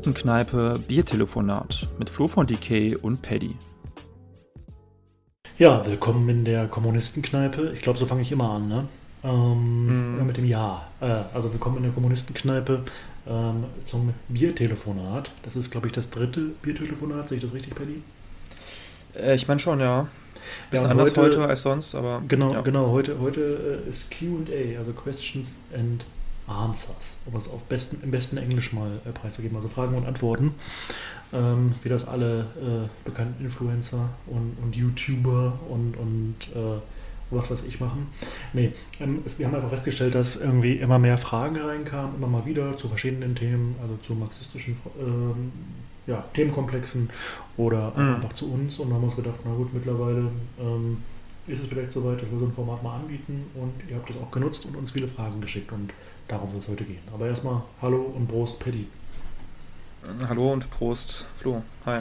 Kommunistenkneipe Biertelefonat mit Flo von DK und Paddy. Ja, willkommen in der Kommunistenkneipe. Ich glaube, so fange ich immer an, ne? Ähm, mm. Mit dem Ja. Äh, also willkommen in der Kommunistenkneipe ähm, zum Biertelefonat. Das ist, glaube ich, das dritte Biertelefonat. Sehe ich das richtig, Paddy? Äh, ich meine schon, ja. Bisschen ja, anders heute, heute, als sonst, aber. Genau, ja. genau. Heute, heute äh, ist QA, also Questions and Answers, um es auf besten, im besten Englisch mal äh, preiszugeben, also Fragen und Antworten, ähm, wie das alle äh, bekannten Influencer und, und YouTuber und, und äh, was weiß ich machen. Nee, ähm, es, wir haben einfach festgestellt, dass irgendwie immer mehr Fragen reinkamen, immer mal wieder zu verschiedenen Themen, also zu marxistischen ähm, ja, Themenkomplexen oder mhm. einfach zu uns. Und haben uns gedacht, na gut, mittlerweile ähm, ist es vielleicht soweit, dass wir so ein Format mal anbieten. Und ihr habt das auch genutzt und uns viele Fragen geschickt. Und darum soll es heute gehen. Aber erstmal Hallo und Prost, Paddy. Hallo und Prost, Flo. Hi.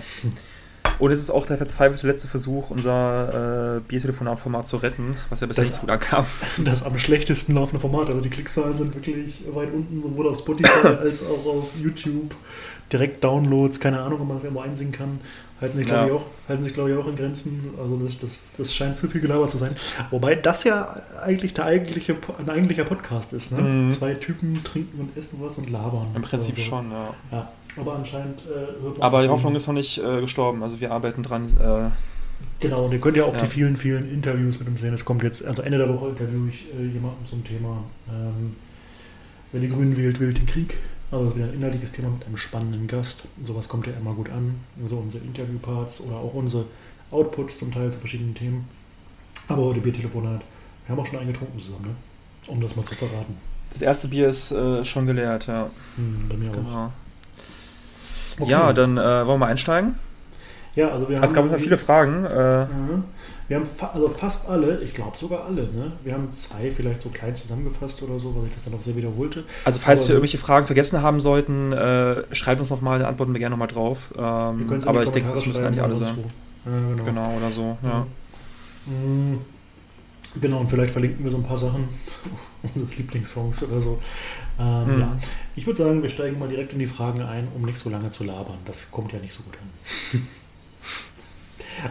Und es ist auch der verzweifelte letzte Versuch, unser äh, Biertelefonat-Format zu retten, was ja bisher nicht so gut ankam. Das am schlechtesten laufende Format. Also die Klickzahlen sind wirklich weit unten, sowohl auf Spotify als auch auf YouTube. Direkt Downloads, keine Ahnung, ob man das irgendwo einsingen kann. Halten sich, ja. glaube ich, auch, halten sich, glaube ich, auch in Grenzen. Also das, das, das scheint zu viel Gelaber zu sein. Wobei das ja eigentlich der eigentliche, ein eigentlicher Podcast ist. Ne? Mhm. Zwei Typen trinken und essen was und labern. Im Prinzip so. schon, ja. ja. Aber anscheinend äh, hört man Aber die Hoffnung ist noch nicht äh, gestorben. Also wir arbeiten dran. Äh, genau, und ihr könnt ja auch ja. die vielen, vielen Interviews mit uns sehen. Es kommt jetzt, also Ende der Woche interviewe ich äh, jemanden zum Thema, ähm, wenn die Grünen wählt, wählt den Krieg. Also wieder ein inhaltliches Thema mit einem spannenden Gast. Sowas kommt ja immer gut an. Also unsere Interviewparts oder auch unsere Outputs zum Teil zu verschiedenen Themen. Aber heute Biertelefonat. Wir haben auch schon einen getrunken zusammen, ne? um das mal zu verraten. Das erste Bier ist äh, schon geleert, ja. Hm, bei mir genau. auch. Okay. Ja, dann äh, wollen wir mal einsteigen. Ja, also wir haben. Es gab immer viele Fragen. Äh, mhm. Wir haben fa also fast alle, ich glaube sogar alle, ne? Wir haben zwei vielleicht so klein zusammengefasst oder so, weil ich das dann auch sehr wiederholte. Also falls aber wir irgendwelche Fragen vergessen haben sollten, äh, schreibt uns nochmal, antworten wir gerne nochmal drauf. Ähm, aber ich denke, das müssen eigentlich alle sein. Ja, genau. genau. oder so, ja. Mhm. Genau, und vielleicht verlinken wir so ein paar Sachen unseres Lieblingssongs oder so. Ähm, mhm. ja. Ich würde sagen, wir steigen mal direkt in die Fragen ein, um nicht so lange zu labern. Das kommt ja nicht so gut an.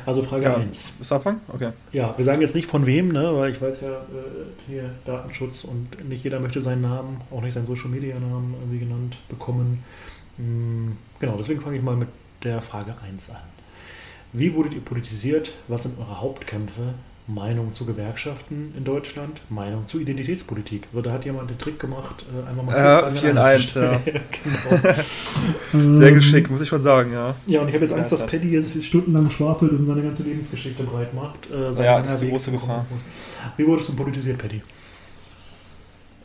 also Frage ja, 1. Ist anfangen? Okay. Ja, wir sagen jetzt nicht von wem, ne, weil ich weiß ja, äh, hier Datenschutz und nicht jeder möchte seinen Namen, auch nicht seinen Social Media Namen irgendwie genannt bekommen. Mhm, genau, deswegen fange ich mal mit der Frage 1 an. Wie wurdet ihr politisiert? Was sind eure Hauptkämpfe? Meinung zu Gewerkschaften in Deutschland, Meinung zu Identitätspolitik. Also da hat jemand den Trick gemacht, äh, einmal mal ja, 4 in 1. Ja. genau. Sehr geschickt, muss ich schon sagen, ja. Ja, und ich habe jetzt Angst, dass Paddy jetzt stundenlang schwafelt und seine ganze Lebensgeschichte breit macht. Äh, ja, das ist die große Gefahr. Wie wurdest du politisiert, Paddy?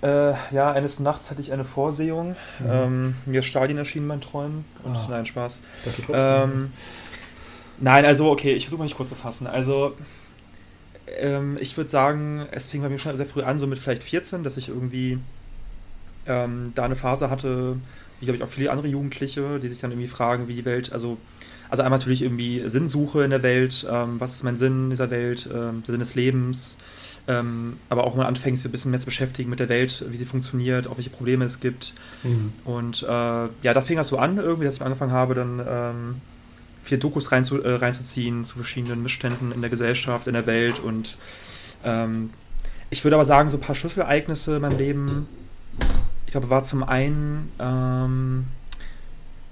Äh, ja, eines Nachts hatte ich eine Vorsehung. Mhm. Ähm, mir ist Stalin erschienen mein Träumen. Und ah. nein, Spaß. Ähm, nein, also okay, ich versuche mal nicht kurz zu fassen. Also ähm, ich würde sagen, es fing bei mir schon sehr früh an, so mit vielleicht 14, dass ich irgendwie ähm, da eine Phase hatte, wie glaube ich auch viele andere Jugendliche, die sich dann irgendwie fragen, wie die Welt, also, also einmal natürlich irgendwie Sinnsuche in der Welt, ähm, was ist mein Sinn in dieser Welt, ähm, der Sinn des Lebens, ähm, aber auch mal anfängt, sich ein bisschen mehr zu beschäftigen mit der Welt, wie sie funktioniert, auch welche Probleme es gibt. Mhm. Und äh, ja, da fing das so an irgendwie, dass ich angefangen habe, dann ähm, viele Dokus rein zu, äh, reinzuziehen zu verschiedenen Missständen in der Gesellschaft, in der Welt. Und ähm, ich würde aber sagen, so ein paar Schlüsselereignisse in meinem Leben, ich glaube, war zum einen ähm,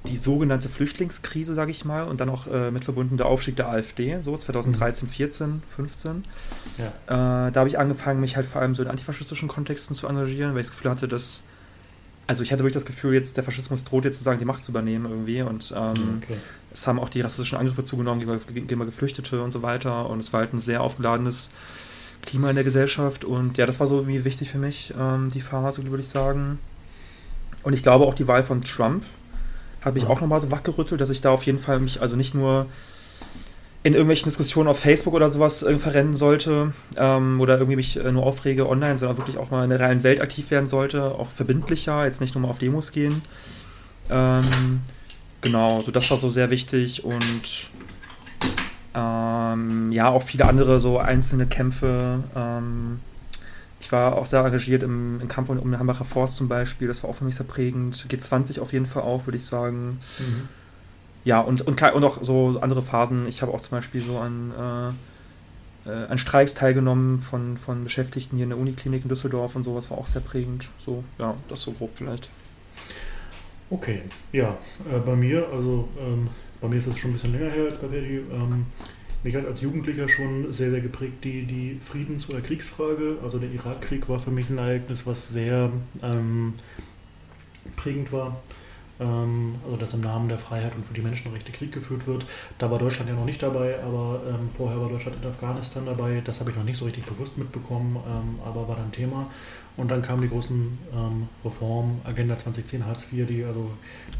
die sogenannte Flüchtlingskrise, sage ich mal, und dann auch äh, mit verbunden der Aufstieg der AfD, so 2013, 14, 15. Ja. Äh, da habe ich angefangen, mich halt vor allem so in antifaschistischen Kontexten zu engagieren, weil ich das Gefühl hatte, dass also ich hatte wirklich das Gefühl, jetzt der Faschismus droht jetzt sozusagen die Macht zu übernehmen irgendwie und ähm, okay. es haben auch die rassistischen Angriffe zugenommen gegenüber Geflüchtete und so weiter und es war halt ein sehr aufgeladenes Klima in der Gesellschaft und ja, das war so irgendwie wichtig für mich, ähm, die Phase, würde ich sagen. Und ich glaube auch die Wahl von Trump hat mich ja. auch nochmal so wachgerüttelt, dass ich da auf jeden Fall mich also nicht nur in irgendwelchen Diskussionen auf Facebook oder sowas äh, verrennen sollte ähm, oder irgendwie mich äh, nur aufrege online, sondern wirklich auch mal in der realen Welt aktiv werden sollte, auch verbindlicher, jetzt nicht nur mal auf Demos gehen. Ähm, genau, so das war so sehr wichtig und ähm, ja, auch viele andere so einzelne Kämpfe, ähm, ich war auch sehr engagiert im, im Kampf um, um den Hambacher Forst zum Beispiel. Das war auch für mich sehr prägend. G20 auf jeden Fall auch, würde ich sagen. Mhm. Ja, und, und, und auch so andere Phasen. Ich habe auch zum Beispiel so an, äh, äh, an Streiks teilgenommen von, von Beschäftigten hier in der Uniklinik in Düsseldorf und sowas war auch sehr prägend. So, ja, das so grob vielleicht. Okay, ja, äh, bei mir, also ähm, bei mir ist das schon ein bisschen länger her als bei Verdi. Ähm, mich hat als Jugendlicher schon sehr, sehr geprägt die, die Friedens- oder Kriegsfrage. Also der Irakkrieg war für mich ein Ereignis, was sehr ähm, prägend war. Ähm, also dass im Namen der Freiheit und für die Menschenrechte Krieg geführt wird. Da war Deutschland ja noch nicht dabei, aber ähm, vorher war Deutschland in Afghanistan dabei. Das habe ich noch nicht so richtig bewusst mitbekommen, ähm, aber war dann Thema. Und dann kamen die großen ähm, Reformen, Agenda 2010, Hartz IV, die also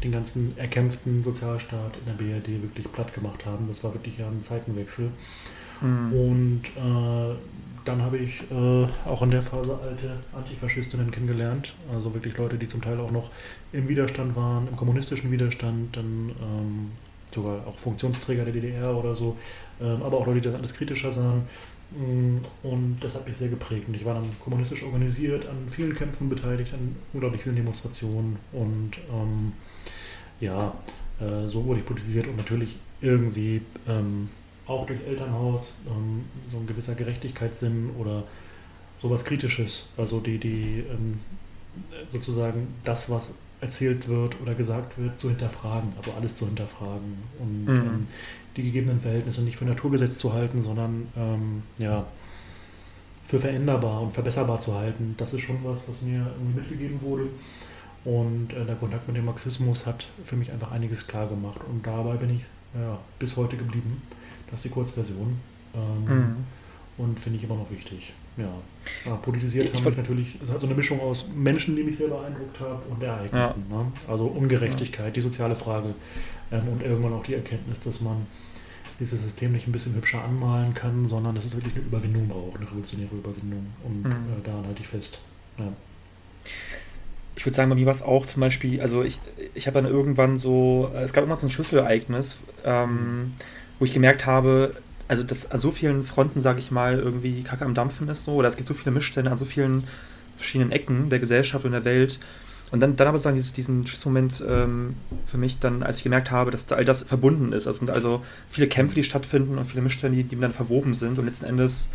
den ganzen erkämpften Sozialstaat in der BRD wirklich platt gemacht haben. Das war wirklich ja ein Zeitenwechsel. Mhm. Und äh, dann habe ich äh, auch in der Phase alte Antifaschistinnen kennengelernt. Also wirklich Leute, die zum Teil auch noch im Widerstand waren, im kommunistischen Widerstand, dann ähm, sogar auch Funktionsträger der DDR oder so, ähm, aber auch Leute, die das alles kritischer sahen. Mm, und das hat mich sehr geprägt. Und ich war dann kommunistisch organisiert, an vielen Kämpfen beteiligt, an unglaublich vielen Demonstrationen. Und ähm, ja, äh, so wurde ich politisiert und natürlich irgendwie ähm, auch durch Elternhaus ähm, so ein gewisser Gerechtigkeitssinn oder sowas Kritisches. Also die, die ähm, sozusagen das, was erzählt wird oder gesagt wird, zu hinterfragen, also alles zu hinterfragen und mhm. ähm, die gegebenen Verhältnisse nicht für naturgesetzt zu halten, sondern ähm, ja, für veränderbar und verbesserbar zu halten. Das ist schon was, was mir irgendwie mitgegeben wurde. Und äh, der Kontakt mit dem Marxismus hat für mich einfach einiges klar gemacht. Und dabei bin ich ja, bis heute geblieben. Das ist die Kurzversion. Ähm, mhm. Und finde ich immer noch wichtig. Ja, ja politisiert haben mich natürlich, es hat so eine Mischung aus Menschen, die mich sehr beeindruckt haben und Ereignissen. Ja. Ne? Also Ungerechtigkeit, ja. die soziale Frage ähm, und irgendwann auch die Erkenntnis, dass man dieses System nicht ein bisschen hübscher anmalen kann, sondern dass es wirklich eine Überwindung braucht, eine revolutionäre Überwindung. Und mhm. äh, daran halte ich fest. Ja. Ich würde sagen, bei mir war es auch zum Beispiel, also ich, ich habe dann irgendwann so, es gab immer so ein Schlüsselereignis, ähm, wo ich gemerkt habe, also dass an so vielen Fronten, sage ich mal, irgendwie Kacke am Dampfen ist so, oder es gibt so viele Missstände an so vielen verschiedenen Ecken der Gesellschaft und der Welt. Und dann, dann aber sagen, dieses, diesen Schlüsselmoment ähm, für mich dann, als ich gemerkt habe, dass da all das verbunden ist. Es sind also viele Kämpfe, die stattfinden und viele Missstände, die, die dann verwoben sind und letzten Endes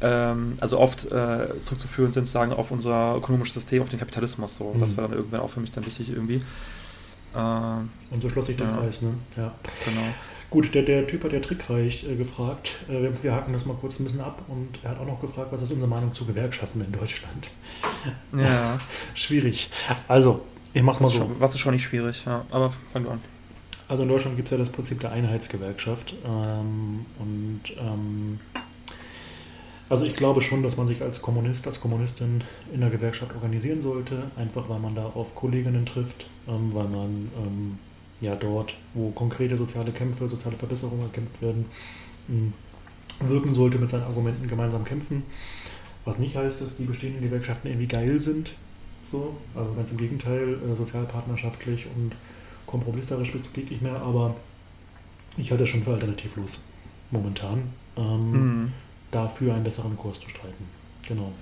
ähm, also oft äh, zurückzuführen sind sozusagen auf unser ökonomisches System, auf den Kapitalismus. So. Mhm. Das war dann irgendwann auch für mich dann wichtig irgendwie. Äh, und so schloss sich der ja. Kreis, ne? Ja. Genau. Gut, der, der Typ hat ja trickreich äh, gefragt. Äh, wir haken das mal kurz ein bisschen ab und er hat auch noch gefragt, was ist unsere Meinung zu Gewerkschaften in Deutschland? Ja. schwierig. Also, ich mach mal so. Schon, was ist schon nicht schwierig, ja. Aber fang du an. Also in Deutschland gibt es ja das Prinzip der Einheitsgewerkschaft. Ähm, und ähm, also ich glaube schon, dass man sich als Kommunist, als Kommunistin in der Gewerkschaft organisieren sollte, einfach weil man da auf Kolleginnen trifft, ähm, weil man ähm, ja dort, wo konkrete soziale Kämpfe, soziale Verbesserungen erkämpft werden, wirken sollte mit seinen Argumenten gemeinsam kämpfen. Was nicht heißt, dass die bestehenden Gewerkschaften irgendwie geil sind. So, also ganz im Gegenteil, äh, sozialpartnerschaftlich und kompromissarisch bist du geht nicht mehr, aber ich halte es schon für alternativlos momentan, ähm, mhm. dafür einen besseren Kurs zu streiten. Genau.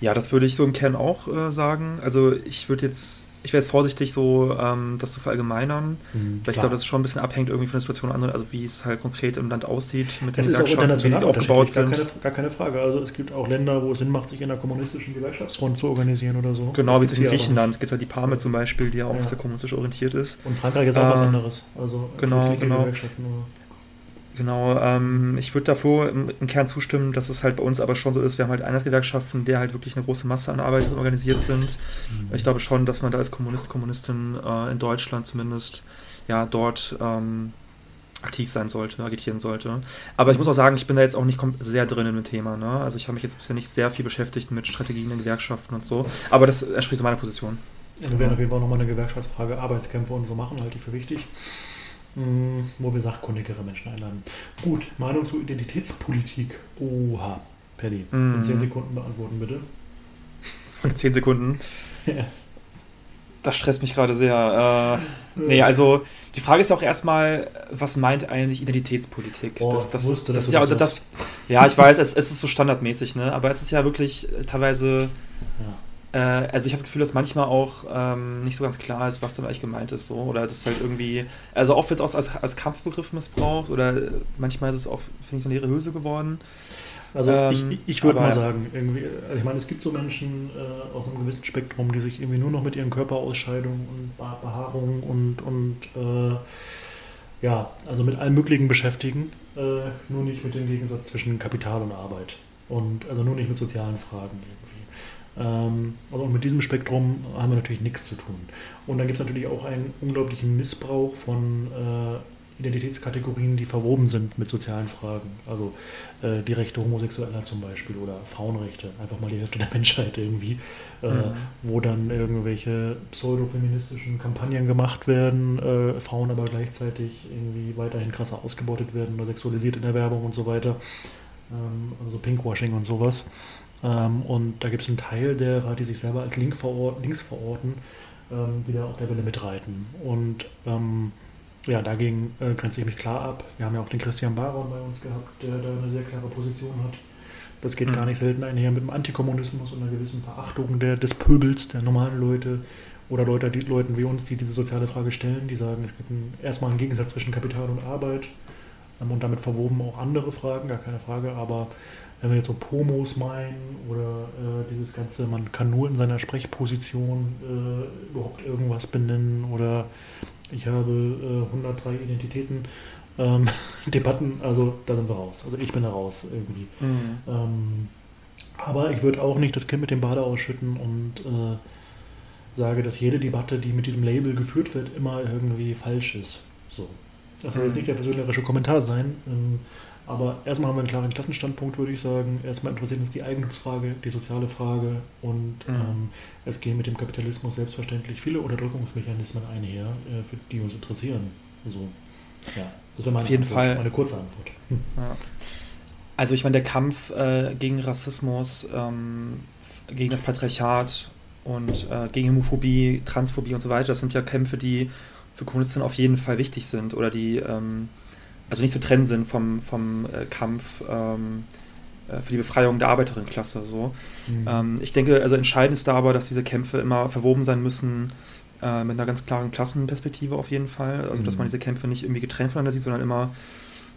Ja, das würde ich so im Kern auch äh, sagen. Also ich würde jetzt ich wäre jetzt vorsichtig, so ähm, das zu verallgemeinern. Mhm, weil ich glaube, das ist schon ein bisschen abhängt irgendwie von der Situation anderen, also wie es halt konkret im Land aussieht mit den Gewerkschaften, wie sie aufgebaut sind. Gar keine, gar keine, Frage. Also es gibt auch Länder, wo es Sinn macht, sich in einer kommunistischen Gewerkschaftsfront zu organisieren oder so. Genau, wie in Griechenland. Es gibt ja die Parme zum Beispiel, die ja auch ja. sehr kommunistisch orientiert ist. Und Frankreich ist auch äh, was anderes. Also genau, genau. Gewerkschaften. Genau, ähm, ich würde da Flo im, im, Kern zustimmen, dass es halt bei uns aber schon so ist, wir haben halt Einheitsgewerkschaften, der halt wirklich eine große Masse an Arbeit organisiert sind. Mhm. Ich glaube schon, dass man da als Kommunist, Kommunistin äh, in Deutschland zumindest ja dort ähm, aktiv sein sollte, agitieren sollte. Aber ich muss auch sagen, ich bin da jetzt auch nicht sehr drin in dem Thema. Ne? Also ich habe mich jetzt bisher nicht sehr viel beschäftigt mit Strategien in Gewerkschaften und so. Aber das entspricht so meiner Position. Ja, wir werden auf jeden Fall nochmal eine Gewerkschaftsfrage Arbeitskämpfe und so machen, halte ich für wichtig. Hm, wo wir sachkundigere Menschen einladen. Gut, Meinung zur Identitätspolitik. Oha, Paddy, mm. in 10 Sekunden beantworten bitte. Von 10 Sekunden? ja. Das stresst mich gerade sehr. Äh, nee, also die Frage ist auch erstmal, was meint eigentlich Identitätspolitik? Oh, das, das, wusste, das, ist ja, das, Ja, ich weiß, es, es ist so standardmäßig, ne? aber es ist ja wirklich teilweise. Ja. Äh, also, ich habe das Gefühl, dass manchmal auch ähm, nicht so ganz klar ist, was damit eigentlich gemeint ist. So. Oder das halt irgendwie. Also, oft wird es auch als, als Kampfbegriff missbraucht oder manchmal ist es auch, finde ich, so eine leere Hülse geworden. Also ähm, ich, ich würde mal sagen, irgendwie, ich meine, es gibt so Menschen äh, aus einem gewissen Spektrum, die sich irgendwie nur noch mit ihren Körperausscheidungen und Behaarung und, und äh, ja, also mit allem Möglichen beschäftigen, äh, nur nicht mit dem Gegensatz zwischen Kapital und Arbeit. Und also nur nicht mit sozialen Fragen also mit diesem Spektrum haben wir natürlich nichts zu tun. Und dann gibt es natürlich auch einen unglaublichen Missbrauch von äh, Identitätskategorien, die verwoben sind mit sozialen Fragen. Also äh, die Rechte Homosexueller zum Beispiel oder Frauenrechte, einfach mal die Hälfte der Menschheit irgendwie, äh, mhm. wo dann irgendwelche pseudofeministischen Kampagnen gemacht werden, äh, Frauen aber gleichzeitig irgendwie weiterhin krasser ausgebeutet werden oder sexualisiert in der Werbung und so weiter. Ähm, also Pinkwashing und sowas. Ähm, und da gibt es einen Teil derer, die sich selber als Link verorten, links verorten, ähm, die da auf der Welle mitreiten. Und ähm, ja, dagegen äh, grenze ich mich klar ab. Wir haben ja auch den Christian Baron bei uns gehabt, der da eine sehr klare Position hat. Das geht mhm. gar nicht selten einher mit dem Antikommunismus und einer gewissen Verachtung der, des Pöbels, der normalen Leute oder Leute, die, Leuten wie uns, die diese soziale Frage stellen, die sagen, es gibt einen, erstmal einen Gegensatz zwischen Kapital und Arbeit ähm, und damit verwoben auch andere Fragen, gar keine Frage, aber wenn wir jetzt so Pomos meinen oder äh, dieses Ganze, man kann nur in seiner Sprechposition äh, überhaupt irgendwas benennen oder ich habe äh, 103 Identitäten. Ähm, Debatten, also da sind wir raus. Also ich bin da raus irgendwie. Mhm. Ähm, aber ich würde auch nicht das Kind mit dem Bade ausschütten und äh, sage, dass jede Debatte, die mit diesem Label geführt wird, immer irgendwie falsch ist. So. Das soll mhm. jetzt nicht der persönliche Kommentar sein. Ähm, aber erstmal haben wir einen klaren Klassenstandpunkt, würde ich sagen. Erstmal interessiert uns die Eigentumsfrage, die soziale Frage und mhm. ähm, es gehen mit dem Kapitalismus selbstverständlich viele Unterdrückungsmechanismen einher, äh, für die uns interessieren. Also, ja, das wäre meine, Auf jeden Antwort, Fall. meine kurze Antwort. Hm. Ja. Also ich meine, der Kampf äh, gegen Rassismus, ähm, gegen das Patriarchat und äh, gegen Homophobie, Transphobie und so weiter, das sind ja Kämpfe, die für Kommunisten auf jeden Fall wichtig sind oder die ähm, also nicht zu trennen sind vom, vom äh, Kampf ähm, äh, für die Befreiung der Arbeiterinnenklasse. So. Mhm. Ähm, ich denke, also entscheidend ist da aber, dass diese Kämpfe immer verwoben sein müssen äh, mit einer ganz klaren Klassenperspektive auf jeden Fall. Also, mhm. dass man diese Kämpfe nicht irgendwie getrennt voneinander sieht, sondern immer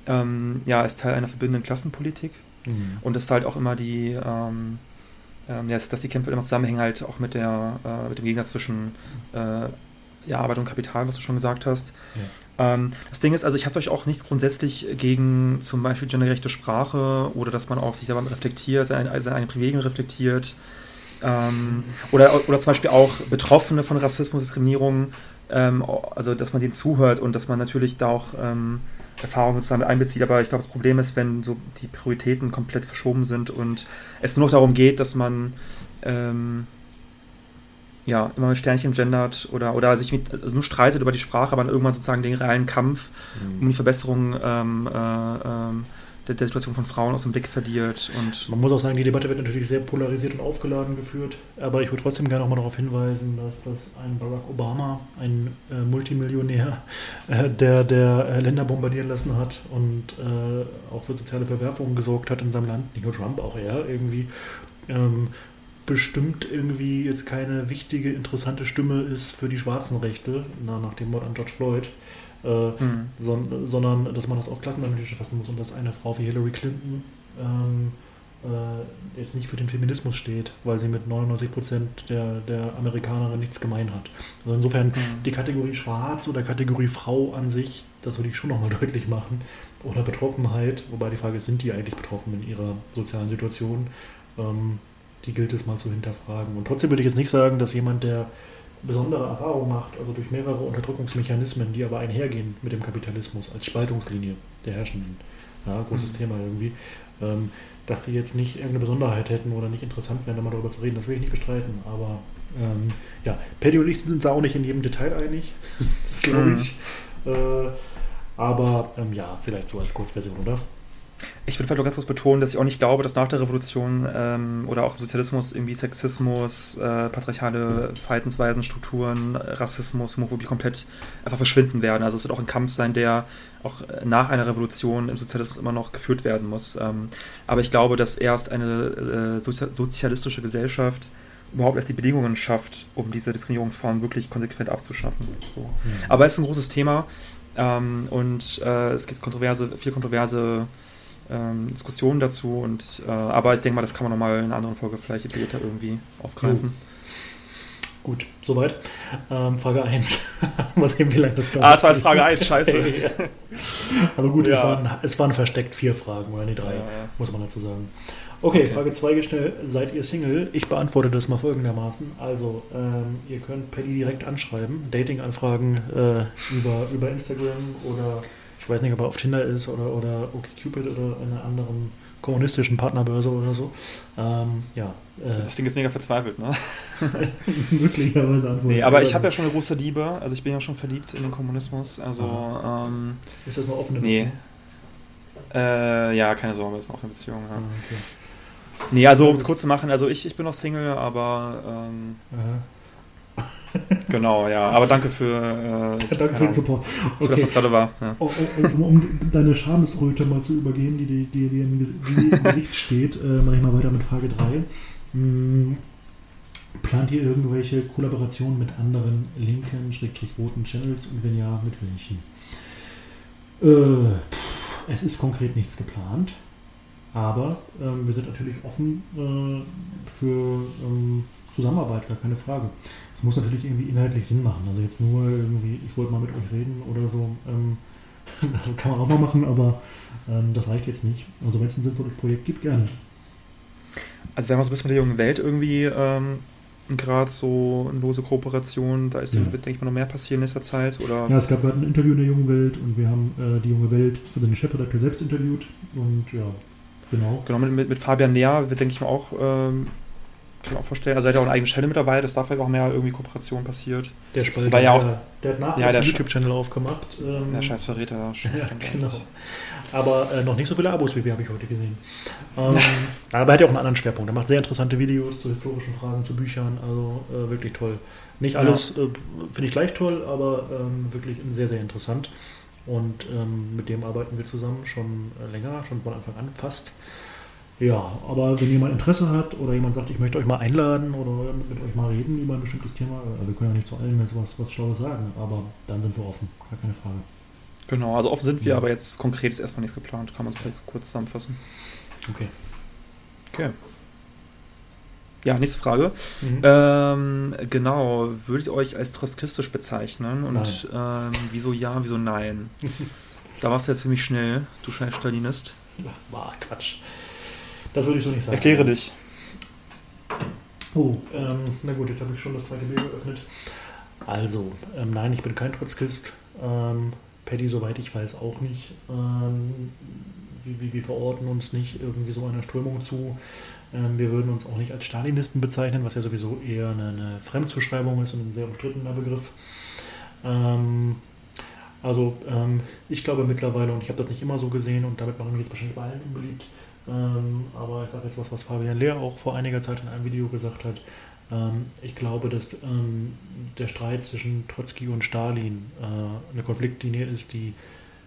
ähm, ja, als Teil einer verbindenden Klassenpolitik. Mhm. Und dass halt auch immer die, ähm, ähm, ja, dass die Kämpfe immer zusammenhängen halt auch mit, der, äh, mit dem Gegensatz zwischen äh, ja, Arbeit und Kapital, was du schon gesagt hast. Ja. Ähm, das Ding ist, also ich habe euch auch nichts grundsätzlich gegen zum Beispiel gendergerechte Sprache oder dass man auch sich selber reflektiert, seine, seine Privilegien reflektiert. Ähm, oder, oder zum Beispiel auch Betroffene von Rassismus, Diskriminierung, ähm, also dass man denen zuhört und dass man natürlich da auch ähm, Erfahrungen sozusagen mit einbezieht. Aber ich glaube, das Problem ist, wenn so die Prioritäten komplett verschoben sind und es nur noch darum geht, dass man ähm, ja, immer mit Sternchen gendert oder, oder sich mit, also nur streitet über die Sprache, aber irgendwann sozusagen den realen Kampf mhm. um die Verbesserung ähm, äh, ähm, der, der, Situation von Frauen aus dem Blick verliert. Und Man muss auch sagen, die Debatte wird natürlich sehr polarisiert und aufgeladen geführt, aber ich würde trotzdem gerne auch mal darauf hinweisen, dass das ein Barack Obama, ein äh, Multimillionär, äh, der, der äh, Länder bombardieren lassen hat und äh, auch für soziale Verwerfungen gesorgt hat in seinem Land, nicht nur Trump, auch er irgendwie, ähm, bestimmt irgendwie jetzt keine wichtige, interessante Stimme ist für die schwarzen Rechte, na, nach dem Mord an George Floyd, äh, mhm. son, sondern dass man das auch klassenanalytisch fassen muss und dass eine Frau wie Hillary Clinton ähm, äh, jetzt nicht für den Feminismus steht, weil sie mit 99 Prozent der, der Amerikanerin nichts gemein hat. Also insofern mhm. die Kategorie Schwarz oder Kategorie Frau an sich, das würde ich schon nochmal deutlich machen. Oder Betroffenheit, wobei die Frage ist, sind die eigentlich betroffen in ihrer sozialen Situation? Ähm, die gilt es mal zu hinterfragen. Und trotzdem würde ich jetzt nicht sagen, dass jemand, der besondere Erfahrungen macht, also durch mehrere Unterdrückungsmechanismen, die aber einhergehen mit dem Kapitalismus als Spaltungslinie der Herrschenden, ja, großes mhm. Thema irgendwie, ähm, dass die jetzt nicht irgendeine Besonderheit hätten oder nicht interessant wären, da mal darüber zu reden, das will ich nicht bestreiten. Aber ähm, ja, Paddy und ich sind da auch nicht in jedem Detail einig, das glaube mhm. ich. Mhm. Äh, aber ähm, ja, vielleicht so als Kurzversion, oder? Ich würde vielleicht auch ganz kurz betonen, dass ich auch nicht glaube, dass nach der Revolution ähm, oder auch im Sozialismus irgendwie Sexismus, äh, patriarchale Verhaltensweisen, Strukturen, Rassismus, Homophobie komplett einfach verschwinden werden. Also es wird auch ein Kampf sein, der auch nach einer Revolution im Sozialismus immer noch geführt werden muss. Ähm, aber ich glaube, dass erst eine äh, sozialistische Gesellschaft überhaupt erst die Bedingungen schafft, um diese Diskriminierungsformen wirklich konsequent abzuschaffen. So. Mhm. Aber es ist ein großes Thema ähm, und äh, es gibt kontroverse, viele kontroverse ähm, Diskussionen dazu. Und, äh, aber ich denke mal, das kann man nochmal in einer anderen Folge vielleicht detaillierter irgendwie aufgreifen. Jo. Gut, soweit. Ähm, Frage 1. Mal sehen, wie lange das dauert. Ah, das war jetzt Frage 1, scheiße. Aber gut, ja. es, waren, es waren versteckt vier Fragen, oder nee, drei, ja, ja. muss man dazu sagen. Okay, okay, Frage 2 gestellt. Seid ihr Single? Ich beantworte das mal folgendermaßen. Also, ähm, ihr könnt Paddy direkt anschreiben, Dating-Anfragen äh, über, über Instagram oder ich weiß nicht, ob er auf Tinder ist oder, oder OkCupid oder einer anderen kommunistischen Partnerbörse oder so. Ähm, ja. Äh, das Ding ist mega verzweifelt, ne? Möglicherweise antworten. Nee, aber ich habe ja schon eine große Liebe. Also ich bin ja schon verliebt in den Kommunismus. Also ähm, ist das eine offene Beziehung? Nee. Äh, ja, keine Sorge, das ist eine offene Beziehung. Ja. Ah, okay. Nee, also um es kurz zu machen, also ich, ich bin noch Single, aber ähm, genau, ja. Aber danke für, äh, danke für den Support. Okay. Für das, was gerade war. Ja. Um, um, um, deine Schamesröte mal zu übergehen, die dir die, die, im Gesicht steht, äh, mache ich mal weiter mit Frage 3. Hm, plant ihr irgendwelche Kollaborationen mit anderen linken, schrägstrich roten Channels und wenn ja, mit welchen? Äh, es ist konkret nichts geplant, aber ähm, wir sind natürlich offen äh, für ähm, Zusammenarbeit, gar keine Frage. Es muss natürlich irgendwie inhaltlich Sinn machen. Also jetzt nur irgendwie, ich wollte mal mit euch reden oder so. Ähm, also kann man auch mal machen, aber ähm, das reicht jetzt nicht. Also wenn es ein sinnvolles Projekt gibt, gerne. Also wir haben so ein bisschen mit der jungen Welt irgendwie ähm, gerade so eine lose Kooperation. Da ist, ja. wird, denke ich mal, noch mehr passieren in nächster Zeit. Oder? Ja, es gab gerade ein Interview in der jungen Welt und wir haben äh, die junge Welt, also den Chefredakteur selbst interviewt und ja, genau. Genau, mit, mit, mit Fabian Näher wird, denke ich mal, auch ähm, kann ich auch vorstellen. Also er hat ja auch eine eigene Stelle mit dabei, dass da vielleicht auch mehr irgendwie Kooperation passiert. Der Spalter, ja auch, der, hat nach ja, einen YouTube-Channel aufgemacht. Ähm, der scheiß Verräter. ja, genau. Aber äh, noch nicht so viele Abos wie wir, habe ich heute gesehen. Ähm, aber er hat ja auch einen anderen Schwerpunkt. Er macht sehr interessante Videos zu historischen Fragen, zu Büchern. Also äh, wirklich toll. Nicht alles ja. äh, finde ich gleich toll, aber ähm, wirklich sehr, sehr interessant. Und ähm, mit dem arbeiten wir zusammen schon äh, länger, schon von Anfang an fast. Ja, aber wenn jemand Interesse hat oder jemand sagt, ich möchte euch mal einladen oder mit euch mal reden über ein bestimmtes Thema, also wir können ja nicht zu allen jetzt was, was Schlaues sagen, aber dann sind wir offen, gar keine Frage. Genau, also offen sind wir, ja. aber jetzt konkret ist erstmal nichts geplant. Kann man es vielleicht kurz zusammenfassen. Okay. Okay. Ja, nächste Frage. Mhm. Ähm, genau, würdet ihr euch als trotzkistisch bezeichnen? Und ähm, wieso ja, wieso nein? da warst du jetzt ziemlich schnell, du scheiß Stalinist. War Quatsch. Das würde ich so nicht sagen. Erkläre dich. Oh, ähm, na gut, jetzt habe ich schon das zweite Bild geöffnet. Also, ähm, nein, ich bin kein Trotzkist. Ähm, Paddy, soweit ich weiß, auch nicht. Ähm, wir, wir, verorten uns nicht irgendwie so einer Strömung zu. Ähm, wir würden uns auch nicht als Stalinisten bezeichnen, was ja sowieso eher eine, eine Fremdzuschreibung ist und ein sehr umstrittener Begriff. Ähm, also, ich glaube mittlerweile, und ich habe das nicht immer so gesehen, und damit machen wir jetzt wahrscheinlich bei allen unbeliebt, ähm, aber ich sage jetzt was, was Fabian Lehr auch vor einiger Zeit in einem Video gesagt hat. Ähm, ich glaube, dass ähm, der Streit zwischen Trotzki und Stalin äh, eine Konfliktlinie ist, die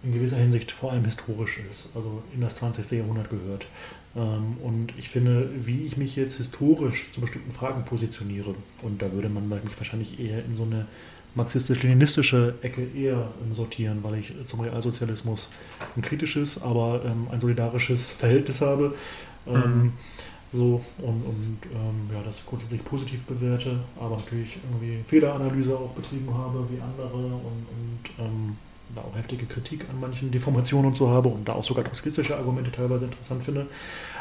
in gewisser Hinsicht vor allem historisch ist, also in das 20. Jahrhundert gehört. Ähm, und ich finde, wie ich mich jetzt historisch zu bestimmten Fragen positioniere, und da würde man mich wahrscheinlich eher in so eine marxistisch-leninistische Ecke eher sortieren, weil ich zum Realsozialismus ein kritisches, aber ähm, ein solidarisches Verhältnis habe. Ähm, mhm. So und, und ähm, ja, das grundsätzlich positiv bewerte, aber natürlich irgendwie Fehleranalyse auch betrieben habe wie andere und, und ähm, da auch heftige Kritik an manchen Deformationen und so habe und da auch sogar trotzkistische Argumente teilweise interessant finde.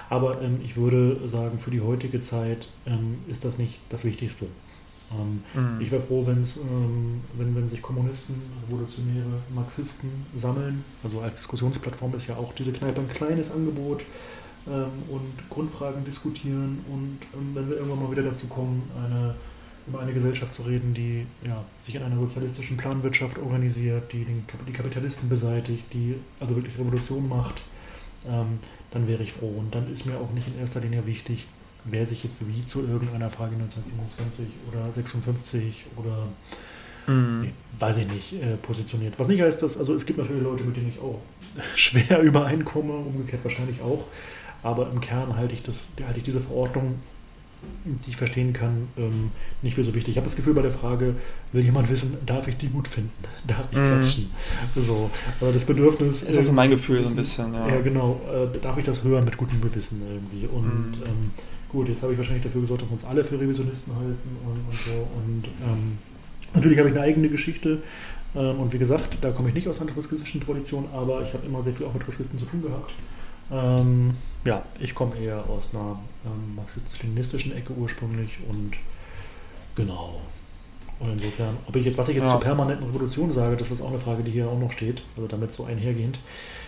Aber ähm, ich würde sagen, für die heutige Zeit ähm, ist das nicht das Wichtigste. Ähm, mhm. Ich wäre froh, wenn's, ähm, wenn, wenn sich Kommunisten, revolutionäre Marxisten sammeln. Also als Diskussionsplattform ist ja auch diese Kneipe ein kleines Angebot ähm, und Grundfragen diskutieren. Und ähm, wenn wir irgendwann mal wieder dazu kommen, eine, über eine Gesellschaft zu reden, die ja, sich in einer sozialistischen Planwirtschaft organisiert, die den, die Kapitalisten beseitigt, die also wirklich Revolution macht, ähm, dann wäre ich froh. Und dann ist mir auch nicht in erster Linie wichtig, wer sich jetzt wie zu irgendeiner Frage 1927 oder 56 oder mhm. ich, weiß ich nicht, äh, positioniert. Was nicht heißt, dass, also es gibt natürlich Leute, mit denen ich auch schwer übereinkomme, umgekehrt wahrscheinlich auch. Aber im Kern halte ich, das, halte ich diese Verordnung die ich verstehen kann, ähm, nicht für so wichtig. Ich habe das Gefühl bei der Frage, will jemand wissen, darf ich die gut finden? Darf ich klatschen? Mm. So, aber das Bedürfnis. Ist das so mein Gefühl ist, so ein bisschen, ja. Ja, genau. Äh, darf ich das hören mit gutem Gewissen irgendwie? Und mm. ähm, gut, jetzt habe ich wahrscheinlich dafür gesorgt, dass wir uns alle für Revisionisten halten und, und so. Und ähm, natürlich habe ich eine eigene Geschichte. Ähm, und wie gesagt, da komme ich nicht aus einer triskistischen Tradition, aber ich habe immer sehr viel auch mit Triskisten zu tun gehabt. Ähm, ja, ich komme eher aus einer ähm, marxistisch-leninistischen Ecke ursprünglich und genau. Und insofern, ob ich jetzt, was ich jetzt ja. zur permanenten Revolution sage, das ist auch eine Frage, die hier auch noch steht, also damit so einhergehend,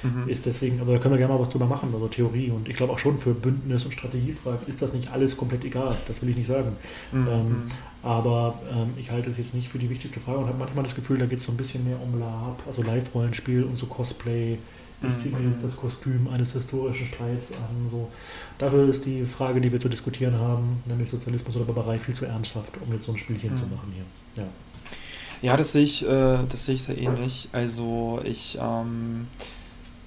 mhm. ist deswegen, aber da können wir gerne mal was drüber machen, also Theorie und ich glaube auch schon für Bündnis und Strategiefragen ist das nicht alles komplett egal, das will ich nicht sagen. Mhm. Ähm, aber ähm, ich halte es jetzt nicht für die wichtigste Frage und habe manchmal das Gefühl, da geht es so ein bisschen mehr um Lab, also Live-Rollenspiel und so Cosplay, ich ziehe mir jetzt das Kostüm eines historischen Streits an. So. Dafür ist die Frage, die wir zu diskutieren haben, nämlich Sozialismus oder Barbarei, viel zu ernsthaft, um jetzt so ein Spielchen mhm. zu machen hier. Ja, ja das sehe ich, äh, das sehe ich sehr ähnlich. Also ich, ähm,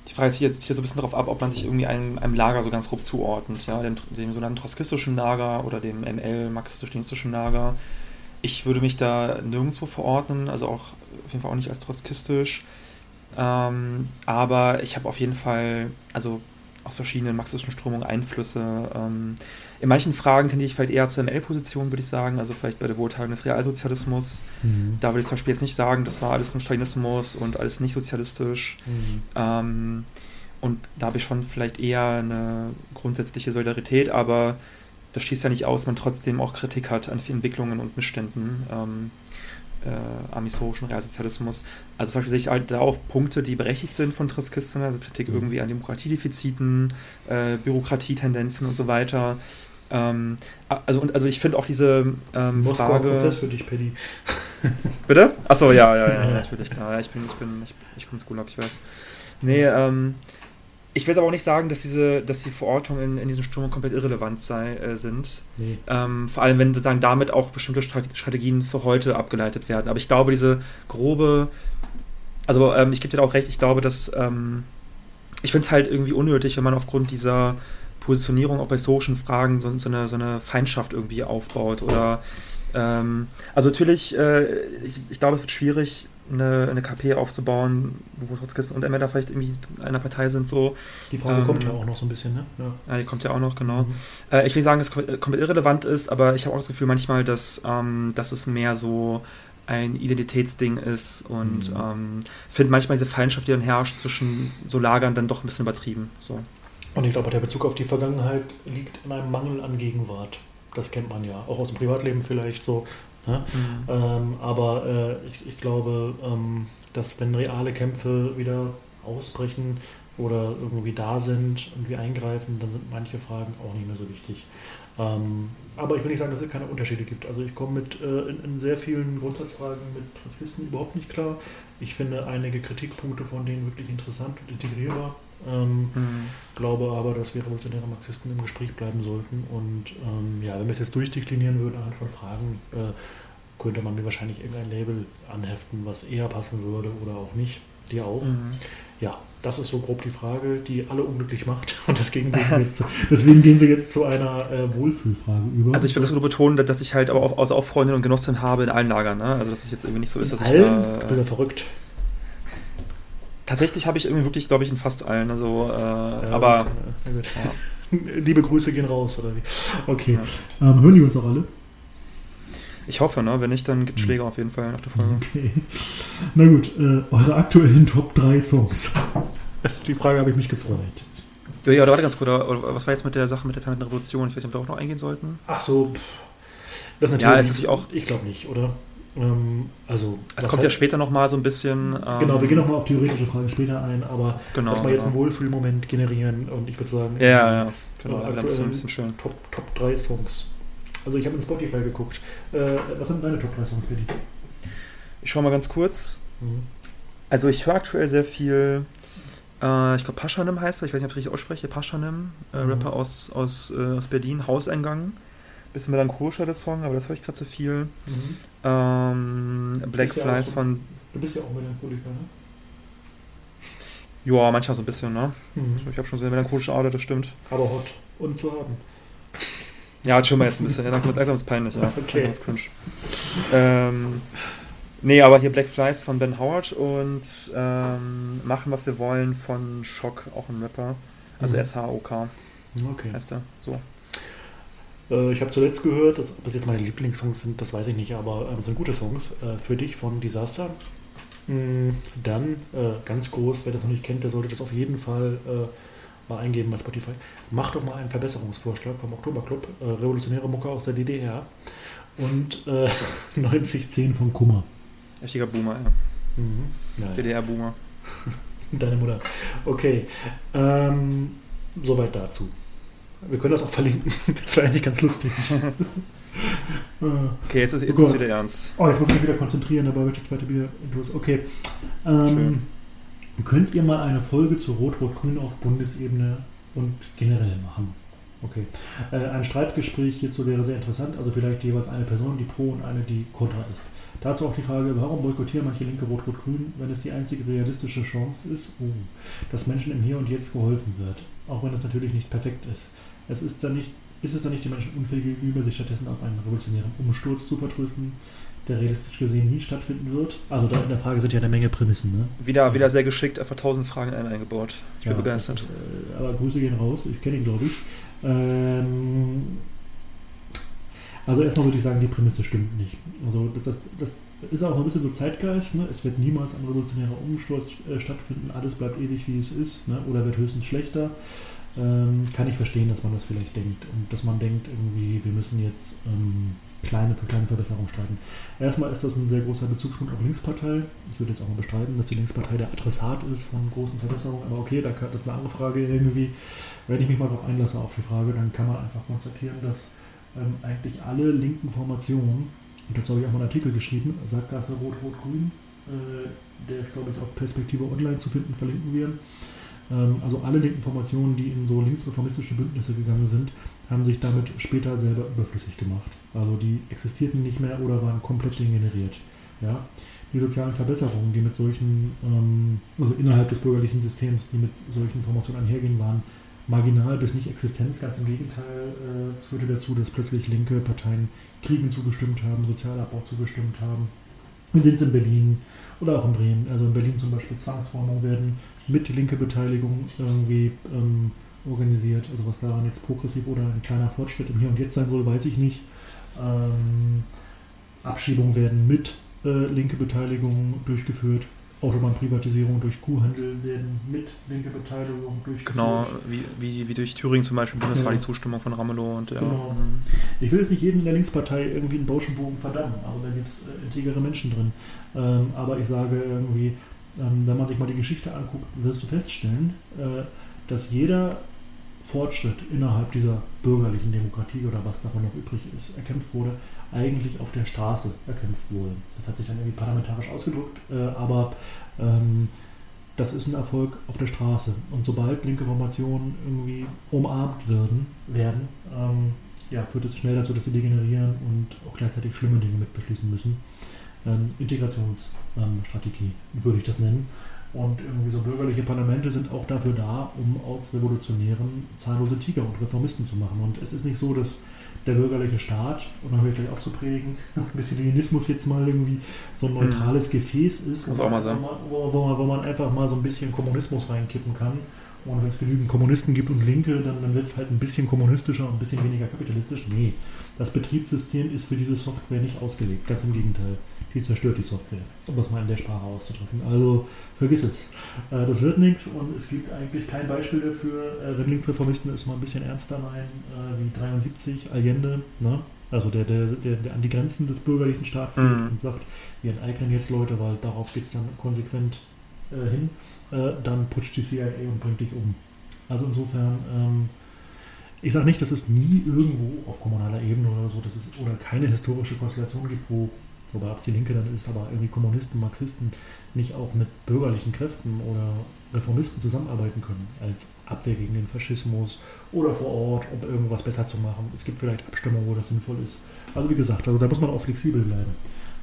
die Frage ist jetzt hier so ein bisschen darauf ab, ob man sich irgendwie einem, einem Lager so ganz grob zuordnet, ja, dem, dem sogenannten troskistischen Lager oder dem ML marxistisch-leninistischen Lager. Ich würde mich da nirgendwo verordnen, also auch auf jeden Fall auch nicht als troskistisch. Ähm, aber ich habe auf jeden Fall, also aus verschiedenen marxistischen Strömungen Einflüsse. Ähm, in manchen Fragen tendiere ich vielleicht eher zur ML-Position, würde ich sagen. Also vielleicht bei der Beurteilung des Realsozialismus. Mhm. Da würde ich zum Beispiel jetzt nicht sagen, das war alles nur Stalinismus und alles nicht sozialistisch. Mhm. Ähm, und da habe ich schon vielleicht eher eine grundsätzliche Solidarität, aber das schließt ja nicht aus, man trotzdem auch Kritik hat an Entwicklungen und Missständen. Ähm, äh, amisorischen Realsozialismus. Also zum Beispiel sehe ich halt da auch Punkte, die berechtigt sind von Triskisten, also Kritik mhm. irgendwie an Demokratiedefiziten, äh, Bürokratietendenzen und so weiter. Ähm, also, und, also ich finde auch diese ähm, Frage. Prozess für dich, Paddy. Bitte? Achso, ja, ja, ja, natürlich. Ja, ich bin, ich bin, ich, ich komme Gulag, ich weiß. Nee, ähm, ich will aber auch nicht sagen, dass diese, dass die Verortungen in, in diesen Strömungen komplett irrelevant sei, äh, sind. Nee. Ähm, vor allem, wenn sozusagen damit auch bestimmte Strategien für heute abgeleitet werden. Aber ich glaube, diese grobe, also ähm, ich gebe dir auch recht, ich glaube, dass ähm, ich finde es halt irgendwie unnötig, wenn man aufgrund dieser Positionierung auch bei historischen Fragen so, so, eine, so eine Feindschaft irgendwie aufbaut. Oder ähm, also natürlich, äh, ich, ich glaube, es wird schwierig, eine, eine KP aufzubauen, wo Trotzkisten und ML da vielleicht irgendwie in einer Partei sind. So. Die Frage ähm, kommt ja auch noch so ein bisschen, ne? Ja, ja die kommt ja auch noch, genau. Mhm. Äh, ich will sagen, dass es komplett irrelevant ist, aber ich habe auch das Gefühl manchmal, dass, ähm, dass es mehr so ein Identitätsding ist und mhm. ähm, finde manchmal diese Feindschaft, die dann herrscht zwischen so Lagern, dann doch ein bisschen übertrieben. So. Und ich glaube, der Bezug auf die Vergangenheit liegt in einem Mangel an Gegenwart. Das kennt man ja, auch aus dem Privatleben vielleicht so. Ne? Mhm. Ähm, aber äh, ich, ich, glaube, ähm, dass wenn reale Kämpfe wieder ausbrechen oder irgendwie da sind und wir eingreifen, dann sind manche Fragen auch nicht mehr so wichtig. Ähm, aber ich will nicht sagen, dass es keine Unterschiede gibt. Also ich komme mit äh, in, in, sehr vielen Grundsatzfragen mit Transisten überhaupt nicht klar. Ich finde einige Kritikpunkte von denen wirklich interessant und integrierbar. Ähm, mhm. Glaube aber, dass wir revolutionäre Marxisten im Gespräch bleiben sollten. Und ähm, ja, wenn wir es jetzt durchdeklinieren würden anhand von Fragen, äh, könnte man mir wahrscheinlich irgendein Label anheften, was eher passen würde oder auch nicht. Dir auch. Mhm. Ja, das ist so grob die Frage, die alle unglücklich macht. Und deswegen gehen wir jetzt, zu, deswegen gehen wir jetzt zu einer äh, Wohlfühlfrage über. Also ich will das nur betonen, dass ich halt aber auch, also auch Freundinnen und Genossinnen habe in allen Lagern. Ne? Also dass es jetzt irgendwie nicht so ist, dass in ich allen? da... Ich bin ja verrückt. Tatsächlich habe ich irgendwie wirklich, glaube ich, in fast allen. Also, äh, ja, aber. Gut, ja. Liebe Grüße gehen raus, oder wie? Okay. Ja. Ähm, hören die uns auch alle? Ich hoffe, ne? Wenn nicht, dann gibt es hm. Schläge auf jeden Fall nach der Folge. Okay. Na gut, äh, eure aktuellen Top 3 Songs. Die Frage habe ich mich gefreut. Ja, ja, warte ganz kurz, was war jetzt mit der Sache mit der permanenten Revolution? Ich weiß nicht, ob wir darauf noch eingehen sollten. Ach so, pff. das ist natürlich, ja, ist natürlich auch. Ich glaube nicht, oder? Ähm, also, es kommt ja später nochmal so ein bisschen. Ähm, genau, wir gehen nochmal auf theoretische Fragen später ein, aber genau, dass wir jetzt genau. einen Wohlfühlmoment generieren und ich würde sagen, ja, ja, genau, ein bisschen schön. Top, Top 3 Songs. Also ich habe in Spotify geguckt. Äh, was sind deine Top 3 Songs, Billy? Ich schaue mal ganz kurz. Mhm. Also ich höre aktuell sehr viel Äh, ich glaube, Paschanim heißt er, ich weiß nicht, ob ich richtig ausspreche. Paschanim, äh, mhm. Rapper aus, aus, äh, aus Berlin, Hauseingang. Bisschen melancholischer der Song, aber das höre ich gerade zu viel. Mhm. Ähm, Black Flies so, von. Du bist ja auch Melancholiker, ne? Ja, manchmal so ein bisschen, ne? Mhm. Ich habe schon so eine melancholische Ader, das stimmt. Aber hot und zu haben. Ja, schon mal jetzt ein bisschen. Ja, langsam, ist es peinlich, ja. Okay. Das cringe. Ähm, nee, aber hier Black Flies von Ben Howard und ähm, Machen, was wir wollen von Shock, auch ein Rapper. Also mhm. S-H-O-K. Okay. Heißt er. So. Äh, ich habe zuletzt gehört, dass, ob das jetzt meine Lieblingssongs sind, das weiß ich nicht, aber es äh, sind gute Songs. Äh, für dich von Disaster. Mm, dann, äh, ganz groß, wer das noch nicht kennt, der sollte das auf jeden Fall äh, mal eingeben bei Spotify. Mach doch mal einen Verbesserungsvorschlag vom Oktoberclub, äh, Revolutionäre Mucke aus der DDR und 9010 von Kummer. Richtiger Boomer, ja. Mhm. DDR-Boomer. Deine Mutter. Okay. Ähm, soweit dazu. Wir können das auch verlinken. Das wäre eigentlich ganz lustig. okay, jetzt ist, jetzt oh ist es wieder ernst. Oh, jetzt muss ich mich wieder konzentrieren, dabei wird die zweite Bier los. Okay. Ähm, könnt ihr mal eine Folge zu Rot-Rot-Grün auf Bundesebene und generell machen? Okay. Äh, ein Streitgespräch hierzu wäre sehr interessant, also vielleicht jeweils eine Person, die pro und eine, die kontra ist. Dazu auch die Frage, warum boykottieren manche Linke Rot-Rot-Grün, wenn es die einzige realistische Chance ist, uh, dass Menschen im Hier und Jetzt geholfen wird. Auch wenn es natürlich nicht perfekt ist. Es ist dann nicht ist es dann nicht die Menschen unfähig gegenüber, sich stattdessen auf einen revolutionären Umsturz zu vertrösten, der realistisch gesehen nie stattfinden wird? Also da in der Frage sind ja eine Menge Prämissen. Ne? Wieder, wieder sehr geschickt, einfach tausend Fragen in einen eingebaut. Ich bin ja, begeistert. Ist, äh, aber Grüße gehen raus, ich kenne ihn, glaube ich. Ähm, also erstmal würde ich sagen, die Prämisse stimmt nicht. Also das, das, das ist auch ein bisschen so Zeitgeist. Ne? Es wird niemals ein revolutionärer Umsturz äh, stattfinden. Alles bleibt ewig, wie es ist. Ne? Oder wird höchstens schlechter ähm, kann ich verstehen, dass man das vielleicht denkt und dass man denkt, irgendwie, wir müssen jetzt ähm, kleine für kleine Verbesserungen streiten. Erstmal ist das ein sehr großer Bezugspunkt auf Linkspartei. Ich würde jetzt auch mal bestreiten, dass die Linkspartei der Adressat ist von großen Verbesserungen, aber okay, da das ist eine andere Frage irgendwie. Wenn ich mich mal darauf einlasse auf die Frage, dann kann man einfach konstatieren, dass ähm, eigentlich alle linken Formationen, und dazu habe ich auch mal einen Artikel geschrieben, Sackgasse Rot-Rot-Grün, äh, der ist, glaube ich, auf Perspektive Online zu finden, verlinken wir ähm, also alle linken Formationen, die in so linksreformistische Bündnisse gegangen sind, haben sich damit später selber überflüssig gemacht. Also die existierten nicht mehr oder waren komplett degeneriert. Ja? Die sozialen Verbesserungen, die mit solchen, ähm, also innerhalb des bürgerlichen Systems, die mit solchen Formationen einhergehen, waren marginal bis nicht existenz. Ganz im Gegenteil, äh, führte dazu, dass plötzlich linke Parteien Kriegen zugestimmt haben, Sozialabbau zugestimmt haben. Wir sind es in Berlin oder auch in Bremen. Also in Berlin zum Beispiel Zwangsformungen werden mit linker Beteiligung irgendwie ähm, organisiert. Also was daran jetzt progressiv oder ein kleiner Fortschritt im Hier und Jetzt sein soll, weiß ich nicht. Ähm, Abschiebungen werden mit äh, linke Beteiligung durchgeführt. Autobahnprivatisierung durch Kuhhandel werden mit linke Beteiligung durchgeführt. Genau, wie, wie, wie durch Thüringen zum Beispiel bundesweit ja. die Zustimmung von Ramelow und ja. Genau. Ich will jetzt nicht jeden in der Linkspartei irgendwie einen Bauschenbogen verdammen, also da gibt es äh, integere Menschen drin. Ähm, aber ich sage irgendwie, ähm, wenn man sich mal die Geschichte anguckt, wirst du feststellen, äh, dass jeder Fortschritt innerhalb dieser bürgerlichen Demokratie oder was davon noch übrig ist, erkämpft wurde, eigentlich auf der Straße erkämpft wurde. Das hat sich dann irgendwie parlamentarisch ausgedrückt, äh, aber ähm, das ist ein Erfolg auf der Straße. Und sobald linke Formationen irgendwie umarmt werden, werden ähm, ja, führt es schnell dazu, dass sie degenerieren und auch gleichzeitig schlimme Dinge mit beschließen müssen ähm, Integrationsstrategie, ähm, würde ich das nennen. Und irgendwie so bürgerliche Parlamente sind auch dafür da, um aus Revolutionären zahllose Tiger und Reformisten zu machen. Und es ist nicht so, dass der bürgerliche Staat, und dann höre ich gleich auf zu predigen, ein bisschen Leninismus jetzt mal irgendwie so ein neutrales hm. Gefäß ist, wo man, wo, wo, man, wo man einfach mal so ein bisschen Kommunismus reinkippen kann. Und wenn es genügend Kommunisten gibt und Linke, dann, dann wird es halt ein bisschen kommunistischer und ein bisschen weniger kapitalistisch. Nee, das Betriebssystem ist für diese Software nicht ausgelegt. Ganz im Gegenteil die zerstört die Software, um das mal in der Sprache auszudrücken. Also vergiss es. Äh, das wird nichts und es gibt eigentlich kein Beispiel dafür. Äh, wenn Linksreformisten es mal ein bisschen ernster meinen, äh, wie 73 Allende, ne? also der, der, der, der an die Grenzen des bürgerlichen Staats geht mhm. und sagt, wir enteignen jetzt Leute, weil darauf geht es dann konsequent hin, dann putscht die CIA und bringt dich um. Also insofern, ähm, ich sage nicht, dass es nie irgendwo auf kommunaler Ebene oder so, dass es oder keine historische Konstellation gibt, wo Wobei ab die Linke dann ist, aber irgendwie Kommunisten, Marxisten nicht auch mit bürgerlichen Kräften oder Reformisten zusammenarbeiten können, als Abwehr gegen den Faschismus oder vor Ort, um irgendwas besser zu machen. Es gibt vielleicht Abstimmungen, wo das sinnvoll ist. Also wie gesagt, also da muss man auch flexibel bleiben.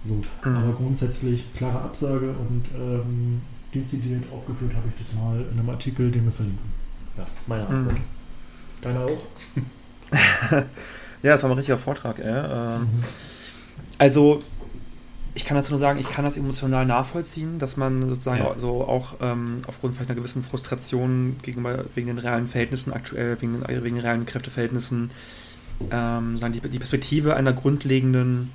So, mhm. Aber grundsätzlich klare Absage und ähm, dezidiert aufgeführt habe ich das mal in einem Artikel, den wir verlinken. Ja, meine Antwort. Mhm. Deine auch? ja, das war ein richtiger Vortrag. Ähm, mhm. Also ich kann dazu nur sagen, ich kann das emotional nachvollziehen, dass man sozusagen ja. so auch ähm, aufgrund vielleicht einer gewissen Frustration gegenüber wegen den realen Verhältnissen aktuell, wegen, wegen den realen Kräfteverhältnissen, ähm, sagen die, die Perspektive einer grundlegenden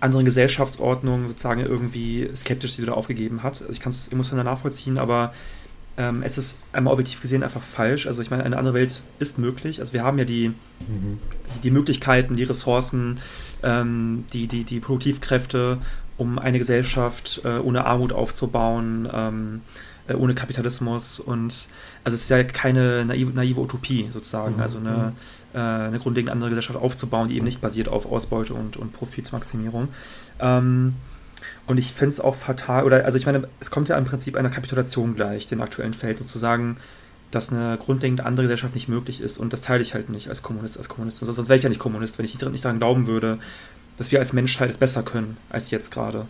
anderen Gesellschaftsordnung sozusagen irgendwie skeptisch die da aufgegeben hat. Also ich kann es emotional nachvollziehen, aber ähm, es ist einmal objektiv gesehen einfach falsch. Also ich meine, eine andere Welt ist möglich. Also wir haben ja die, mhm. die Möglichkeiten, die Ressourcen, ähm, die, die, die Produktivkräfte, um eine Gesellschaft äh, ohne Armut aufzubauen, ähm, äh, ohne Kapitalismus. Und also es ist ja keine naive, naive Utopie sozusagen, mhm. also eine, mhm. äh, eine grundlegend andere Gesellschaft aufzubauen, die eben nicht basiert auf Ausbeute und, und Profitmaximierung. Ähm, und ich finde es auch fatal, oder also ich meine, es kommt ja im Prinzip einer Kapitulation gleich, den aktuellen Verhältnissen zu sagen, dass eine grundlegend andere Gesellschaft nicht möglich ist. Und das teile ich halt nicht als Kommunist, als Kommunist. Sonst wäre ich ja nicht Kommunist, wenn ich nicht daran glauben würde, dass wir als Menschheit es besser können als jetzt gerade.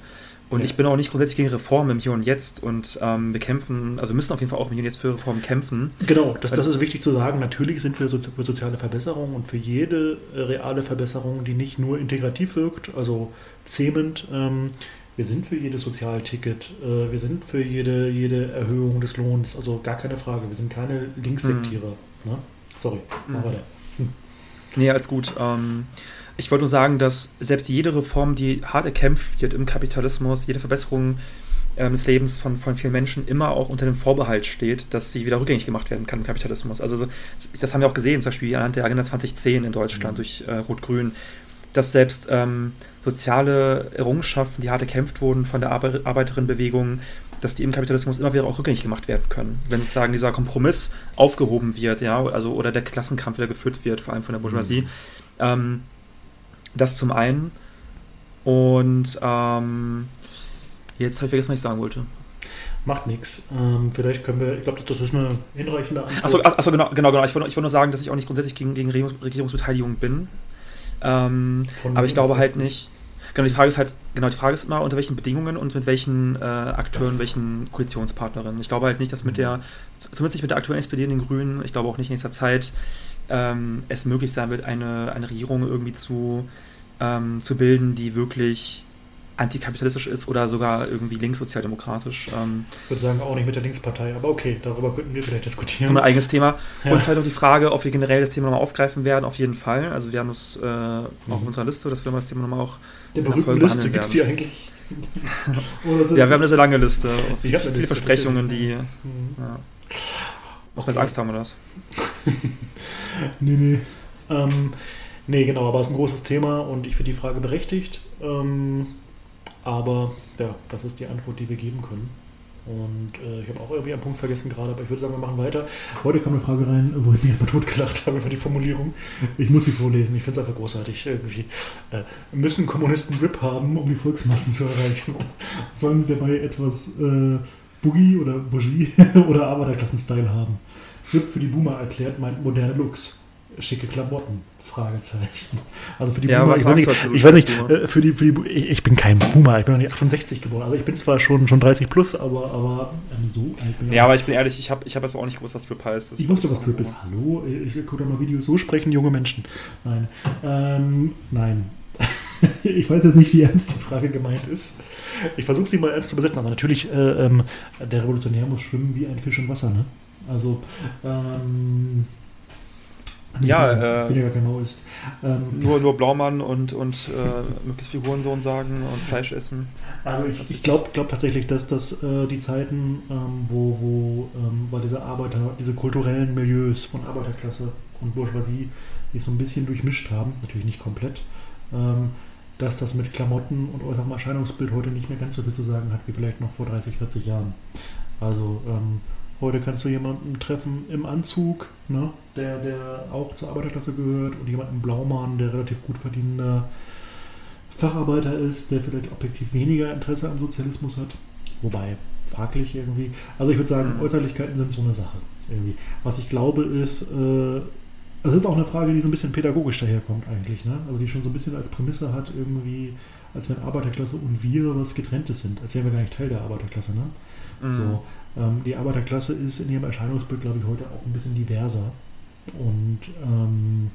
Und ja. ich bin auch nicht grundsätzlich gegen Reformen im Hier und Jetzt und ähm, wir kämpfen, also wir müssen auf jeden Fall auch im Hier und Jetzt für Reformen kämpfen. Genau, das, das ist wichtig zu sagen. Natürlich sind wir für soziale Verbesserungen und für jede äh, reale Verbesserung, die nicht nur integrativ wirkt, also zähmend, ähm, wir sind für jedes Sozialticket, äh, wir sind für jede, jede Erhöhung des Lohns, also gar keine Frage. Wir sind keine Linkssektiere. Mhm. Ne? Sorry, mhm. aber der. Hm. Nee, alles gut. Ähm, ich wollte nur sagen, dass selbst jede Reform, die hart erkämpft wird im Kapitalismus, jede Verbesserung ähm, des Lebens von, von vielen Menschen immer auch unter dem Vorbehalt steht, dass sie wieder rückgängig gemacht werden kann im Kapitalismus. Also das haben wir auch gesehen, zum Beispiel anhand der Agenda 2010 in Deutschland mhm. durch äh, Rot-Grün dass selbst ähm, soziale Errungenschaften, die hart erkämpft wurden von der Arbe Arbeiterinnenbewegung, dass die im Kapitalismus immer wieder auch rückgängig gemacht werden können. Wenn sozusagen dieser Kompromiss aufgehoben wird, ja, also oder der Klassenkampf wieder geführt wird, vor allem von der Bourgeoisie. Mhm. Ähm, das zum einen. Und ähm, jetzt habe ich vergessen, was ich sagen wollte. Macht nichts. Ähm, vielleicht können wir, ich glaube, das ist eine hinreichende Antwort. Achso, achso genau, genau, genau. Ich wollte, ich wollte nur sagen, dass ich auch nicht grundsätzlich gegen, gegen Regierungsbeteiligung bin. Ähm, aber ich glaube halt nicht. Genau, die Frage ist halt, genau, die Frage ist immer, unter welchen Bedingungen und mit welchen äh, Akteuren, welchen Koalitionspartnerinnen. Ich glaube halt nicht, dass mit der, zumindest nicht mit der aktuellen SPD und den Grünen, ich glaube auch nicht in nächster Zeit, ähm, es möglich sein wird, eine, eine Regierung irgendwie zu, ähm, zu bilden, die wirklich antikapitalistisch ist oder sogar irgendwie linkssozialdemokratisch. Ähm, ich würde sagen, auch nicht mit der Linkspartei, aber okay, darüber könnten wir vielleicht diskutieren. Ein eigenes Thema. Ja. Und vielleicht noch die Frage, ob wir generell das Thema nochmal aufgreifen werden, auf jeden Fall. Also wir haben es äh, mhm. auch auf unserer Liste, dass wir das Thema nochmal auch Der berühmten Liste gibt es die eigentlich? ja, wir haben eine sehr lange Liste. Ich viele Liste, Versprechungen, die... Mhm. Ja. Muss man jetzt Angst haben, oder was? nee, nee. Ähm, nee, genau, aber es ist ein großes Thema und ich finde die Frage berechtigt. Ähm, aber ja, das ist die Antwort, die wir geben können. Und äh, ich habe auch irgendwie einen Punkt vergessen gerade, aber ich würde sagen, wir machen weiter. Heute kam eine Frage rein, wo ich mich mal totgelacht habe über die Formulierung. Ich muss sie vorlesen, ich finde es einfach großartig. Irgendwie. Äh, müssen Kommunisten RIP haben, um die Volksmassen zu erreichen? Sollen sie dabei etwas äh, Boogie oder Bougie oder Arbeiterklassen-Style haben? RIP für die Boomer erklärt meint moderne Looks, schicke Klamotten. Fragezeichen. Also für die ja, Boomer, ich weiß nicht, ich weiß nicht äh, für die, für die ich, ich, bin kein Boomer, ich bin noch nicht 68 geboren. Also ich bin zwar schon, schon 30 plus, aber, aber ähm, so alt bin ich. Ja, aber ich bin ehrlich, ich habe ich hab auch nicht gewusst, was Trip heißt. Ich wusste, was Trip ist. Hallo, ich, ich gucke da mal Videos, so sprechen junge Menschen. Nein. Ähm, nein. ich weiß jetzt nicht, wie ernst die Frage gemeint ist. Ich versuche sie mal ernst zu übersetzen, aber natürlich, äh, ähm, der Revolutionär muss schwimmen wie ein Fisch im Wasser, ne? Also, ähm, ja, äh, genau ist. Ähm, nur, nur Blaumann und, und äh, möglichst viel Hurensohn sagen und Fleisch essen. Also ich, ich glaube glaub tatsächlich, dass das äh, die Zeiten, ähm, wo, wo ähm, weil diese Arbeiter, diese kulturellen Milieus von Arbeiterklasse und Bourgeoisie sich so ein bisschen durchmischt haben, natürlich nicht komplett, ähm, dass das mit Klamotten und eurem Erscheinungsbild heute nicht mehr ganz so viel zu sagen hat, wie vielleicht noch vor 30, 40 Jahren. Also ähm, Heute kannst du jemanden treffen im Anzug, ne, der, der auch zur Arbeiterklasse gehört und jemanden im Blaumann, der relativ gut verdienender Facharbeiter ist, der vielleicht objektiv weniger Interesse am Sozialismus hat. Wobei, fraglich irgendwie. Also ich würde sagen, mhm. Äußerlichkeiten sind so eine Sache. Irgendwie. Was ich glaube ist, äh, das ist auch eine Frage, die so ein bisschen pädagogisch daherkommt eigentlich, ne? aber die schon so ein bisschen als Prämisse hat, irgendwie, als wenn Arbeiterklasse und wir was Getrenntes sind, als wären wir gar nicht Teil der Arbeiterklasse. Ne? Mhm. So, ähm, die Arbeiterklasse ist in ihrem Erscheinungsbild, glaube ich, heute auch ein bisschen diverser. Und ähm,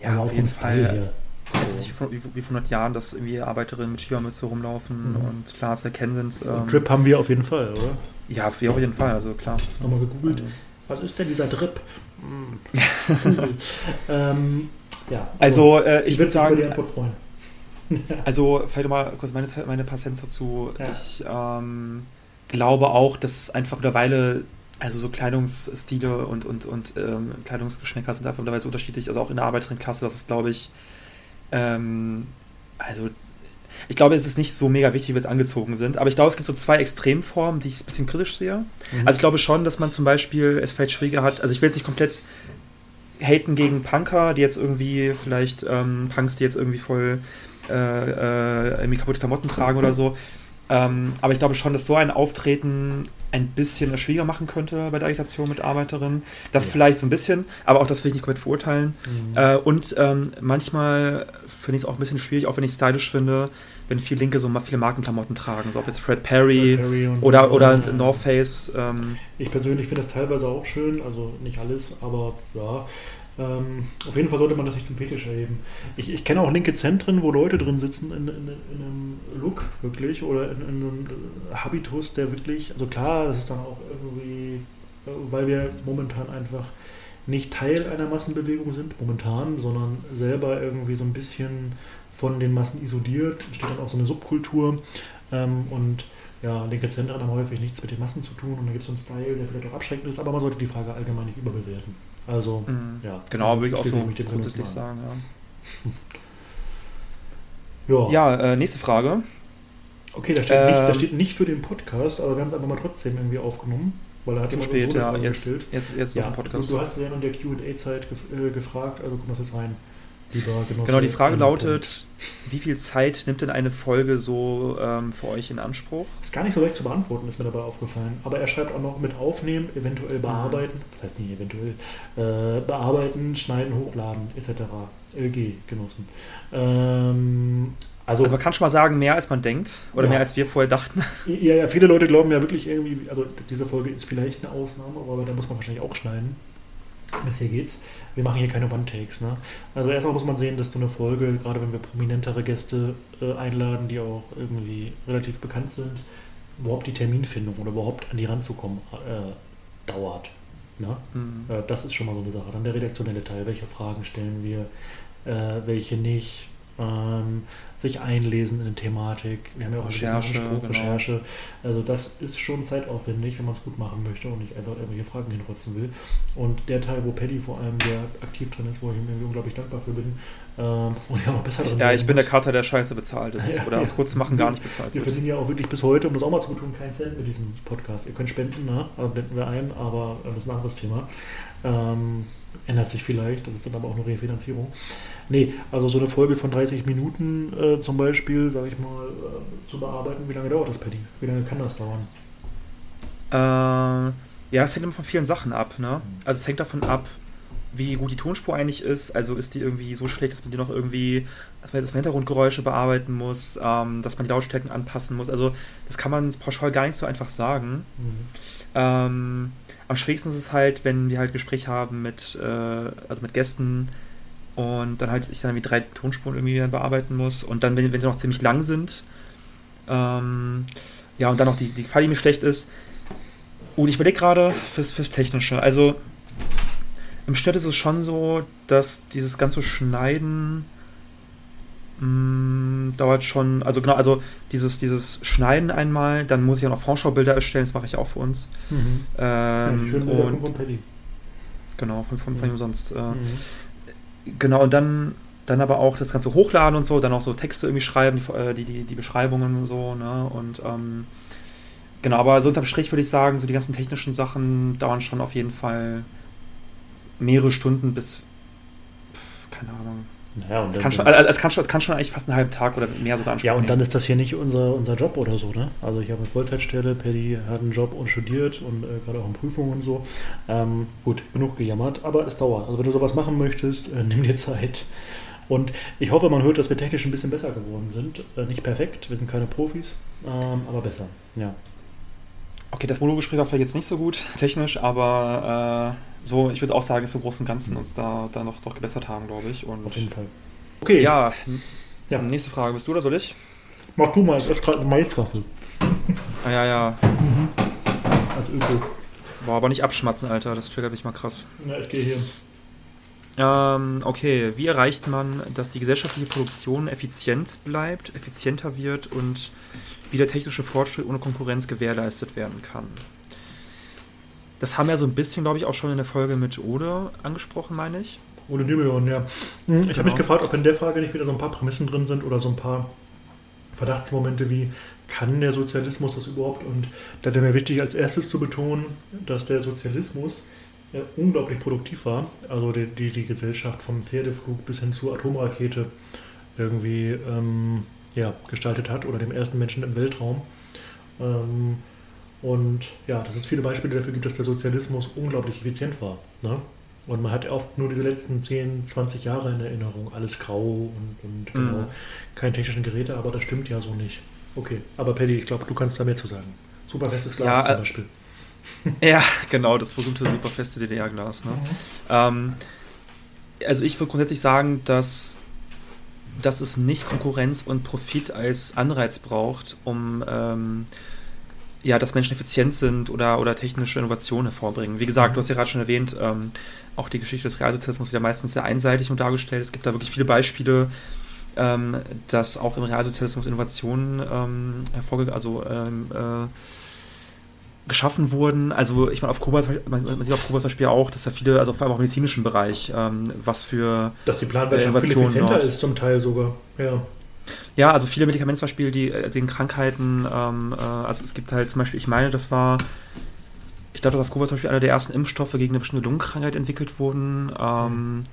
ja, auf jeden Fall. Ich weiß nicht, wie, wie vor 100 Jahren, dass irgendwie Arbeiterinnen mit Schiebermütze rumlaufen mhm. und klar zu erkennen sind. Ähm, Drip haben wir auf jeden Fall, oder? Ja, wir auf jeden Fall, also klar. Nochmal gegoogelt. Also. Was ist denn dieser Drip? Hm. ähm, ja, also, also äh, ich würde sagen. Die Antwort freuen. also, vielleicht mal kurz meine, meine Cents dazu. Ja. Ich ähm, glaube auch, dass es einfach mittlerweile also so Kleidungsstile und, und, und ähm, Kleidungsgeschmäcker sind einfach mittlerweile unterschiedlich. Also auch in der Arbeiterinnenklasse, das ist, glaube ich, ähm, also ich glaube, es ist nicht so mega wichtig, wie wir jetzt angezogen sind, aber ich glaube, es gibt so zwei Extremformen, die ich ein bisschen kritisch sehe. Mhm. Also ich glaube schon, dass man zum Beispiel es vielleicht schwieriger hat, also ich will jetzt nicht komplett haten gegen Punker, die jetzt irgendwie vielleicht ähm, Punks, die jetzt irgendwie voll äh, äh, irgendwie kaputte Klamotten tragen oder so. Ähm, aber ich glaube schon, dass so ein Auftreten ein bisschen schwieriger machen könnte bei der Agitation mit Arbeiterinnen. Das ja. vielleicht so ein bisschen, aber auch das will ich nicht komplett verurteilen. Mhm. Äh, und ähm, manchmal finde ich es auch ein bisschen schwierig, auch wenn ich es stylisch finde, wenn viele Linke so mal viele Markenklamotten tragen, so ob jetzt Fred Perry, Fred Perry oder, oder ja. North Face. Ähm. Ich persönlich finde das teilweise auch schön, also nicht alles, aber ja. Ähm, auf jeden Fall sollte man das nicht zum Fetisch erheben. Ich, ich kenne auch linke Zentren, wo Leute drin sitzen in, in, in einem Look wirklich oder in, in, einem Habitus, der wirklich, also klar, das ist dann auch irgendwie, weil wir momentan einfach nicht Teil einer Massenbewegung sind, momentan, sondern selber irgendwie so ein bisschen von den Massen isoliert, entsteht dann auch so eine Subkultur ähm, und ja, linke Zentren haben häufig nichts mit den Massen zu tun und da gibt es so einen Style, der vielleicht auch abschreckend ist, aber man sollte die Frage allgemein nicht überbewerten. Also, mhm. ja. Genau, würde ich auch so grundsätzlich sagen, ja. ja, ja äh, nächste Frage. Okay, da steht, ähm, nicht, da ähm, steht nicht für den Podcast, aber wir haben es einfach mal trotzdem irgendwie aufgenommen. Weil er hat zu spät, ja, jetzt, jetzt, jetzt ja, auf dem Podcast. Du, du hast ja in der QA-Zeit gef äh, gefragt, also gucken wir jetzt rein lieber Genosse. Genau, die Frage lautet, wie viel Zeit nimmt denn eine Folge so ähm, für euch in Anspruch? Ist gar nicht so leicht zu beantworten, ist mir dabei aufgefallen. Aber er schreibt auch noch mit aufnehmen, eventuell mhm. bearbeiten, mhm. das heißt nicht eventuell, äh, bearbeiten, schneiden, hochladen, etc. LG Genossen. Ähm, also, also, man kann schon mal sagen, mehr als man denkt oder ja. mehr als wir vorher dachten. Ja, ja, viele Leute glauben ja wirklich irgendwie, also diese Folge ist vielleicht eine Ausnahme, aber da muss man wahrscheinlich auch schneiden. Bis hier geht's wir machen hier keine One-Takes. Ne? Also erstmal muss man sehen, dass so eine Folge, gerade wenn wir prominentere Gäste äh, einladen, die auch irgendwie relativ bekannt sind, überhaupt die Terminfindung oder überhaupt an die ranzukommen, äh, dauert. Ne? Mhm. Äh, das ist schon mal so eine Sache. Dann der redaktionelle Teil, welche Fragen stellen wir, äh, welche nicht ähm, sich einlesen in eine Thematik. Wir haben ja auch Recherche, genau. Recherche. Also das ist schon zeitaufwendig, wenn man es gut machen möchte und nicht einfach irgendwelche Fragen hinrotzen will. Und der Teil, wo Paddy vor allem sehr aktiv drin ist, wo ich ihm irgendwie unglaublich dankbar für bin, ähm, und ja noch besser drin Ja, ich bin der Kater, der Scheiße bezahlt ist. Ja, oder ja. kurz machen gar nicht bezahlt Wir verdienen ja auch wirklich bis heute, um das auch mal zu tun, keinen Cent mit diesem Podcast. Ihr könnt spenden, ne? also blenden wir ein, aber äh, das ist ein anderes Thema. Ähm, ändert sich vielleicht, das ist dann aber auch eine Refinanzierung. Nee, also so eine Folge von 30 Minuten äh, zum Beispiel, sage ich mal, äh, zu bearbeiten, wie lange dauert das, Paddy? Wie lange kann das dauern? Äh, ja, es hängt immer von vielen Sachen ab. Ne? Also es hängt davon ab, wie gut die Tonspur eigentlich ist. Also ist die irgendwie so schlecht, dass man die noch irgendwie, dass man jetzt Hintergrundgeräusche bearbeiten muss, ähm, dass man die Lautstärken anpassen muss. Also das kann man pauschal gar nicht so einfach sagen. Mhm. Ähm, am schwierigsten ist es halt, wenn wir halt Gespräch haben mit, äh, also mit Gästen und dann halt ich dann wie drei Tonspuren irgendwie bearbeiten muss und dann, wenn, wenn sie noch ziemlich lang sind, ähm, ja, und dann noch die, die Quali mir schlecht ist. Und ich überlege gerade fürs, fürs Technische. Also im Schnitt ist es schon so, dass dieses ganze Schneiden mh, mm, dauert schon, also genau, also dieses, dieses Schneiden einmal, dann muss ich auch noch Vorschaubilder erstellen, das mache ich auch für uns. Mhm. Ähm, ja, und, von. Genau, von, von, von ja. umsonst. Äh, mhm. Genau, und dann, dann aber auch das Ganze hochladen und so, dann auch so Texte irgendwie schreiben, die, äh, die, die, die Beschreibungen und so, ne? Und ähm, genau, aber so unterm Strich würde ich sagen, so die ganzen technischen Sachen dauern schon auf jeden Fall mehrere Stunden bis, keine Ahnung, Ja, es, kann schon, also es, kann schon, es kann schon eigentlich fast einen halben Tag oder mehr sogar ansprechen. Ja, und dann ist das hier nicht unser, unser Job oder so, ne? Also ich habe eine Vollzeitstelle, Paddy hat einen Job und studiert und äh, gerade auch in Prüfungen und so. Ähm, gut, genug gejammert, aber es dauert. Also wenn du sowas machen möchtest, äh, nimm dir Zeit. Und ich hoffe, man hört, dass wir technisch ein bisschen besser geworden sind. Äh, nicht perfekt, wir sind keine Profis, ähm, aber besser, ja. Okay, das Monogespräch war vielleicht jetzt nicht so gut technisch, aber äh, so, ich würde auch sagen, dass wir im Großen und Ganzen uns da, da noch doch gebessert haben, glaube ich. Und Auf jeden Fall. Okay. Ja, ja, nächste Frage. Bist du oder soll ich? Mach du mal, das ist gerade eine Maiswaffel. Ah, ja, ja. Mhm. Als Öko. Boah, aber nicht abschmatzen, Alter. Das triggert mich mal krass. Ja, ich gehe hier. Ähm, okay, wie erreicht man, dass die gesellschaftliche Produktion effizient bleibt, effizienter wird und wie der technische Fortschritt ohne Konkurrenz gewährleistet werden kann? Das haben wir so ein bisschen, glaube ich, auch schon in der Folge mit Ode angesprochen, meine ich. Ode Nümeon, ja. Hm, ich genau. habe mich gefragt, ob in der Frage nicht wieder so ein paar Prämissen drin sind oder so ein paar Verdachtsmomente wie, kann der Sozialismus das überhaupt? Und da wäre mir wichtig, als erstes zu betonen, dass der Sozialismus ja, unglaublich produktiv war. Also die, die, die, Gesellschaft vom Pferdeflug bis hin zur Atomrakete irgendwie ähm, ja, gestaltet hat oder dem ersten Menschen im Weltraum. Ähm, und ja, dass es viele Beispiele dafür gibt, dass der Sozialismus unglaublich effizient war. Ne? Und man hat oft nur diese letzten 10, 20 Jahre in Erinnerung. Alles grau und, und genau, mhm. keine technischen Geräte, aber das stimmt ja so nicht. Okay, aber Paddy, ich glaube, du kannst da mehr zu sagen. Super festes Glas ja, zum äh, Beispiel. Ja, genau, das berühmte superfeste DDR-Glas. Ne? Mhm. Ähm, also ich würde grundsätzlich sagen, dass, dass es nicht Konkurrenz und Profit als Anreiz braucht, um ähm, ja, dass Menschen effizient sind oder, oder technische Innovationen hervorbringen. Wie gesagt, du hast ja gerade schon erwähnt, ähm, auch die Geschichte des Realsozialismus wird ja meistens sehr einseitig und dargestellt. Es gibt da wirklich viele Beispiele, ähm, dass auch im Realsozialismus Innovationen ähm, hervorgegangen, also ähm, äh, geschaffen wurden. Also ich meine, auf Kuba, man, man sieht auf Kuba zum Beispiel auch, dass da viele, also vor allem auch im medizinischen Bereich, ähm, was für Dass die Planwirtschaft viel effizienter dort. ist zum Teil sogar, ja. Ja, also viele Medikamente zum Beispiel, die äh, gegen Krankheiten, ähm, äh, also es gibt halt zum Beispiel, ich meine, das war, ich glaube, dass auf Kuba zum Beispiel einer der ersten Impfstoffe gegen eine bestimmte Lungenkrankheit entwickelt wurden. Ähm.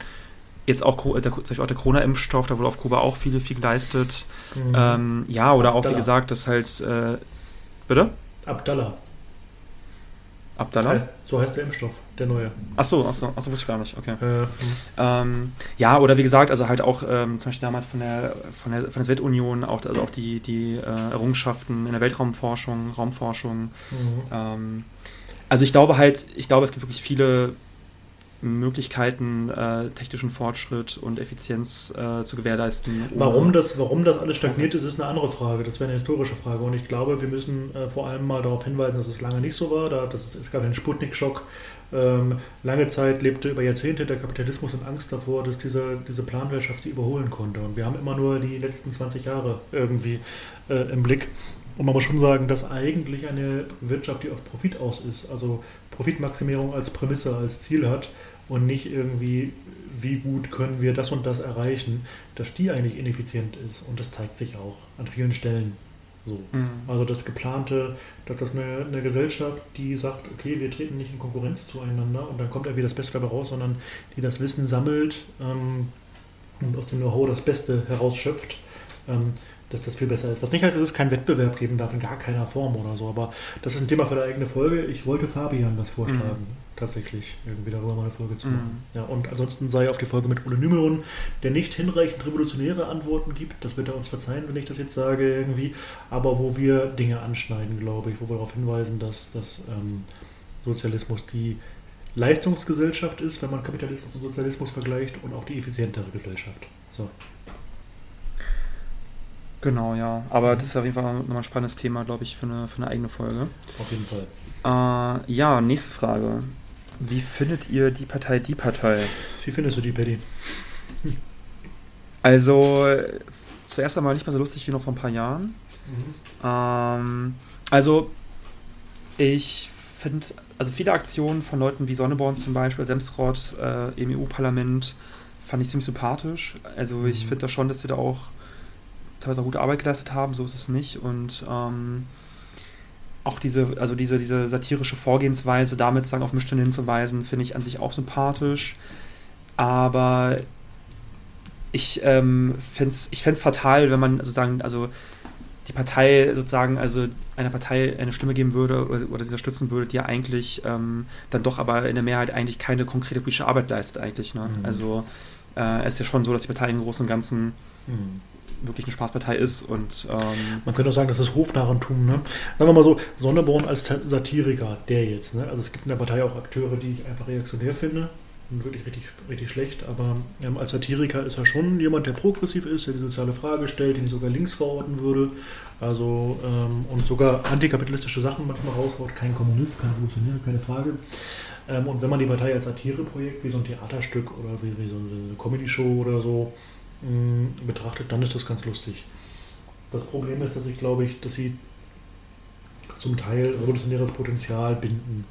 Jetzt auch, der, auch der Corona-Impfstoff, da wurde auf Kuba auch viel, viel geleistet. Mhm. Ähm, ja, oder Abdallah. auch, wie gesagt, dass halt, äh, bitte? Abdallah. Abdallah? Heißt, so heißt der Impfstoff, der neue. Achso, achso, achso, wusste ich gar nicht, okay. Äh, ähm, ja, oder wie gesagt, also halt auch ähm, zum Beispiel damals von der, von der, von der Sowjetunion, auch, also auch die, die äh, Errungenschaften in der Weltraumforschung, Raumforschung. Mhm. Ähm, also ich glaube halt, ich glaube, es gibt wirklich viele Möglichkeiten, äh, technischen Fortschritt und Effizienz äh, zu gewährleisten. Warum das, warum das alles stagniert ist, ist eine andere Frage. Das wäre eine historische Frage. Und ich glaube, wir müssen äh, vor allem mal darauf hinweisen, dass es lange nicht so war. Da, das, es gab den Sputnik-Schock. Ähm, lange Zeit lebte über Jahrzehnte der Kapitalismus in Angst davor, dass diese, diese Planwirtschaft sie überholen konnte. Und wir haben immer nur die letzten 20 Jahre irgendwie äh, im Blick. Und man muss schon sagen, dass eigentlich eine Wirtschaft, die auf Profit aus ist, also Profitmaximierung als Prämisse, als Ziel hat, und nicht irgendwie, wie gut können wir das und das erreichen, dass die eigentlich ineffizient ist. Und das zeigt sich auch an vielen Stellen so. Mhm. Also das geplante, dass das eine, eine, Gesellschaft, die sagt, okay, wir treten nicht in Konkurrenz zueinander und dann kommt irgendwie das Beste dabei raus, sondern die das Wissen sammelt ähm, und aus dem Know-how das Beste herausschöpft. Ähm, dass das viel besser ist. Was nicht heißt, dass es keinen Wettbewerb geben darf, in gar keiner Form oder so. Aber das ist ein Thema für eine eigene Folge. Ich wollte Fabian das vorschlagen, mhm. tatsächlich, irgendwie darüber mal eine Folge zu machen. Mhm. Ja, und ansonsten sei auf die Folge mit Ole Nümeron, der nicht hinreichend revolutionäre Antworten gibt. Das wird er uns verzeihen, wenn ich das jetzt sage irgendwie. Aber wo wir Dinge anschneiden, glaube ich, wo wir darauf hinweisen, dass, dass ähm, Sozialismus die Leistungsgesellschaft ist, wenn man Kapitalismus und Sozialismus vergleicht und auch die effizientere Gesellschaft. So. Genau, ja. Aber das ist auf jeden Fall nochmal ein spannendes Thema, glaube ich, für eine, für eine eigene Folge. Auf jeden Fall. Äh, ja, nächste Frage. Wie findet ihr die Partei Die Partei? Wie findest du die, Paddy? Also, zuerst einmal nicht mehr so lustig wie noch vor ein paar Jahren. Mhm. Ähm, also, ich finde, also viele Aktionen von Leuten wie Sonneborn zum Beispiel, Semsrott äh, im EU-Parlament, fand ich ziemlich sympathisch. Also, ich mhm. finde da schon, dass sie da auch teilweise auch gute Arbeit geleistet haben, so ist es nicht. Und ähm, auch diese, also diese, diese satirische Vorgehensweise, damit sagen, auf Missstände hinzuweisen, finde ich an sich auch sympathisch. Aber ich ähm, fände es ich fatal, wenn man sozusagen, also die Partei sozusagen, also einer Partei eine Stimme geben würde oder, oder sie unterstützen würde, die ja eigentlich ähm, dann doch aber in der Mehrheit eigentlich keine konkrete politische Arbeit leistet eigentlich. Ne? Mhm. Also äh, es ist ja schon so, dass die Partei im Großen und Ganzen mhm. Wirklich eine Spaßpartei ist und ähm, man könnte auch sagen, das ist Hofnarrentum. Ne? Sagen wir mal so, Sonneborn als Satiriker, der jetzt. Ne? Also es gibt in der Partei auch Akteure, die ich einfach reaktionär finde wirklich richtig, richtig schlecht, aber ähm, als Satiriker ist er schon jemand, der progressiv ist, der die soziale Frage stellt, den ich sogar links verorten würde. Also ähm, und sogar antikapitalistische Sachen manchmal raushaut, kein Kommunist, kein Revolutionär, keine Frage. Ähm, und wenn man die Partei als Satireprojekt, wie so ein Theaterstück oder wie, wie so eine Comedy-Show oder so betrachtet, dann ist das ganz lustig. Das Problem ist, dass ich glaube ich, dass sie zum Teil revolutionäres Potenzial binden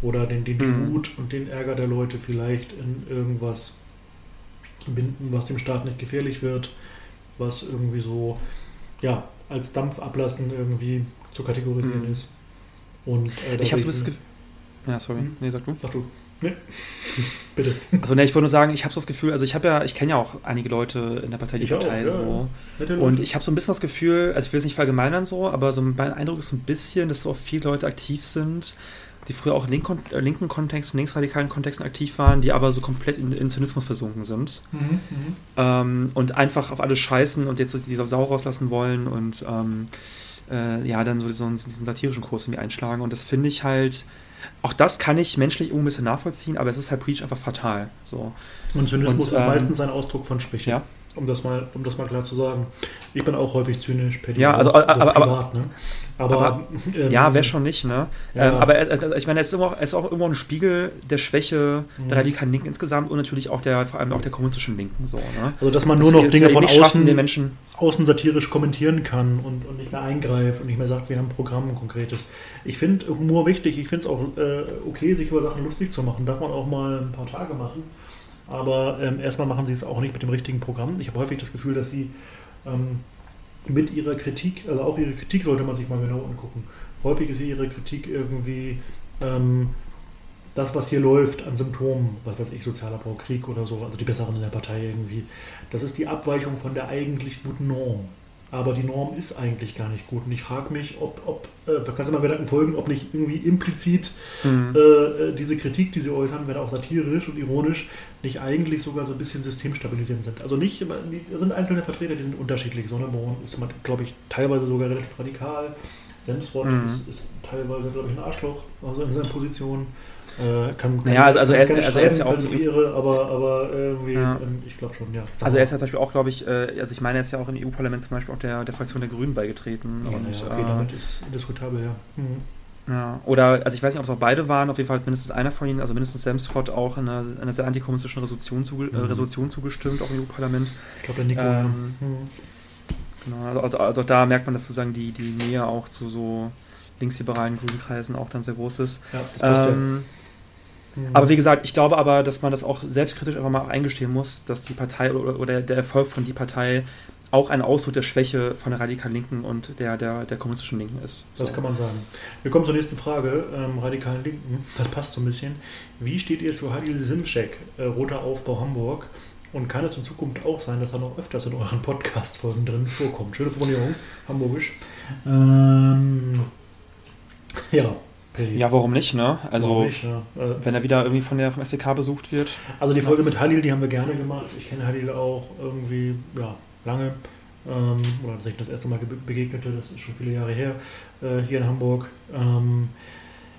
oder den, den, mhm. Wut und den Ärger der Leute vielleicht in irgendwas binden, was dem Staat nicht gefährlich wird, was irgendwie so, ja, als Dampf ablassen irgendwie zu kategorisieren mhm. ist. Und äh, ich habe so das Gefühl. Ja, sorry. Hm? Nee, sag du. Sag du. Nee. Bitte. Also ne, ich wollte nur sagen, ich habe so das Gefühl, also ich habe ja, ich kenne ja auch einige Leute in der Partei, die ich Partei auch, so. Ja. Und ich habe so ein bisschen das Gefühl, also ich will es nicht verallgemeinern so, aber so mein Eindruck ist ein bisschen, dass so viele Leute aktiv sind, die früher auch in linken, äh, linken Kontexten, linksradikalen Kontexten aktiv waren, die aber so komplett in, in Zynismus versunken sind. Mhm, mhm, ähm, und einfach auf alles scheißen und jetzt diese Sau rauslassen wollen und ähm, äh, ja, dann so diesen, diesen satirischen Kurs irgendwie einschlagen. Und das finde ich halt, auch das kann ich menschlich irgendwo ein bisschen nachvollziehen, aber es ist halt Preach einfach fatal. So. Und Zynismus und, ähm, ist meistens ein Ausdruck von Schwäche. Ja. Um das, mal, um das mal klar zu sagen. Ich bin auch häufig zynisch per Ja, also, aber, aber, privat, ne? aber, aber ähm, ja, wäre schon nicht, ne? Ja. Ähm, aber also, ich meine, es ist, auch, es ist auch irgendwo ein Spiegel der Schwäche mhm. der radikalen Linken insgesamt und natürlich auch der, vor allem auch der kommunistischen Linken. So, ne? Also, dass man nur das noch Dinge von außen, den Menschen außen satirisch kommentieren kann und, und nicht mehr eingreift und nicht mehr sagt, wir haben ein Programm ein konkretes. Ich finde Humor wichtig, ich finde es auch äh, okay, sich über Sachen lustig zu machen. Darf man auch mal ein paar Tage machen. Aber ähm, erstmal machen sie es auch nicht mit dem richtigen Programm. Ich habe häufig das Gefühl, dass sie ähm, mit ihrer Kritik, also auch ihre Kritik sollte man sich mal genau angucken. Häufig ist ihre Kritik irgendwie ähm, das, was hier läuft an Symptomen, was weiß ich, Sozialabbau, Krieg oder so, also die Besseren in der Partei irgendwie. Das ist die Abweichung von der eigentlich guten Norm aber die Norm ist eigentlich gar nicht gut. Und ich frage mich, ob, ob äh, kannst du mal Gedanken folgen, ob nicht irgendwie implizit mhm. äh, diese Kritik, die sie äußern, wenn auch satirisch und ironisch, nicht eigentlich sogar so ein bisschen systemstabilisierend sind. Also nicht, die sind einzelne Vertreter, die sind unterschiedlich. Sonneborn ist, glaube ich, teilweise sogar relativ radikal. Semsrott mhm. ist, ist, teilweise, glaube ich, ein Arschloch, also in seiner Position. Äh, kann, naja, also, also, er, also er ist ja auch so irre, aber, aber irgendwie, ja. ähm, ich glaube schon, ja. Also er ist ja zum Beispiel auch, glaube ich, äh, also ich meine, er ist ja auch im EU-Parlament zum Beispiel auch der, der Fraktion der Grünen beigetreten. Ja, und, ja, okay, äh, damit ist diskutabel, ja. Mhm. Ja, oder, also ich weiß nicht, ob es auch beide waren, auf jeden Fall mindestens einer von ihnen, also mindestens Semsrott auch einer, einer sehr antikommunistischen Resolution, zuge äh, mhm. Resolution zugestimmt, auch im EU-Parlament. Ich glaube, der Nico. Ähm, mhm. Genau, also, also, also da merkt man, dass sozusagen die, die Nähe auch zu so linksliberalen grünen Kreisen auch dann sehr groß ist. Ja, das ähm, ja. Mhm. Aber wie gesagt, ich glaube aber, dass man das auch selbstkritisch einfach mal eingestehen muss, dass die Partei oder, oder der Erfolg von die Partei auch ein Ausdruck der Schwäche von der radikalen Linken und der, der, der kommunistischen Linken ist. So. Das kann man sagen. Wir kommen zur nächsten Frage. Ähm, radikalen Linken, das passt so ein bisschen. Wie steht ihr zu Halil Simcek, äh, Roter Aufbau Hamburg? Und kann es in Zukunft auch sein, dass er noch öfters in euren Podcast-Folgen drin vorkommt? Schöne Formulierung, hamburgisch. Ähm, ja, ja, warum nicht, ne? Also, nicht, ja. äh, wenn er wieder irgendwie von der, vom SDK besucht wird. Also, die Folge mit Halil, die haben wir gerne gemacht. Ich kenne Halil auch irgendwie, ja, lange. Ähm, oder dass ich das erste Mal begegnete, das ist schon viele Jahre her, äh, hier in Hamburg. Ähm,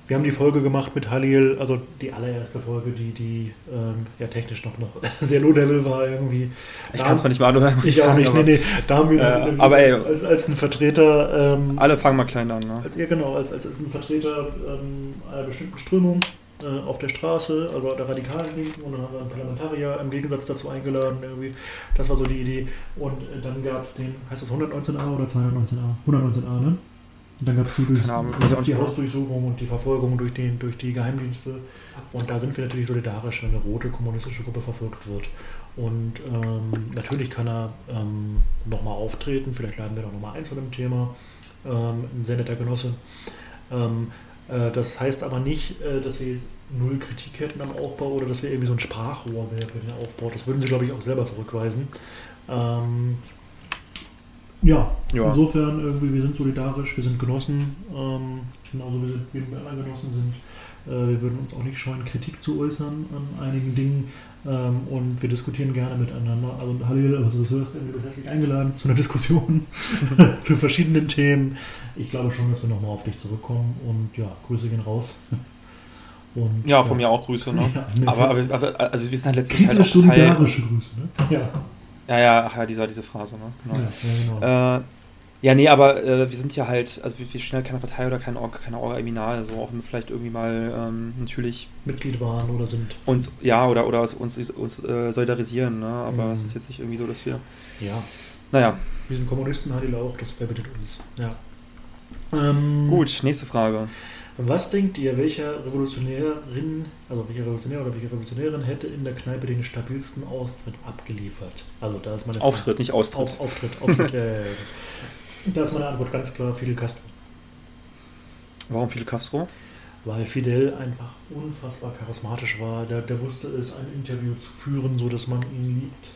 wir haben die Folge gemacht mit Halil, also die allererste Folge, die, die ähm, ja technisch noch, noch sehr low-level war irgendwie. Ich kann es mal nicht mal anhören. Ich sagen, auch nicht, nee, nee. Da haben wir äh, aber als, ey, als, als ein Vertreter. Ähm, alle fangen mal klein an, ne? Ja, genau, als, als, als ein Vertreter ähm, einer bestimmten Strömung äh, auf der Straße, also der radikalen Linken, und dann haben wir einen Parlamentarier im Gegensatz dazu eingeladen. Irgendwie. Das war so die Idee. Und äh, dann gab es den, heißt das 119a oder 219a? 119a, ne? Und dann gab es die, die Hausdurchsuchung und die Verfolgung durch, den, durch die Geheimdienste. Und da sind wir natürlich solidarisch, wenn eine rote kommunistische Gruppe verfolgt wird. Und ähm, natürlich kann er ähm, nochmal auftreten, vielleicht laden wir noch nochmal ein zu dem Thema. Ähm, ein sehr netter Genosse. Ähm, Äh, das heißt aber nicht, äh, dass wir jetzt null Kritik hätten am Aufbau oder dass wir irgendwie so ein Sprachrohr wäre für den Aufbau. Das würden sie, glaube ich, auch selber zurückweisen. Ähm, ja, ja, insofern irgendwie, wir sind solidarisch, wir sind Genossen, ähm, genauso wie wir mit anderen Genossen sind. Äh, wir würden uns auch nicht scheuen, Kritik zu äußern an einigen Dingen ähm, und wir diskutieren gerne miteinander. Also Halil, also das hörst, du bist herzlich eingeladen zu einer Diskussion zu verschiedenen Themen. Ich glaube schon, dass wir nochmal auf dich zurückkommen und ja, Grüße gehen raus. Und, ja, von ja. mir auch Grüße. Ne? Ja, aber, aber, aber, also wir sind halt letztlich halt auch solidarische Teil, Grüße, ne? Ja. Ja, ja, ach ja, diese, diese Phrase, ne? Genau. Ja, ja, genau. Äh, ja, nee, aber äh, wir sind ja halt, also wir, wir stehen halt keine Partei oder kein Org, keine Orga-Eminal, so auch wenn wir vielleicht irgendwie mal ähm, natürlich Mitglied waren oder sind. Und ja, oder, oder uns, uns äh, solidarisieren, ne? Aber mhm. es ist jetzt nicht irgendwie so, dass wir. Ja. Naja. Wir sind Kommunisten, Hadil auch, das verbindet uns. Ja. Ähm, Gut, nächste Frage. Was denkt ihr, welcher Revolutionärin, also welcher Revolutionär oder welche Revolutionärin hätte in der Kneipe den stabilsten Austritt abgeliefert? Also da ist meine Auftritt, Frage. nicht Austritt. Auf, Auftritt, Auftritt. äh, da ist meine Antwort ganz klar Fidel Castro. Warum Fidel Castro? Weil Fidel einfach unfassbar charismatisch war. Der, der wusste es, ein Interview zu führen, so dass man ihn liebt.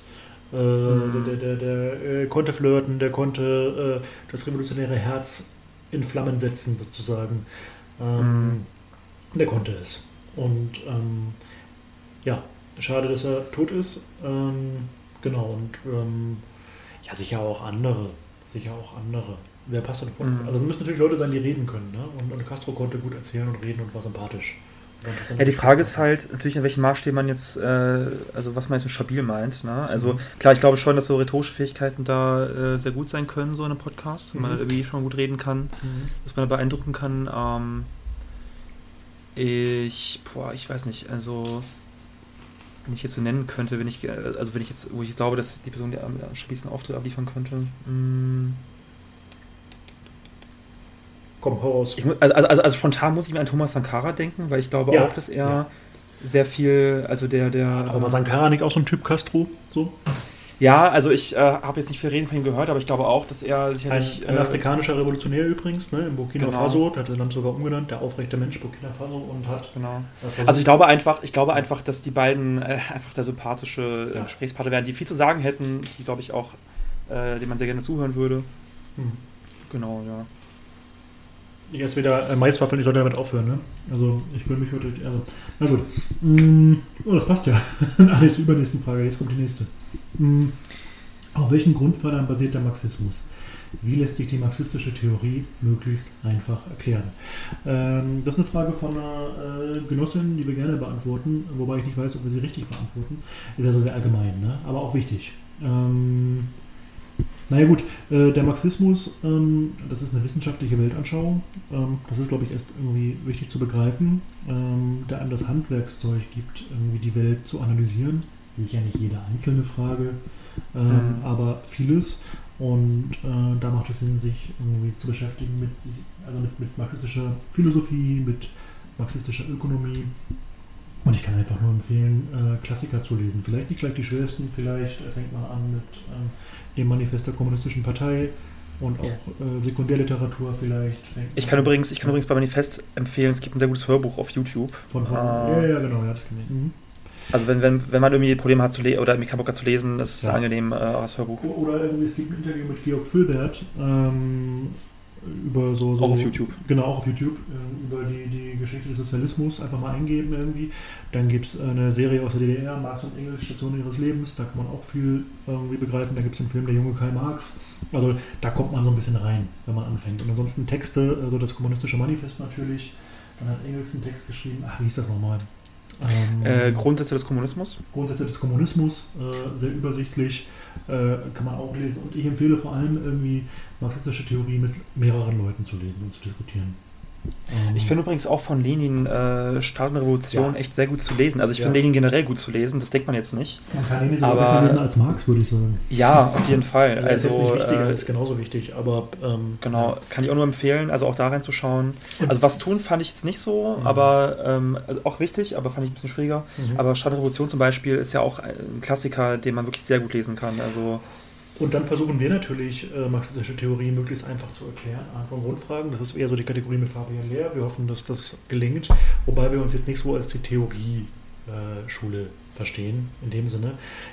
Äh, mhm. Der, der, der, der äh, konnte flirten, der konnte äh, das revolutionäre Herz in Flammen setzen, sozusagen. Ähm, mhm. Der konnte es. Und ähm, ja, schade, dass er tot ist. Ähm, genau, und ähm, ja, sicher auch andere sicher auch andere. Wer passt denn? Mhm. Also es müssen natürlich Leute sein, die reden können. Ne? Und, und Castro konnte gut erzählen und reden und war sympathisch. Ja, die Frage ist halt natürlich, in welchem Maßstab man jetzt, äh, also was man jetzt mit stabil meint. Ne? Also mhm. klar, ich glaube schon, dass so rhetorische Fähigkeiten da äh, sehr gut sein können, so in einem Podcast, wenn mhm. man irgendwie schon gut reden kann, mhm. dass man beeindrucken kann. Ähm, ich, boah, ich weiß nicht, also wenn ich jetzt so nennen könnte, wenn ich, äh, also wenn ich jetzt, wo ich glaube, dass die Person, die am stabilsten Auftritt abliefern könnte. Mh, hm. Komm, hau raus. Ich, also, also, also, spontan muss ich mir an Thomas Sankara denken, weil ich glaube ja. auch, dass er ja. sehr viel, also der, der. Aber war Sankara nicht auch so ein Typ Castro? So? Ja, also ich äh, habe jetzt nicht viel Reden von ihm gehört, aber ich glaube auch, dass er sicherlich. Ein, ein äh, afrikanischer Revolutionär übrigens, ne, in Burkina genau. Faso, der hat den Namen sogar umgenannt, der aufrechte Mensch Burkina Faso und hat. Genau. Also ich glaube einfach, ich glaube einfach, dass die beiden äh, einfach sehr sympathische ja. Gesprächspartner wären, die viel zu sagen hätten, die glaube ich auch, äh, denen man sehr gerne zuhören würde. Hm. Genau, ja. Jetzt wieder äh, Maiswaffeln, ich sollte damit aufhören, ne? Also, ich will mich heute. Also, na gut. Mm, oh, das passt ja. Alle zur übernächsten Frage. Jetzt kommt die nächste. Mm, auf welchen Grundpfeilern basiert der Marxismus? Wie lässt sich die marxistische Theorie möglichst einfach erklären? Ähm, das ist eine Frage von einer äh, Genossin, die wir gerne beantworten, wobei ich nicht weiß, ob wir sie richtig beantworten. Ist also sehr allgemein, ne? aber auch wichtig. Ähm, naja gut, äh, der Marxismus, ähm, das ist eine wissenschaftliche Weltanschauung. Ähm, das ist, glaube ich, erst irgendwie wichtig zu begreifen, ähm, der einem das Handwerkszeug gibt, irgendwie die Welt zu analysieren. Sicher nicht jede einzelne Frage, äh, mhm. aber vieles. Und äh, da macht es Sinn, sich irgendwie zu beschäftigen mit, also mit, mit marxistischer Philosophie, mit marxistischer Ökonomie, und ich kann einfach nur empfehlen, äh, Klassiker zu lesen. Vielleicht nicht gleich die schwersten, vielleicht fängt man an mit ähm, dem Manifest der Kommunistischen Partei und auch äh, Sekundärliteratur vielleicht. ich kann übrigens, ich kann übrigens bei Manifest empfehlen, es gibt ein sehr gutes Hörbuch auf YouTube. Von, von äh, ja, ja, genau, ja, das kenne ich. Mhm. Also wenn, wenn, wenn man irgendwie Probleme hat zu lesen oder irgendwie keinen Bock hat zu lesen, ist es ja. angenehm äh, als Hörbuch. Oder irgendwie, es gibt ein Interview mit Georg Filbert, ähm, über so, so, Auch auf YouTube. Genau, auch auf YouTube. Äh, über die, die Geschichte des Sozialismus einfach mal eingeben irgendwie. Dann gibt es eine Serie aus der DDR, Marx und Engels, Station ihres Lebens. Da kann man auch viel irgendwie begreifen. Da gibt es den Film Der junge Karl Marx. Also da kommt man so ein bisschen rein, wenn man anfängt. Und ansonsten Texte, also das kommunistische Manifest natürlich. Dann hat Engels einen Text geschrieben. Ach, wie hieß das nochmal? Ähm, äh, Grundsätze des Kommunismus? Grundsätze des Kommunismus, äh, sehr übersichtlich, äh, kann man auch lesen. Und ich empfehle vor allem irgendwie marxistische Theorie mit mehreren Leuten zu lesen und zu diskutieren. Ich finde übrigens auch von Lenin äh, Staat und Revolution ja. echt sehr gut zu lesen. Also ich ja. finde Lenin generell gut zu lesen, das denkt man jetzt nicht. Man kann Lenin sogar aber, besser lesen als Marx, würde ich sagen. Ja, auf jeden Fall. Ja, also, ist nicht wichtiger, äh, ist genauso wichtig, aber ähm, genau, kann ich auch nur empfehlen, also auch da reinzuschauen. Also was tun fand ich jetzt nicht so, mhm. aber ähm, also auch wichtig, aber fand ich ein bisschen schwieriger. Mhm. Aber Staat und Revolution zum Beispiel ist ja auch ein Klassiker, den man wirklich sehr gut lesen kann. Also Und dann versuchen wir natürlich, äh, marxistische Theorie möglichst einfach zu erklären, von Grundfragen. Das ist eher so die Kategorie mit Fabian Lehr. Wir hoffen, dass das gelingt, wobei wir uns jetzt nicht so als die Theorie-Schule äh, verstehen, in dem Sinne.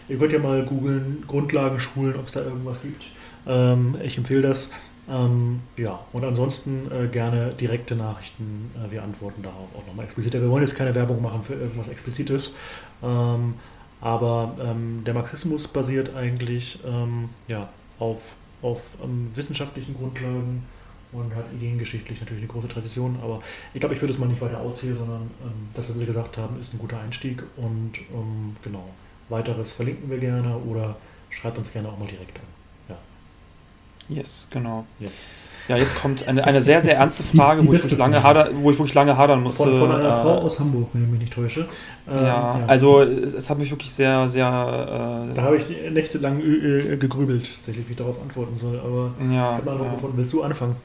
Ihr könnt ja mal googeln, Grundlagenschulen, ob es da irgendwas gibt. Ähm, ich empfehle das. Ähm, ja, und ansonsten äh, gerne direkte Nachrichten. Äh, wir antworten darauf auch nochmal expliziter. Wir wollen jetzt keine Werbung machen für irgendwas Explizites. Ähm, aber ähm, der Marxismus basiert eigentlich ähm, ja, auf, auf ähm, wissenschaftlichen Grundlagen und hat ideengeschichtlich natürlich eine große Tradition. Aber ich glaube, ich würde es mal nicht weiter auszählen, sondern ähm, das, was Sie gesagt haben, ist ein guter Einstieg. Und ähm, genau, weiteres verlinken wir gerne oder schreibt uns gerne auch mal direkt an. Ja. Yes, genau. Yes. Ja, jetzt kommt eine, eine sehr, sehr ernste Frage, die, die wo, ich lange hader, wo ich wirklich lange hadern musste. Von, von einer äh, Frau aus Hamburg, wenn ich mich nicht täusche. Ähm, ja, ja, also es, es, hat mich wirklich sehr, sehr... Äh, da habe ich nächtelang äh, gegrübelt, tatsächlich, wie ich darauf antworten soll. Aber ja, ich habe eine ja. gefunden. Willst du anfangen?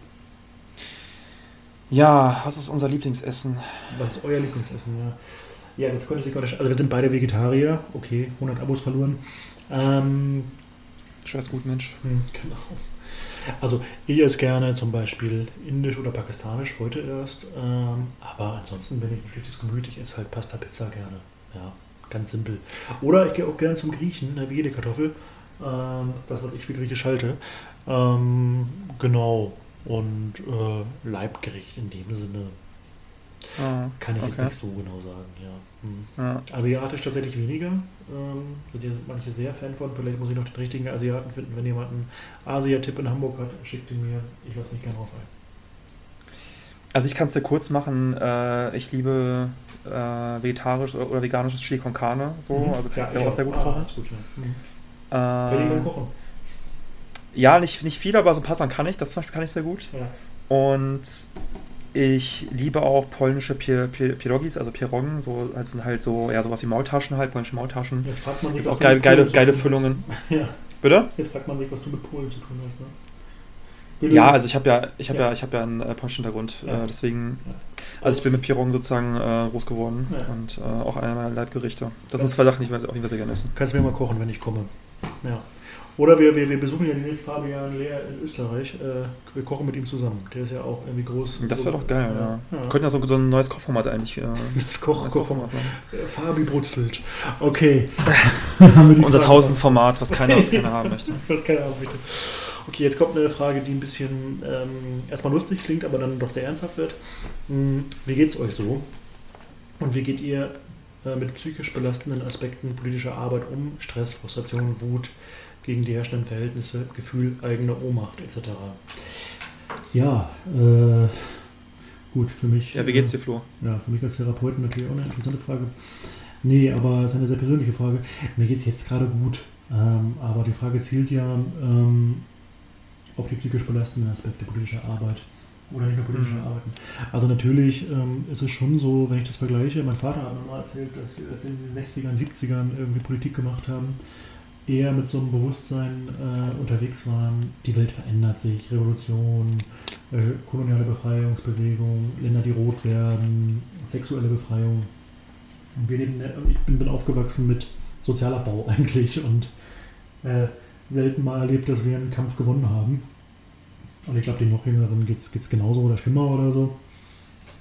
Ja, was ist unser Lieblingsessen? Was ist euer Lieblingsessen, ja. Ja, das konnte ich gar nicht... Also wir sind beide Vegetarier. Okay, 100 Abos verloren. Ähm, Scheiß gut, Mensch. Hm, genau. Also ich esse gerne zum Beispiel indisch oder pakistanisch, heute erst. Ähm, aber ansonsten bin ich ein schlechtes Gemüt. Ich esse halt Pasta, Pizza gerne. Ja, ganz simpel. Oder ich gehe auch gerne zum Griechen, wie jede Kartoffel. Ähm, das, was ich für griechisch halte. Ähm, genau. Und äh, Leibgericht in dem Sinne. Ah, Kann ich okay. jetzt nicht so genau sagen, ja. Hm. ja. Asiatisch tatsächlich weniger. Ähm, sind ja manche sehr Fan von. Vielleicht muss ich noch den richtigen Asiaten finden. Wenn jemand einen Asia-Tipp in Hamburg hat, schickt ihn mir. Ich lasse mich gerne drauf ein. Also ich kann es dir kurz machen. Äh, ich liebe äh, vegetarisch oder veganisches Chili con Carne. So. Mhm. Also kann ja, ich auch sehr gut ah, kochen. Gut, ja. Mhm. Äh, kochen? Ja, nicht, nicht viel, aber so ein paar Sachen kann ich. Das zum Beispiel kann ich sehr gut. Ja. Und ich liebe auch polnische Pierogis, also Pierogen, so als sind halt so, ja, sowas wie Maultaschen halt, polnische Maultaschen. Jetzt fragt man sich, Gibt's auch geile, geile, geile Füllungen. Ja. Bitte? Jetzt fragt man sich, was du mit Polen zu tun hast, ne? Bitte? Ja, also ich habe ja, ich habe ja. ja, ich habe ja einen äh, polnischen Hintergrund, ja. äh, deswegen, also ich bin mit Pierogen sozusagen äh, groß geworden und äh, auch einer meiner Leibgerichte. Das sind zwei Sachen, die ich auf jeden Fall sehr gerne essen. Kannst du mir mal kochen, wenn ich komme. Ja. Oder wir, wir, wir besuchen ja demnächst Fabian Lehr in Österreich. Äh, wir kochen mit ihm zusammen. Der ist ja auch irgendwie groß. Das wäre doch geil, ja. ja. Wir könnten ja so, so ein neues Kochformat eigentlich. Äh, das Koch Kochformat. Koch Fabi brutzelt. Okay. Unser Tausendformat, was keiner, was keiner haben möchte. was keiner haben möchte. Okay, jetzt kommt eine Frage, die ein bisschen ähm, erstmal lustig klingt, aber dann doch sehr ernsthaft wird. Hm, wie geht es euch so? Und wie geht ihr äh, mit psychisch belastenden Aspekten politischer Arbeit um? Stress, Frustration, Wut, gegen die herrschenden Verhältnisse, Gefühl eigener Ohnmacht etc. Ja, äh, gut, für mich. Ja, wie geht's dir, Flo? Ja, für mich als Therapeuten natürlich auch eine interessante Frage. Nee, aber es ist eine sehr persönliche Frage. Mir geht es jetzt gerade gut, ähm, aber die Frage zielt ja ähm, auf die psychisch belastenden Aspekte politischer Arbeit oder nicht nur politische mhm. Arbeiten. Also natürlich ähm, ist es schon so, wenn ich das vergleiche, mein Vater hat mir mal erzählt, dass sie in den 60ern, 70ern irgendwie Politik gemacht haben eher mit so einem Bewusstsein äh, unterwegs waren, die Welt verändert sich, Revolution, äh, koloniale Befreiungsbewegung, Länder, die rot werden, sexuelle Befreiung. Und wir leben, ich bin, bin aufgewachsen mit Sozialabbau eigentlich und äh, selten mal erlebt, dass wir einen Kampf gewonnen haben. Und ich glaube, den noch jüngeren geht es genauso oder schlimmer oder so.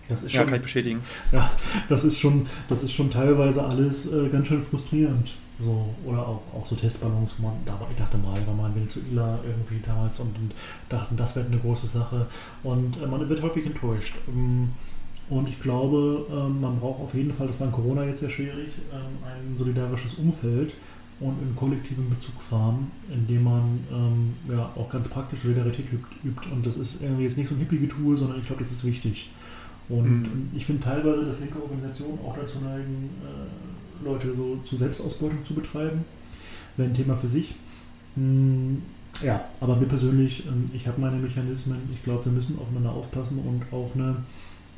Das ist schon, ja, kann ich bestätigen. Ja, das ist schon, das ist schon teilweise alles äh, ganz schön frustrierend. So, oder auch, auch so Testballons, wo man, da war, ich dachte mal, war mal in Venezuela irgendwie damals und, und dachten, das wäre eine große Sache. Und äh, man wird häufig enttäuscht. Ähm, und ich glaube, ähm, man braucht auf jeden Fall, das war in Corona jetzt sehr schwierig, ähm, ein solidarisches Umfeld und einen kollektiven Bezugsrahmen, in dem man ähm, ja auch ganz praktisch Solidarität übt. Und das ist irgendwie jetzt nicht so ein hippie-Tool, sondern ich glaube, das ist wichtig. Und mhm. ich finde teilweise, dass linke Organisationen auch dazu neigen, äh, Leute so zu Selbstausbeutung zu betreiben. Wäre ein Thema für sich. Hm, ja, aber mir persönlich, ähm, ich habe meine Mechanismen. Ich glaube, wir müssen aufeinander aufpassen und auch eine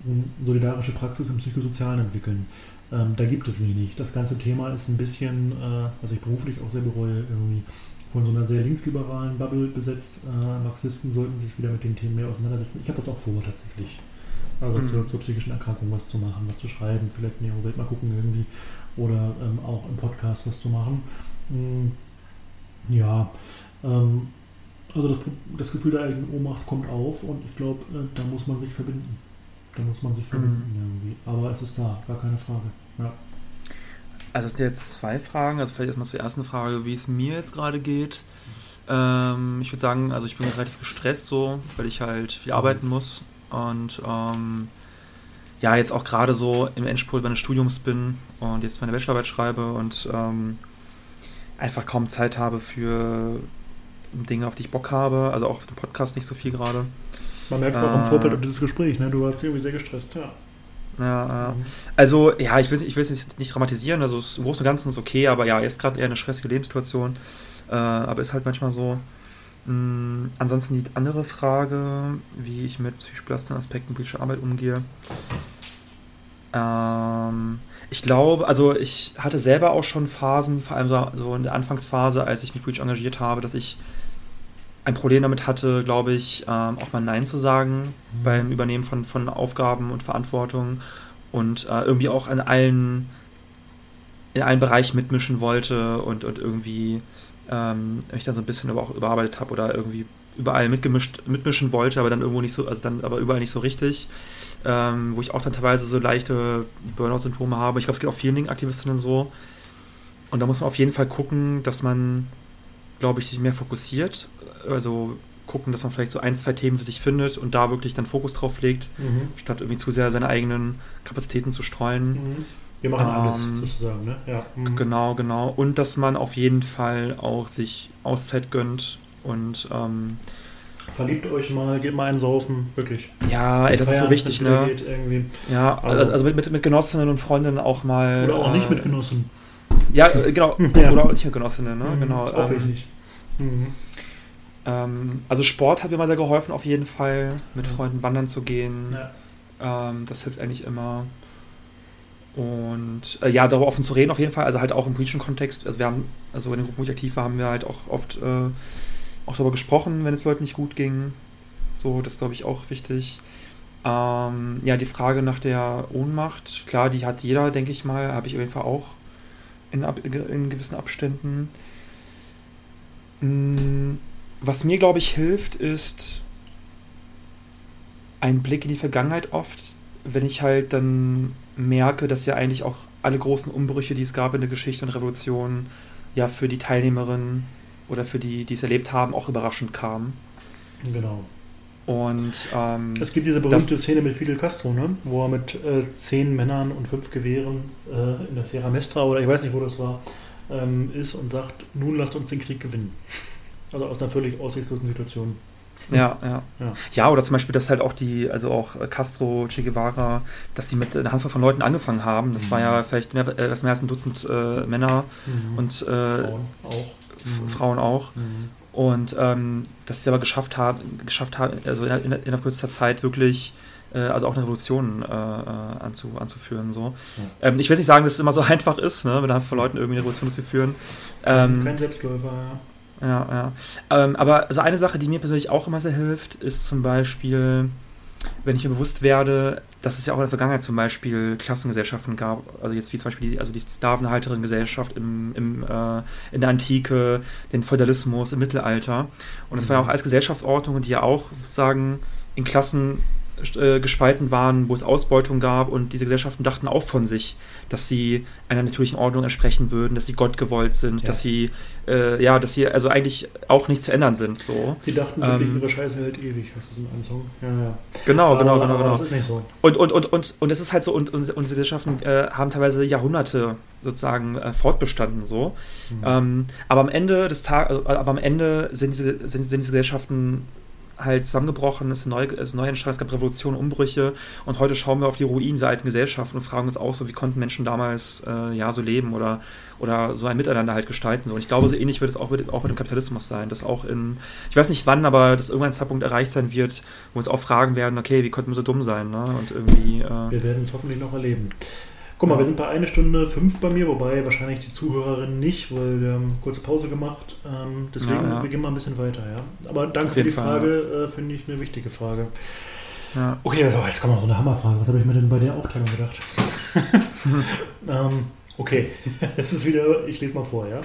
hm, solidarische Praxis im Psychosozialen entwickeln. Ähm, da gibt es wenig. Das ganze Thema ist ein bisschen, äh, was ich beruflich auch sehr bereue, irgendwie von so einer sehr linksliberalen Bubble besetzt. Äh, Marxisten sollten sich wieder mit den Themen mehr auseinandersetzen. Ich habe das auch vor, tatsächlich. Also mhm. zur, zur, psychischen Erkrankung was zu machen, was zu schreiben, vielleicht Neo-Welt mal gucken irgendwie oder ähm, auch im Podcast was zu machen. Mhm. Ja, Ähm, also das, das, Gefühl der eigenen Ohnmacht kommt auf und ich glaube, äh, da muss man sich verbinden. Da muss man sich verbinden mhm. irgendwie. Aber es ist da, gar keine Frage. Ja. Also es sind jetzt zwei Fragen. Also vielleicht erstmal zur ersten Frage, wie es mir jetzt gerade geht. Ähm, ich würde sagen, also ich bin jetzt relativ gestresst so, weil ich halt viel arbeiten muss. Und ähm, ja, jetzt auch gerade so im Endspurt meines Studiums bin und jetzt meine Bachelorarbeit schreibe und ähm, einfach kaum Zeit habe für Dinge, auf die ich Bock habe. Also auch auf dem Podcast nicht so viel gerade. Man merkt es auch im Vorfeld auf dieses Gespräch, ne? Du warst irgendwie sehr gestresst, ja. Ja, mhm. also ja, ich will, ich will es nicht, nicht dramatisieren, also im Großen und Ganzen ist okay, aber ja, ist gerade eher eine stressige Lebenssituation, äh, aber ist halt manchmal so. Mhm, ansonsten die andere Frage, wie ich mit psychisch Aspekten politischer Arbeit umgehe. Ähm, ich glaube, also ich hatte selber auch schon Phasen, vor allem so, so in der Anfangsphase, als ich mich politisch engagiert habe, dass ich ein Problem damit hatte, glaube ich, ähm, auch mal Nein zu sagen mhm. beim Übernehmen von, von Aufgaben und Verantwortung und äh, irgendwie auch an allen, in allen Bereichen mitmischen wollte und, und irgendwie ähm, mich dann so ein bisschen aber auch überarbeitet habe oder irgendwie überall mitgemischt, mitmischen wollte, aber dann irgendwo nicht so, also dann aber überall nicht so richtig. Ähm, wo ich auch dann teilweise so leichte Burnout-Symptome habe. Ich glaube, es geht auch vielen Aktivistinnen so. Und da muss man auf jeden Fall gucken, dass man, glaube ich, sich mehr fokussiert also gucken, dass man vielleicht so ein, zwei Themen für sich findet und da wirklich dann Fokus drauf legt, mhm. statt irgendwie zu sehr seine eigenen Kapazitäten zu streuen. Mhm. Wir machen ähm, alles sozusagen, ne? Ja. Mhm. Genau, genau. Und dass man auf jeden Fall auch sich Auszeit gönnt und ähm, Verliebt euch mal, geht mal einsaufen, wirklich. Ja, ey, das ist so wichtig, ne? Geht, ja, also, also mit, mit, Genossinnen und Freundinnen auch mal. Oder auch äh, nicht mit Genossen. Ja, genau. ja. Oder auch nicht mit Genossinnen, ne? Mhm, genau. Hoffe ähm, ich nicht. Mhm. Ähm, also Sport hat mir mal sehr geholfen, auf jeden Fall, mit mhm. Freunden wandern zu gehen. Ja. Ähm, das hilft eigentlich immer. Und äh, ja, darüber offen zu reden auf jeden Fall, also halt auch im politischen Kontext. Also wir haben, also in den Gruppen, wo ich aktiv war, haben wir halt auch oft äh, auch darüber gesprochen, wenn es Leuten nicht gut ging. So, das glaube ich auch wichtig. Ähm, ja, die Frage nach der Ohnmacht, klar, die hat jeder, denke ich mal, habe ich auf jeden Fall auch in, in gewissen Abständen. Hm, was mir, glaube ich, hilft, ist ein Blick in die Vergangenheit oft, wenn ich halt dann merke, dass ja eigentlich auch alle großen Umbrüche, die es gab in der Geschichte und Revolution, ja für die Teilnehmerinnen oder für die, die es erlebt haben, auch überraschend kamen. Genau. Und ähm, es gibt diese berühmte Szene mit Fidel Castro, ne? wo er mit äh, zehn Männern und fünf Gewehren äh, in der Sierra Mestra oder ich weiß nicht, wo das war, ähm, ist und sagt: Nun lasst uns den Krieg gewinnen. Also aus einer völlig aussichtslosen Situation. Ja, ja, ja. Ja, oder zum Beispiel, dass halt auch die, also auch Castro, Che Guevara, dass die mit einer Handvoll von Leuten angefangen haben. Das mhm. war ja vielleicht mehr, äh, mehr als ein Dutzend äh, Männer mhm. und äh, Frauen auch. Mhm. Frauen auch. Mhm. Und ähm, dass sie aber geschafft haben, geschafft haben, also in, in, in kürzester Zeit wirklich äh, also auch eine Revolution äh, äh, anzu, anzuführen. So. Ja. Ähm, ich will nicht sagen, dass es immer so einfach ist, ne, mit einer Handvoll Leuten irgendwie eine Revolution zu führen. Ähm, Kein Selbstläufer, ja. Ja, ja. Ähm, aber so eine Sache, die mir persönlich auch immer sehr hilft, ist zum Beispiel, wenn ich mir bewusst werde, dass es ja auch in der Vergangenheit zum Beispiel Klassengesellschaften gab, also jetzt wie zum Beispiel die, also die Sklavenhalterin-Gesellschaft im, im, äh, in der Antike, den Feudalismus im Mittelalter. Und das mhm. war ja auch alles Gesellschaftsordnungen, die ja auch sozusagen in Klassen äh, gespalten waren, wo es Ausbeutung gab und diese Gesellschaften dachten auch von sich, dass sie einer natürlichen Ordnung entsprechen würden, dass sie Gott gewollt sind, ja. dass sie äh, ja, dass sie also eigentlich auch nicht zu ändern sind. So. Sie dachten wirklich, ähm, ihre Scheiße hält ewig, hast du so einen Song? Ja, ja. Genau, genau, aber, genau, genau. Das ist nicht so. Und, und, und, und, und es ist halt so, und, und, und diese Gesellschaften äh, haben teilweise Jahrhunderte sozusagen äh, fortbestanden so. Mhm. Ähm, aber am Ende des Tages, also, aber am Ende sind diese, sind, sind diese Gesellschaften halt zusammengebrochen, ist neu, ist neu entstanden, es gab Revolutionen, Umbrüche und heute schauen wir auf die Ruinen der alten Gesellschaften und fragen uns auch so, wie konnten Menschen damals äh, ja so leben oder, oder so ein Miteinander halt gestalten. So. Und ich glaube, so ähnlich wird es auch mit, auch mit dem Kapitalismus sein, dass auch in, ich weiß nicht wann, aber dass irgendwann ein Zeitpunkt erreicht sein wird, wo wir uns auch fragen werden, okay, wie konnten wir so dumm sein, ne? Und irgendwie. Äh, wir werden es hoffentlich noch erleben. Guck mal, wir sind bei einer Stunde fünf bei mir, wobei wahrscheinlich die Zuhörerinnen nicht, weil wir haben kurze Pause gemacht. Ähm, deswegen, ja, ja. wir gehen mal ein bisschen weiter, ja. Aber danke für die Fall, Frage, äh, finde ich eine wichtige Frage. Okay, also jetzt kommt noch so eine Hammerfrage. Was habe ich mir denn bei der Aufteilung gedacht? ähm, Okay, es ist wieder, ich lese mal vor, ja?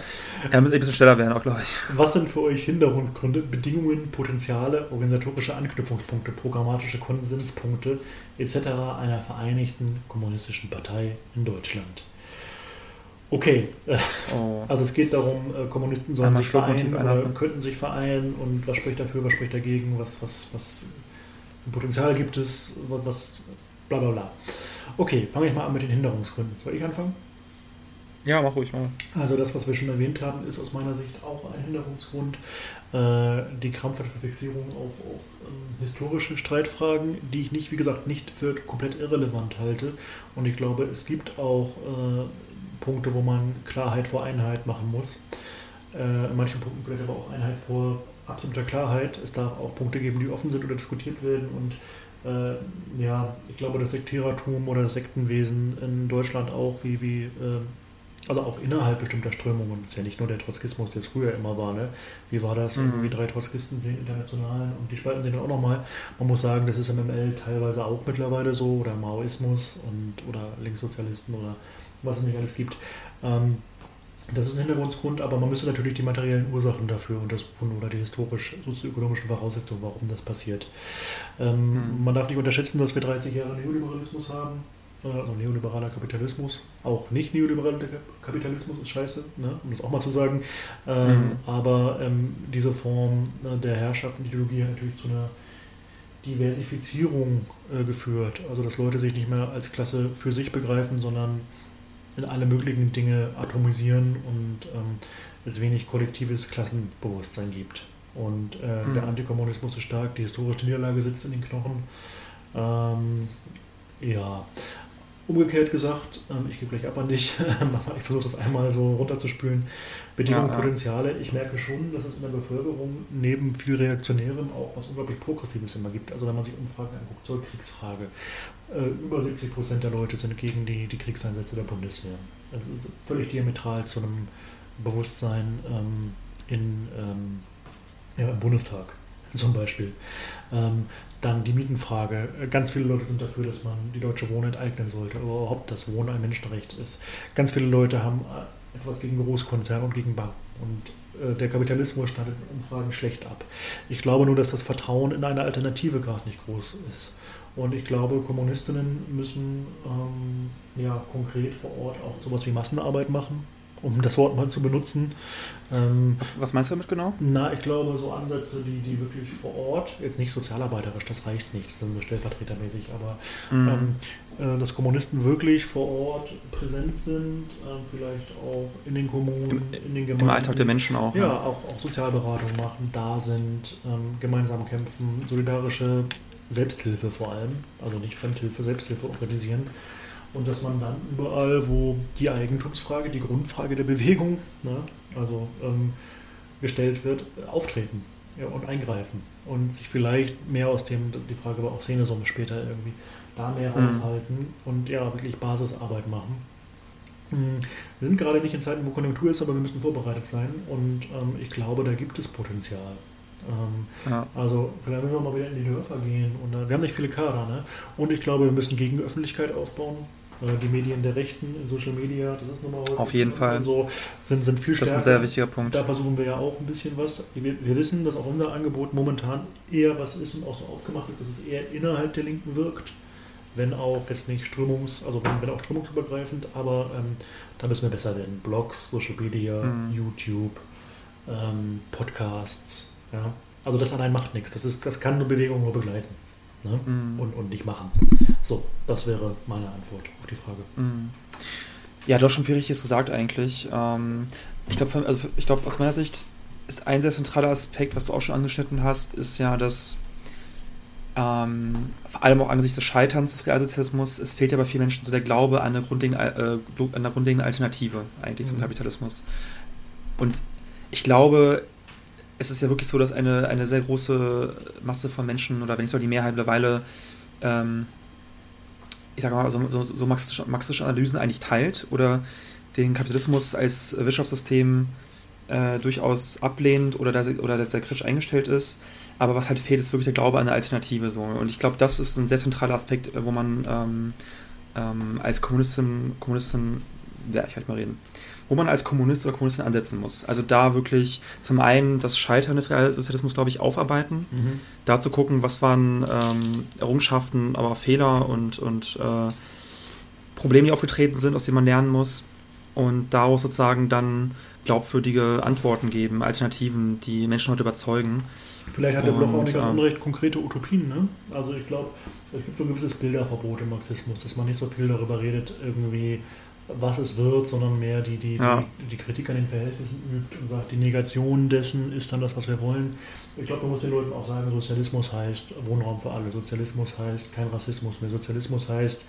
Ja, muss ein bisschen schneller werden, auch glaube ich. Was sind für euch Hinderungsgründe, Bedingungen, Potenziale, organisatorische Anknüpfungspunkte, programmatische Konsenspunkte etc. einer vereinigten kommunistischen Partei in Deutschland? Okay, oh. also es geht darum, äh, Kommunisten sollen sich vereinen oder könnten sich vereinen und was spricht dafür, was spricht dagegen, was, was, was Potenzial gibt es, was bla bla bla. Okay, fange ich mal an mit den Hinderungsgründen. Soll ich anfangen? Ja, mach ruhig mal. Also das, was wir schon erwähnt haben, ist aus meiner Sicht auch ein Hinderungsgrund. Äh, die krampfhafte Fixierung auf, auf ähm, historische Streitfragen, die ich nicht, wie gesagt, nicht für komplett irrelevant halte. Und ich glaube, es gibt auch äh, Punkte, wo man Klarheit vor Einheit machen muss. Äh, in manchen Punkten vielleicht aber auch Einheit vor absoluter Klarheit. Es darf auch Punkte geben, die offen sind oder diskutiert werden. Und äh, ja, ich glaube, das Sektierertum oder das Sektenwesen in Deutschland auch, wie, wie äh, also auch innerhalb bestimmter Strömungen. Das ist ja nicht nur der Trotzkismus, der es früher immer war. Ne? Wie war das? Mhm. Irgendwie drei Trotzkisten sind internationalen und die spalten sich dann auch nochmal. Man muss sagen, das ist im ML teilweise auch mittlerweile so oder Maoismus und oder Linkssozialisten oder was es nicht alles gibt. Ähm, das ist ein Hintergrundgrund, aber man müsste natürlich die materiellen Ursachen dafür untersuchen oder die historisch-sozioökonomischen Voraussetzungen, warum das passiert. Ähm, mhm. Man darf nicht unterschätzen, dass wir 30 Jahre Neoliberalismus haben also neoliberaler Kapitalismus, auch nicht neoliberaler Kapitalismus ist scheiße, ne? um das auch mal zu sagen. Ähm, mhm. Aber ähm, diese Form ne, der Herrschaft und Ideologie hat natürlich zu einer Diversifizierung äh, geführt. Also dass Leute sich nicht mehr als Klasse für sich begreifen, sondern in alle möglichen Dinge atomisieren und ähm, es wenig kollektives Klassenbewusstsein gibt. Und äh, mhm. der Antikommunismus ist stark, die historische Niederlage sitzt in den Knochen. Ähm, ja, Umgekehrt gesagt, ähm, ich gebe gleich ab an dich, ich versuche das einmal so runterzuspülen. Bedingungen, ja, ja. Potenziale. Ich merke schon, dass es in der Bevölkerung neben viel Reaktionärem auch was unglaublich Progressives immer gibt. Also wenn man sich Umfragen anguckt zur Kriegsfrage, äh, über 70 Prozent der Leute sind gegen die, die Kriegseinsätze der Bundeswehr. Das ist völlig diametral zu einem Bewusstsein ähm, in, ähm, ja, im Bundestag zum Beispiel. Ähm, dann die Mietenfrage. Ganz viele Leute sind dafür, dass man die deutsche Wohnung enteignen sollte, oder überhaupt das Wohnen ein Menschenrecht ist. Ganz viele Leute haben äh, etwas gegen Großkonzerne und gegen Banken. Und äh, der Kapitalismus schneidet in Umfragen schlecht ab. Ich glaube nur, dass das Vertrauen in eine Alternative gerade nicht groß ist. Und ich glaube, Kommunistinnen müssen ähm, ja, konkret vor Ort auch sowas wie Massenarbeit machen um das Wort mal zu benutzen. Ähm, was, was, meinst du damit genau? Na, ich glaube, so Ansätze, die, die wirklich vor Ort, jetzt nicht sozialarbeiterisch, das reicht nicht, das sind stellvertretermäßig, aber mhm. ähm, äh, dass Kommunisten wirklich vor Ort präsent sind, äh, vielleicht auch in den Kommunen, Im, in den Gemeinden. Im Alltag der Menschen auch. Ja, ja. Auch, auch Sozialberatung machen, da sind, ähm, gemeinsam kämpfen, solidarische Selbsthilfe vor allem, also nicht Fremdhilfe, Selbsthilfe organisieren und dass man dann überall, wo die Eigentumsfrage, die Grundfrage der Bewegung, ne, also ähm, gestellt wird, auftreten ja, und eingreifen und sich vielleicht mehr aus dem, die Frage war auch Sehnesumme später irgendwie, da mehr mhm. raushalten und ja, wirklich Basisarbeit machen. Hm, wir sind gerade nicht in Zeiten, wo Konjunktur ist, aber wir müssen vorbereitet sein und ähm, ich glaube, da gibt es Potenzial. Ähm, ja. Also vielleicht müssen wir mal wieder in die Dörfer gehen. Und, äh, wir haben nicht viele Kader. Ne? Und ich glaube, wir müssen Gegenöffentlichkeit aufbauen. Äh, die Medien der Rechten in Social Media, das ist nochmal häufig. Auf jeden Fall. So, sind, sind viel stärker. Das ist ein sehr wichtiger Punkt. Da versuchen wir ja auch ein bisschen was. Wir, wir, wissen, dass auch unser Angebot momentan eher was ist und auch so aufgemacht ist, dass es eher innerhalb der Linken wirkt. Wenn auch jetzt nicht strömungs-, also wenn, wenn auch strömungsübergreifend, aber ähm, da müssen wir besser werden. Blogs, Social Media, mhm. YouTube, ähm, Podcasts, ja. Also das allein macht nichts. Das, ist, das kann eine Bewegung nur begleiten ne? Mhm. und, und nicht machen. So, das wäre meine Antwort auf die Frage. Mhm. Ja, du hast schon viel Richtiges gesagt eigentlich. Ähm, ich glaube, also glaub, aus meiner Sicht ist ein sehr zentraler Aspekt, was du auch schon angeschnitten hast, ist ja, dass ähm, vor allem auch angesichts des Scheiterns des Realsozialismus, es fehlt ja bei vielen Menschen so der Glaube an eine grundlegende, äh, eine grundlegende Alternative eigentlich mhm. zum Kapitalismus. Und ich glaube, es ist ja wirklich so, dass eine, eine sehr große Masse von Menschen, oder wenn nicht sogar die Mehrheit mittlerweile, ähm, ich sage mal, so, so, so marxistische, marxistische, Analysen eigentlich teilt oder den Kapitalismus als Wirtschaftssystem äh, durchaus ablehnt oder, da, oder sehr kritisch eingestellt ist. Aber was halt fehlt, ist wirklich der Glaube an eine Alternative. So. Und ich glaube, das ist ein sehr zentraler Aspekt, wo man ähm, ähm, als Kommunistin, Kommunistin ja, ich werde mal reden, wo man als Kommunist oder Kommunistin ansetzen muss. Also da wirklich zum einen das Scheitern des Realsozialismus, glaube ich, aufarbeiten, mhm. da zu gucken, was waren ähm, Errungenschaften, aber Fehler und, und äh, Probleme, die aufgetreten sind, aus denen man lernen muss und daraus sozusagen dann glaubwürdige Antworten geben, Alternativen, die Menschen heute überzeugen. Vielleicht hat der Bloch auch nicht ganz ähm, unrecht konkrete Utopien. Ne? Also ich glaube, es gibt so ein gewisses Bilderverbot im Marxismus, dass man nicht so viel darüber redet, irgendwie was es wird, sondern mehr die, die, ja. die, die, Kritik an den Verhältnissen übt und sagt, die Negation dessen ist dann das, was wir wollen. Ich glaube, man muss den Leuten auch sagen, Sozialismus heißt Wohnraum für alle, Sozialismus heißt kein Rassismus mehr, Sozialismus heißt,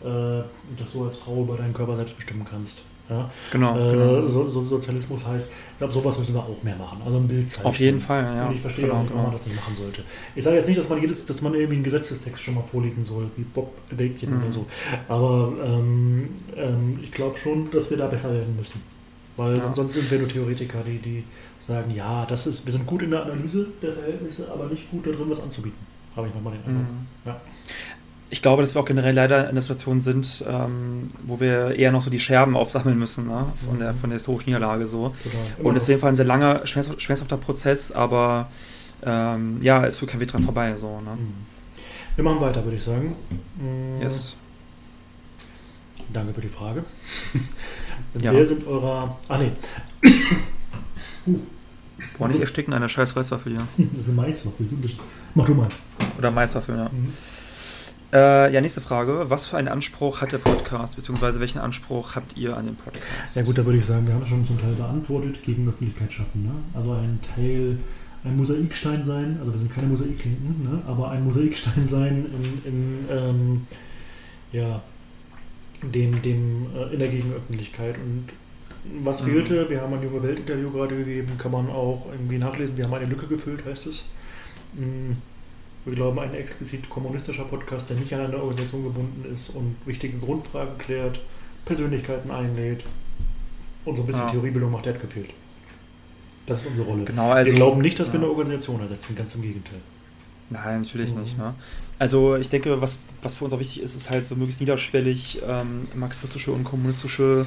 äh, dass du als Frau über deinen Körper selbst bestimmen kannst. Ja? Genau. Äh, genau. So, so Sozialismus heißt, ich glaube, sowas müssen wir auch mehr machen. Also ein Bild zeigen. Auf jeden Fall, ja. Und ich verstehe genau, auch nicht, warum man genau. das nicht machen sollte. Ich sage jetzt nicht, dass man jedes, dass man irgendwie einen Gesetzestext schon mal vorlegen soll, wie Bob Bacon mhm. oder so. Aber ähm, ähm, ich glaube schon, dass wir da besser werden müssen. Weil ja. sonst sind wir nur Theoretiker, die, die sagen, ja, das ist, wir sind gut in der Analyse der Verhältnisse, aber nicht gut darin, was anzubieten. Habe ich nochmal den Eindruck. Mhm. Ja ich glaube, dass wir auch generell leider in der Situation sind, ähm, wo wir eher noch so die Scherben aufsammeln müssen ne? von, der, von der historischen Niederlage. So. Und es ist auf jeden Fall ein sehr langer, schmerzhafter Prozess, aber ähm, ja, es führt kein Weg dran vorbei. So, ne? Mhm. Wir machen weiter, würde ich sagen. Mhm. Yes. Danke für die Frage. ja. Wer sind eurer. Ah, nee. uh. Boah, nicht ersticken, eine scheiß Reiswaffel hier. das ist eine Maiswaffel. Mach du mal. Oder Maiswaffel, ja. Mhm. Äh, ja, nächste Frage. Was für einen Anspruch hat der Podcast, beziehungsweise welchen Anspruch habt ihr an den Podcast? Ja gut, da würde ich sagen, wir haben es schon zum Teil beantwortet, gegen Öffentlichkeit schaffen. Ne? Also ein Teil, ein Mosaikstein sein, also wir sind keine Mosaiklinken, ne? aber ein Mosaikstein sein in, in ähm, ja, dem, dem, äh, in der Gegenöffentlichkeit. Und was mhm. fehlte, wir haben ein junge Welt-Interview gerade gegeben, kann man auch irgendwie nachlesen. Wir haben eine Lücke gefüllt, heißt es. Wir glauben, ein explizit kommunistischer Podcast, der nicht an eine Organisation gebunden ist und wichtige Grundfragen klärt, Persönlichkeiten einlädt und so ein bisschen ja. Theoriebildung macht, der hat gefehlt. Das ist unsere Rolle. Genau, also, wir glauben nicht, dass ja. wir eine Organisation ersetzen, ganz im Gegenteil. Nein, natürlich mhm. nicht. Ne? Also ich denke, was, was für uns auch wichtig ist, ist halt so möglichst niederschwellig ähm, marxistische und kommunistische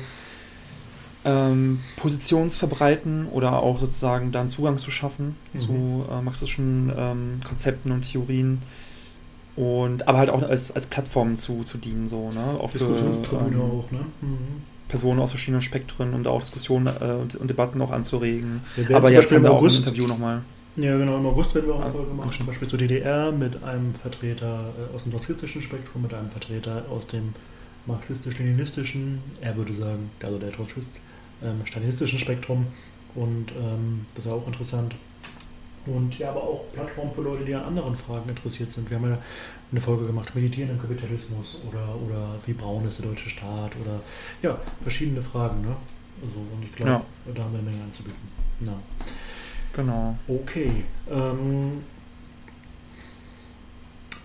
ähm, Positionsverbreiten oder auch sozusagen dann Zugang zu schaffen mhm. zu äh, marxistischen ähm, Konzepten und Theorien. Und aber halt auch als, als Plattform zu, zu dienen, so, ne? Auch für ähm, auch, ne? Mhm. Personen aus verschiedenen Spektren und auch Diskussionen äh, und, und, Debatten auch anzuregen. Aber jetzt haben wir auch August, ein Interview nochmal. Ja, genau, im August werden wir auch eine Folge machen, zum Beispiel zur DDR mit einem Vertreter äh, aus dem trotzkistischen Spektrum, mit einem Vertreter aus dem marxistisch-leninistischen, er würde sagen, also der Trotzkist, ähm, stalinistischen Spektrum. Und ähm, das ist auch interessant. Und ja, aber auch Plattformen für Leute, die an anderen Fragen interessiert sind. Wir haben ja eine Folge gemacht, Meditieren im Kapitalismus oder, oder wie braun ist der deutsche Staat oder ja, verschiedene Fragen. Ne? Also, und ich glaube, ja. da haben wir eine Menge anzubieten. Ja. Genau. Okay. Ähm,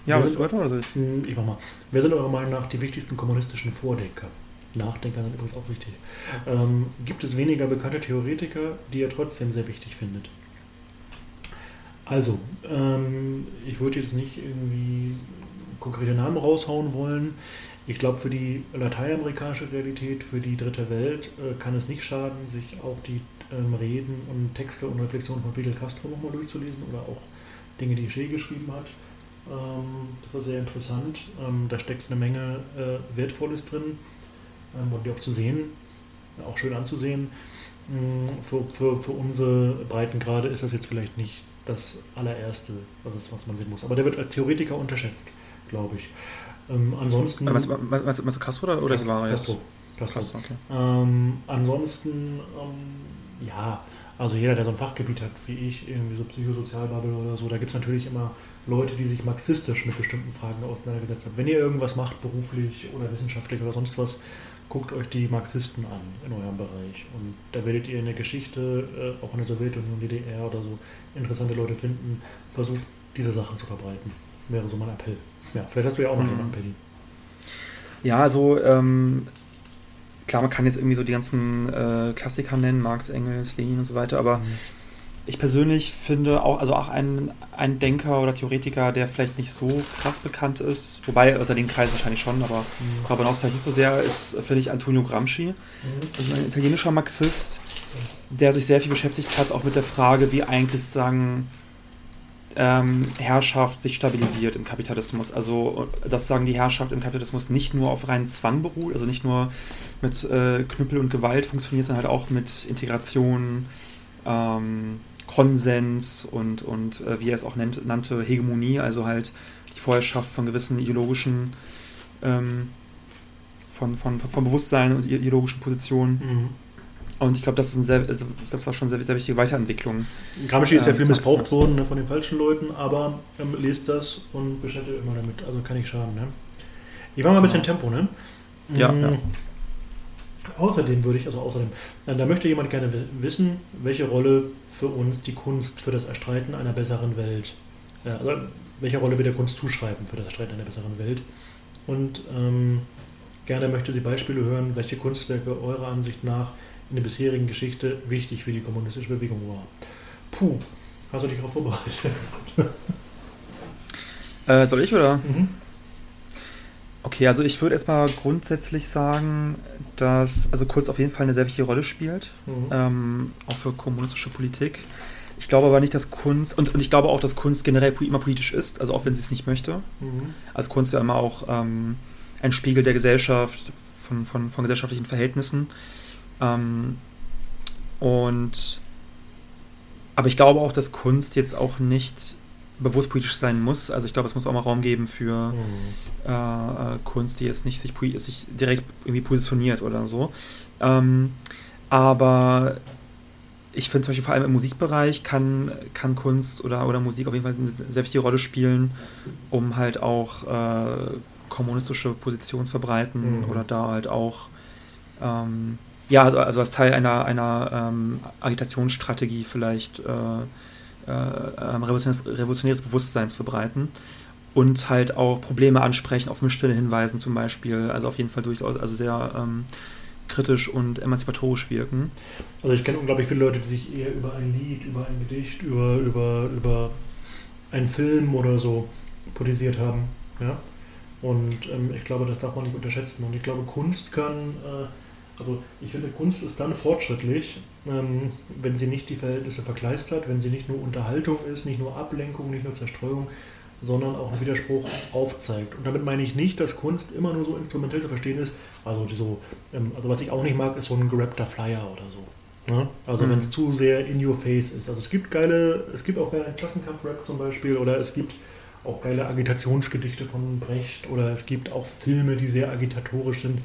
ja, willst du weiter oder ich? Hm, ich mach mal. Wer sind eurer Meinung nach die wichtigsten kommunistischen Vordenker? Nachdenker sind übrigens auch wichtig. Ähm, gibt es weniger bekannte Theoretiker, die ihr trotzdem sehr wichtig findet? Also, ähm, ich würde jetzt nicht irgendwie konkrete Namen raushauen wollen. Ich glaube, für die lateinamerikanische Realität, für die dritte Welt, äh, kann es nicht schaden, sich auch die ähm, Reden und Texte und Reflexionen von Fidel Castro nochmal durchzulesen oder auch Dinge, die Che geschrieben hat. Ähm, das war sehr interessant. Ähm, da steckt eine Menge äh, Wertvolles drin und die auch zu sehen, auch schön anzusehen. Mm, für, für, für unsere Breitengrade ist das jetzt vielleicht nicht das allererste, was, was man sehen muss. Aber der wird als Theoretiker unterschätzt, glaube ich. Ähm, ansonsten. Was, was, was, Castro oder, oder Castro? Castro. Castro. Castro okay. ähm, ansonsten, ähm, ja, also jeder, der so ein Fachgebiet hat, wie ich, irgendwie so Psychosozialbubble oder so, da gibt es natürlich immer Leute, die sich marxistisch mit bestimmten Fragen auseinandergesetzt haben. Wenn ihr irgendwas macht, beruflich oder wissenschaftlich oder sonst was, guckt euch die Marxisten an in eurem Bereich. Und da werdet ihr in der Geschichte, äh, auch in der Sowjetunion, DDR oder so, interessante Leute finden. Versucht, diese Sachen zu verbreiten. Wäre so mein Appell. Ja, vielleicht hast du ja auch noch mhm. jemanden, Penny. Ja, also ähm, klar, man kann jetzt irgendwie so die ganzen äh, Klassiker nennen, Marx, Engels, Lenin und so weiter, aber mhm. Ich persönlich finde auch, also auch ein, ein Denker oder Theoretiker, der vielleicht nicht so krass bekannt ist, wobei unter den Kreisen wahrscheinlich schon, aber mhm. darüber hinaus vielleicht nicht so sehr, ist, finde ich, Antonio Gramsci. Mhm. Also ein italienischer Marxist, der sich sehr viel beschäftigt hat, auch mit der Frage, wie eigentlich sagen ähm, Herrschaft sich stabilisiert im Kapitalismus. Also, dass sagen die Herrschaft im Kapitalismus nicht nur auf reinen Zwang beruht, also nicht nur mit äh, Knüppel und Gewalt funktioniert, sondern halt auch mit Integration, ähm, Konsens und, und äh, wie er es auch nennt, nannte, Hegemonie, also halt die Vorherrschaft von gewissen ideologischen, ähm, von, von, von Bewusstsein und ideologischen Positionen. Mhm. Und ich glaube, das ist ein sehr, also ich glaube, das war schon eine sehr, sehr wichtige Weiterentwicklung. Gramsci ist ja äh, viel missbraucht worden ne, von den falschen Leuten, aber ähm, lest das und beschäftigt immer damit. Also kann nicht schaden. Ne? Ich mache mal ein bisschen. Tempo, ne? Ja, mhm. ja. Außerdem würde ich, also außerdem, äh, da möchte jemand gerne wissen, welche Rolle für uns die Kunst für das Erstreiten einer besseren Welt, äh, also welche Rolle wir der Kunst zuschreiben für das Erstreiten einer besseren Welt. Und ähm, gerne möchte sie Beispiele hören, welche Kunstwerke eurer Ansicht nach in der bisherigen Geschichte wichtig für die kommunistische Bewegung war. Puh, hast du dich darauf vorbereitet? äh, soll ich oder? Mhm. Okay, also ich würde erstmal grundsätzlich sagen, dass also Kunst auf jeden Fall eine sehr wichtige Rolle spielt, mhm. ähm, auch für kommunistische Politik. Ich glaube aber nicht, dass Kunst, und, und ich glaube auch, dass Kunst generell immer politisch ist, also auch wenn sie es nicht möchte. Mhm. Also Kunst ist ja immer auch ähm, ein Spiegel der Gesellschaft, von, von, von gesellschaftlichen Verhältnissen. Ähm, und aber ich glaube auch, dass Kunst jetzt auch nicht bewusst politisch sein muss. Also ich glaube, es muss auch mal Raum geben für mhm. äh, Kunst, die jetzt nicht sich, sich, direkt irgendwie positioniert oder so. Ähm, aber ich finde zum Beispiel vor allem im Musikbereich kann, kann Kunst oder, oder Musik auf jeden Fall eine sehr wichtige Rolle spielen, um halt auch äh, kommunistische Positionen zu verbreiten mhm. oder da halt auch ähm, ja, also, also als Teil einer, einer ähm, Agitationsstrategie vielleicht äh, äh, ähm, revolutionäres Bewusstsein zu verbreiten und halt auch Probleme ansprechen, auf Missstände hinweisen zum Beispiel, also auf jeden Fall durchaus also sehr ähm, kritisch und emanzipatorisch wirken. Also ich kenne unglaublich viele Leute, die sich eher über ein Lied, über ein Gedicht, über, über, über einen Film oder so politisiert haben. Ja? Und ähm, ich glaube, das darf man nicht unterschätzen. Und ich glaube, Kunst kann äh, also ich finde, Kunst ist dann fortschrittlich, ähm, wenn sie nicht die Verhältnisse verkleistert, wenn sie nicht nur Unterhaltung ist, nicht nur Ablenkung, nicht nur Zerstreuung, sondern auch einen Widerspruch aufzeigt. Und damit meine ich nicht, dass Kunst immer nur so instrumentell zu verstehen ist. Also, so, ähm, also was ich auch nicht mag, ist so ein gerappter Flyer oder so. Ja? Also mhm. wenn es zu sehr in your face ist. Also es gibt geile, es gibt auch geile Klassenkampf-Rap zum Beispiel oder es gibt auch geile Agitationsgedichte von Brecht oder es gibt auch Filme, die sehr agitatorisch sind.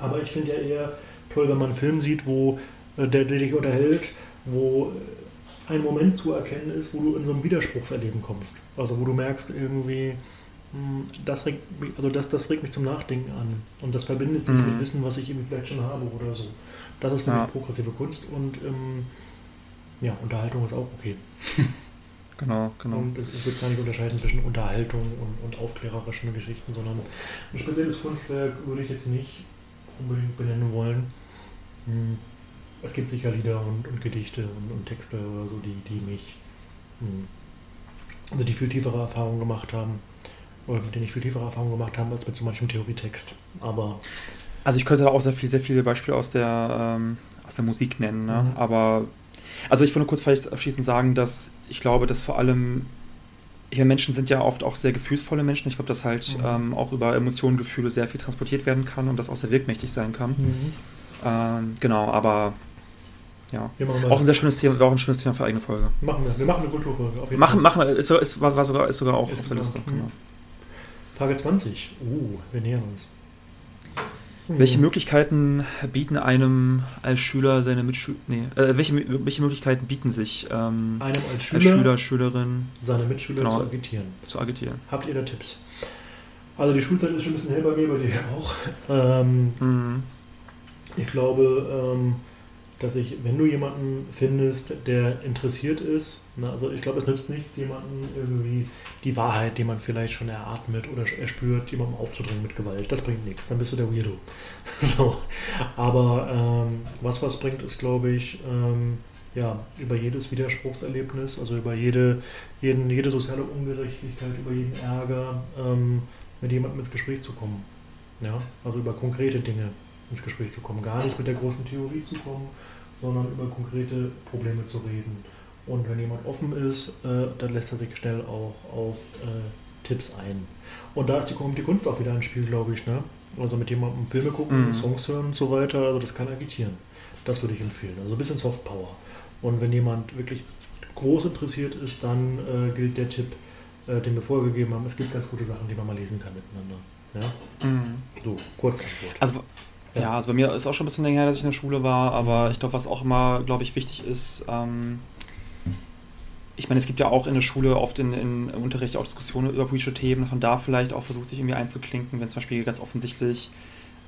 Aber ich finde ja eher toll, wenn man einen Film sieht, wo äh, der, dich unterhält, wo äh, ein Moment zu erkennen ist, wo du in so ein Widerspruchserleben kommst. Also wo du merkst irgendwie, hm, das regt, also das, das regt mich zum Nachdenken an. Und das verbindet sich mhm. mit Wissen, was ich irgendwie vielleicht schon habe oder so. Das ist eine ja. progressive Kunst und ähm, ja, Unterhaltung ist auch okay. Genau, genau. Und es, es wird gar nicht unterscheiden zwischen Unterhaltung und, und aufklärerischen Geschichten, sondern ein spezielles Kunstwerk würde ich jetzt nicht unbedingt benennen wollen. Hm. Es gibt sicher Lieder und, und Gedichte und, und, Texte oder so, die, die mich, hm, also die viel tiefere Erfahrungen gemacht haben, oder mit denen ich viel tiefere Erfahrungen gemacht habe, als mit so manchem Theorietext. Aber. Also ich könnte da auch sehr, viel, sehr viele Beispiele aus der, ähm, aus der Musik nennen, ne? Mhm. aber also ich würde kurz vielleicht abschließend sagen, dass ich glaube, dass vor allem ja, Menschen sind ja oft auch sehr gefühlsvolle Menschen. Ich glaube, dass halt mhm. ähm, auch über Emotionen, Gefühle sehr viel transportiert werden kann und das auch sehr wirkmächtig sein kann. Mhm. Ähm, genau, aber ja. Auch ein sehr schönes Thema, war auch ein schönes Thema für eigene Folge. Machen wir. Wir machen eine Kulturfolge. Auf jeden machen, Fall. machen wir. Ist, ist, war, sogar, ist sogar auch ist auf der Liste. Genau. Frage 20. Uh, wir nähern uns. Welche Möglichkeiten bieten einem als Schüler seine Mitschüler, nee, äh, welche, welche Möglichkeiten bieten sich ähm, einem als Schüler, als Schüler, Schülerin, seine Mitschüler genau, zu agitieren? Zu agitieren. Habt ihr da Tipps? Also die Schulzeit ist schon ein bisschen hell bei mir, bei dir auch. Ähm, mhm. Ich glaube, ähm, dass ich, wenn du jemanden findest, der interessiert ist, na, also ich glaube, es nützt nichts, jemanden irgendwie die Wahrheit, die man vielleicht schon eratmet oder erspürt, jemandem aufzudrängen mit Gewalt. Das bringt nichts, dann bist du der Weirdo. so. Aber ähm, was was bringt, ist, glaube ich, ähm, ja, über jedes Widerspruchserlebnis, also über jede, jeden, jede soziale Ungerechtigkeit, über jeden Ärger ähm, mit jemandem ins Gespräch zu kommen. Ja, also über konkrete Dinge ins Gespräch zu kommen. Gar nicht mit der großen Theorie zu kommen, sondern über konkrete Probleme zu reden. Und wenn jemand offen ist, äh, dann lässt er sich schnell auch auf äh, Tipps ein. Und da ist die, die Kunst auch wieder ein Spiel, glaube ich. Ne? Also mit jemandem Filme gucken, mhm. Songs hören und so weiter. Also das kann agitieren. Das würde ich empfehlen. Also ein bisschen Soft Power. Und wenn jemand wirklich groß interessiert ist, dann äh, gilt der Tipp, äh, den wir vorher gegeben haben. Es gibt ganz gute Sachen, die man mal lesen kann miteinander. Ja? Mhm. So, kurz Antwort. Also, ja. ja. also bei mir ist auch schon ein bisschen länger her, dass ich in der Schule war, aber ich glaube, was auch immer, glaube ich, wichtig ist, ähm, ich meine, es gibt ja auch in der Schule oft in, in Unterricht auch Diskussionen über politische Themen, dass man da vielleicht auch versucht, sich irgendwie einzuklinken, wenn zum Beispiel ganz offensichtlich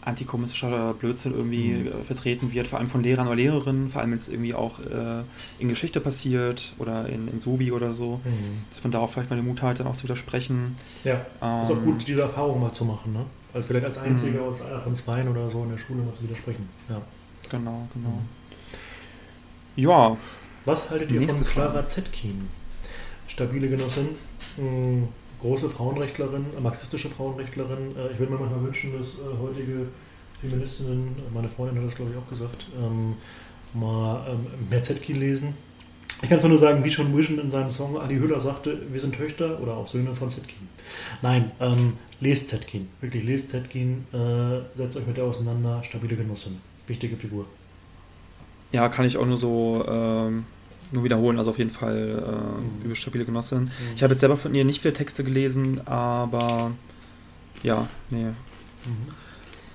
antikommunistischer Blödsinn irgendwie mhm. Äh, vertreten wird, vor allem von Lehrern oder Lehrerinnen, vor allem wenn es irgendwie auch äh, in Geschichte passiert oder in, in Sobi oder so, mhm. dass man da auch vielleicht mal den Mut hat, dann auch zu widersprechen. Ja, ähm, ist auch gut, diese Erfahrung mal zu machen, ne? Also vielleicht als Einziger mhm. oder einer von zwei oder so in der Schule mal zu widersprechen. Ja. Genau, genau. Mhm. Ja. Was haltet ihr von Clara Zetkin? Stabile Genossin, hm, große Frauenrechtlerin, äh, marxistische Frauenrechtlerin. Äh, ich würde mir manchmal wünschen, dass äh, heutige Feministinnen, meine Freundin hat das glaube ich auch gesagt, ähm, mal ähm, mehr Zetkin lesen. Ich kann es nur sagen, wie schon Vision in seinem Song Adi Hüller sagte, wir sind Töchter oder auch Söhne von Zetkin. Nein, ähm, lest Zetkin. Wirklich lest Zetkin, äh, setzt euch mit der auseinander, stabile Genossin. Wichtige Figur. Ja, kann ich auch nur so ähm, nur wiederholen, also auf jeden Fall äh, mhm. stabile Genossin. Mhm. Ich habe jetzt selber von ihr nicht viele Texte gelesen, aber ja, nee. Mhm.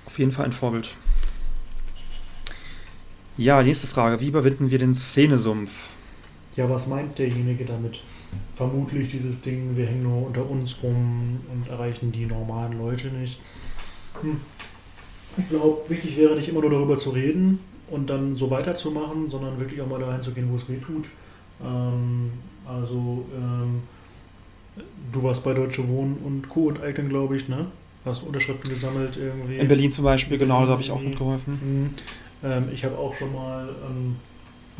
Auf jeden Fall ein Vorbild. Ja, nächste Frage. Wie überwinden wir den Szenesumpf? Ja, was meint derjenige damit? Vermutlich dieses Ding, wir hängen nur unter uns rum und erreichen die normalen Leute nicht. Hm. Ich glaube, wichtig wäre nicht immer nur darüber zu reden, und dann so weiterzumachen, sondern wirklich auch mal da reinzugehen, wo es weh tut. Ähm, also ähm, du warst bei Deutsche Wohnen und Co. und Icon, glaube ich, ne? Hast Unterschriften gesammelt irgendwie. In Berlin zum Beispiel, genau, da habe ich auch mitgeholfen. Mhm. Ähm, ich habe auch schon mal,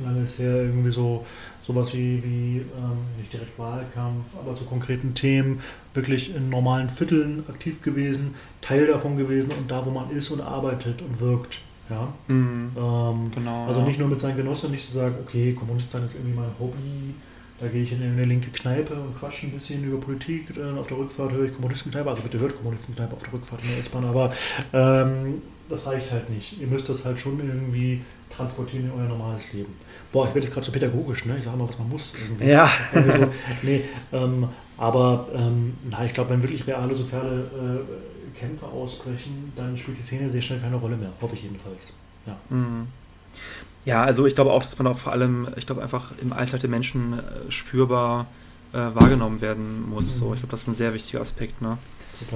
lange ist her, irgendwie so sowas wie, wie ähm, nicht direkt Wahlkampf, aber zu konkreten Themen wirklich in normalen Vierteln aktiv gewesen, Teil davon gewesen und da, wo man ist und arbeitet und wirkt. Ja? Mhm. Ähm, genau, also ja. nicht nur mit seinen Genossen, nicht zu sagen, okay, Kommunist sein ist irgendwie mein Hobby, da gehe ich in eine linke Kneipe und quatsche ein bisschen über Politik. Äh, auf der Rückfahrt höre ich Kommunistenkneipe, also bitte hört Kommunistenkneipe auf der Rückfahrt in der S-Bahn, aber ähm, das reicht halt nicht. Ihr müsst das halt schon irgendwie transportieren in euer normales Leben. Boah, ich werde jetzt gerade so pädagogisch, ne? Ich sage mal, was man muss. Irgendwie. Ja. Also, nee, ähm, aber ähm, na, ich glaube, wenn wirklich reale soziale äh, Kämpfe ausbrechen, dann spielt die Szene sehr schnell keine Rolle mehr, hoffe ich jedenfalls. Ja. Mhm. Ja, also ich glaube auch, dass man auch vor allem, ich glaube einfach im Alltag der Menschen äh, spürbar äh, wahrgenommen werden muss. Mhm. So, ich glaube, das ist ein sehr wichtiger Aspekt. Ne?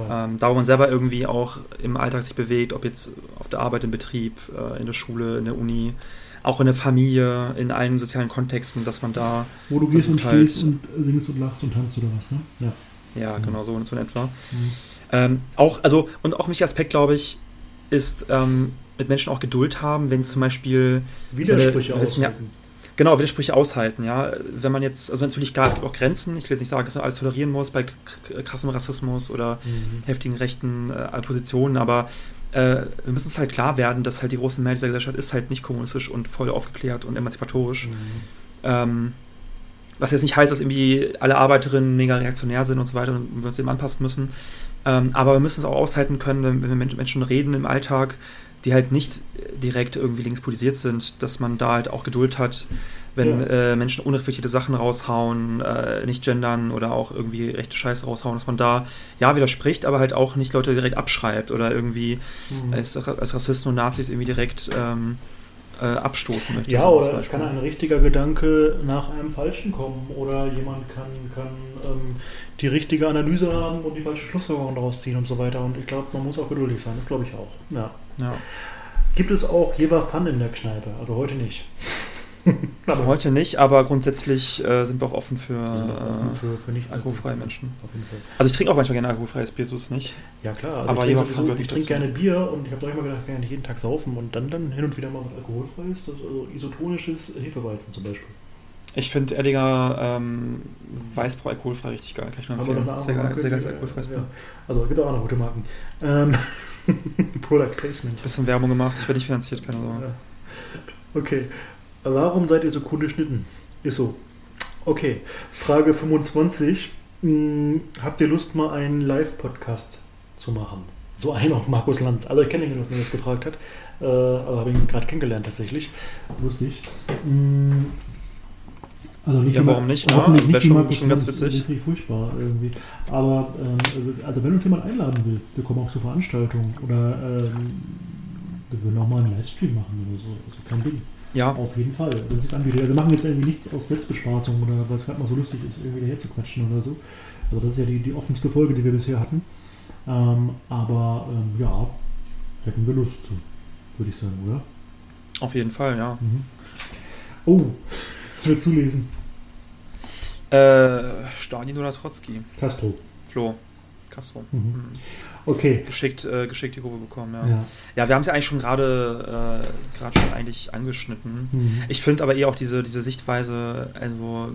Ähm, da, wo man selber irgendwie auch im Alltag sich bewegt, ob jetzt auf der Arbeit, im Betrieb, äh, in der Schule, in der Uni, auch in der Familie, in allen sozialen Kontexten, dass man da. Wo du gehst und halt, stehst und singst und lachst und tanzt oder was, ne? Ja. Ja, genau so, so in etwa. Mhm. Ähm, auch, also, und auch ein wichtiger Aspekt, glaube ich, ist ähm, mit Menschen auch Geduld haben, wenn zum Beispiel Widersprüche äh, aushalten. Ja, genau, Widersprüche aushalten, ja. Wenn man jetzt, also natürlich klar, es gibt auch Grenzen, ich will jetzt nicht sagen, dass man alles tolerieren muss bei krassem Rassismus oder mhm. heftigen rechten äh, Positionen, aber äh, wir müssen es halt klar werden, dass halt die große Mehrheit dieser Gesellschaft ist halt nicht kommunistisch und voll aufgeklärt und emanzipatorisch. Mhm. Ähm, was jetzt nicht heißt, dass irgendwie alle Arbeiterinnen mega reaktionär sind und so weiter und wir uns eben anpassen müssen. Ähm, aber wir müssen es auch aushalten können, wenn, wenn wir mit Menschen reden im Alltag, die halt nicht direkt irgendwie linkspolitisiert sind, dass man da halt auch Geduld hat, wenn ja. äh, Menschen unreflektierte Sachen raushauen, äh, nicht gendern oder auch irgendwie rechte Scheiße raushauen, dass man da ja widerspricht, aber halt auch nicht Leute direkt abschreibt oder irgendwie mhm. als, als Rassisten und Nazis irgendwie direkt ähm, äh, abstoßen möchte. Ja, oder es kann ein richtiger Gedanke nach einem falschen kommen oder jemand kann, kann ähm, die richtige Analyse haben und die falsche Schlussfolgerung daraus ziehen und so weiter. Und ich glaube, man muss auch geduldig sein, das glaube ich auch. Ja. ja. Gibt es auch Jever Fun in der Kneipe? Also heute nicht. aber heute nicht, aber grundsätzlich äh, sind wir auch offen für, offen für, für nicht alkoholfreie Menschen. Auf jeden Fall. Also ich trinke auch manchmal gerne alkoholfreies Bier, so ist es nicht. Ja klar, also aber ich trinke, sowieso, ich trinke gerne Bier und ich habe manchmal gedacht, ich kann nicht jeden Tag saufen und dann, dann hin und wieder mal was alkoholfreies, also isotonisches Hefeweizen zum Beispiel. Ich finde Eddinger ähm, Weißbrau alkoholfrei richtig geil. Kann ich nur empfehlen. Sehr, geil, sehr geiles alkoholfreies Bier. Ja. Also gibt auch noch gute Marken. Ähm, Product Placement. Bisschen Werbung gemacht, ich werde nicht finanziert, keine Sorge. Ja. Okay. Warum seid ihr so cool geschnitten? Ist so. Okay. Frage 25. Hm, habt ihr Lust, mal einen Live-Podcast zu machen? So einen auf Markus Lanz. Also ich kenne ihn, was mir das gefragt hat. Äh, aber habe ihn gerade kennengelernt tatsächlich. Lustig. Hm, also nicht ja, warum nicht? Hoffentlich ne? nicht schon, Markus schon ganz witzig. Das furchtbar irgendwie. Aber ähm, also wenn uns jemand einladen will, wir kommen auch zur Veranstaltung oder ähm, wir würden auch mal einen Livestream machen oder so. Also kein Ding. Ja. Auf jeden Fall, wenn es sich anbietet. Wir machen jetzt irgendwie nichts aus Selbstbespaßung oder weil es gerade mal so lustig ist, irgendwie daher zu quatschen oder so. Also das ist ja die, die offenste Folge, die wir bisher hatten. Ähm, aber ähm, ja, hätten wir Lust zu, würde ich sagen, oder? Auf jeden Fall, ja. Mhm. Oh, willst du lesen? Äh, Stalin oder Trotzki? Castro. Flo. Castro. Mhm. Mhm. Okay. Geschickt, äh, geschickt die Kurve bekommen, ja. Ja, ja wir haben es ja eigentlich schon gerade äh, gerade schon eigentlich angeschnitten. Mhm. Ich finde aber eher auch diese, diese Sichtweise, also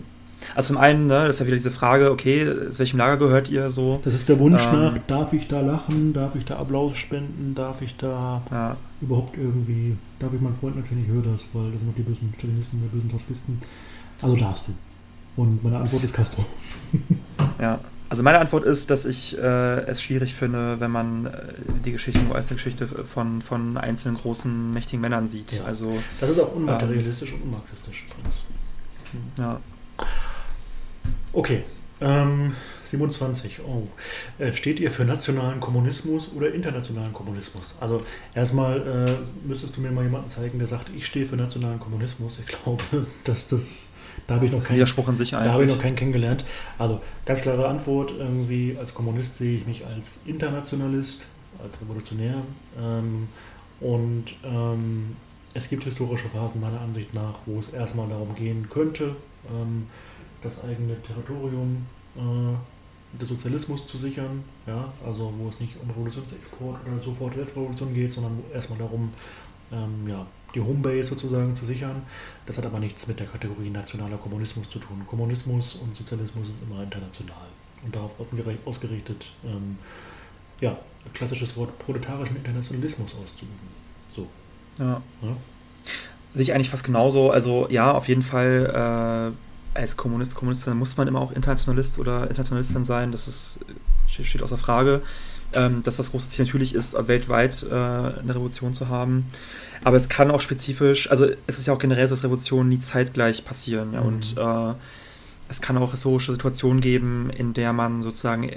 also zum einen, ne, das ist ja wieder diese Frage, okay, aus welchem Lager gehört ihr so? Das ist der Wunsch ähm, nach, darf ich da lachen, darf ich da Applaus spenden, darf ich da ja. überhaupt irgendwie, darf ich meinen Freunden erzählen, ich höre das, weil das sind noch die bösen Stalinisten, die bösen Trotzkisten. Also darfst du. Und meine Antwort ist Castro. ja. Also meine Antwort ist, dass ich äh, es schwierig finde, wenn man äh, die Geschichte, die Geschichte von, von einzelnen großen, mächtigen Männern sieht. Ja. Also, das ist auch unmaterialistisch ähm, und unmarxistisch. Hm. Ja. Okay. Ähm, 27. Oh. Äh, steht ihr für nationalen Kommunismus oder internationalen Kommunismus? Also erstmal äh, müsstest du mir mal jemanden zeigen, der sagt, ich stehe für nationalen Kommunismus. Ich glaube, dass das da habe ich noch keinen Widerspruch in sich Da habe ich noch keinen kennengelernt. Also ganz klare Antwort, irgendwie als Kommunist sehe ich mich als Internationalist, als Revolutionär. Ähm, und ähm, es gibt historische Phasen meiner Ansicht nach, wo es erstmal darum gehen könnte, ähm, das eigene Territorium äh, des Sozialismus zu sichern. Ja? Also wo es nicht um Revolutionsexport oder sofort Revolution geht, sondern erstmal darum, ähm, ja, die Homebase sozusagen zu sichern. Das hat aber nichts mit der Kategorie nationaler Kommunismus zu tun. Kommunismus und Sozialismus ist immer international und darauf ausgerichtet, ähm, ja, klassisches Wort proletarischen Internationalismus auszuüben. So. Ja. ja. Sehe ich eigentlich fast genauso. Also ja, auf jeden Fall äh, als Kommunist, Kommunistin muss man immer auch Internationalist oder Internationalistin sein. Das ist, steht außer Frage ähm, dass das große Ziel natürlich ist, weltweit äh, eine Revolution zu haben. Aber es kann auch spezifisch, also es ist ja auch generell so, dass Revolutionen nie zeitgleich passieren. Ja, mhm. Und äh, es kann auch historische Situationen geben, in der man sozusagen,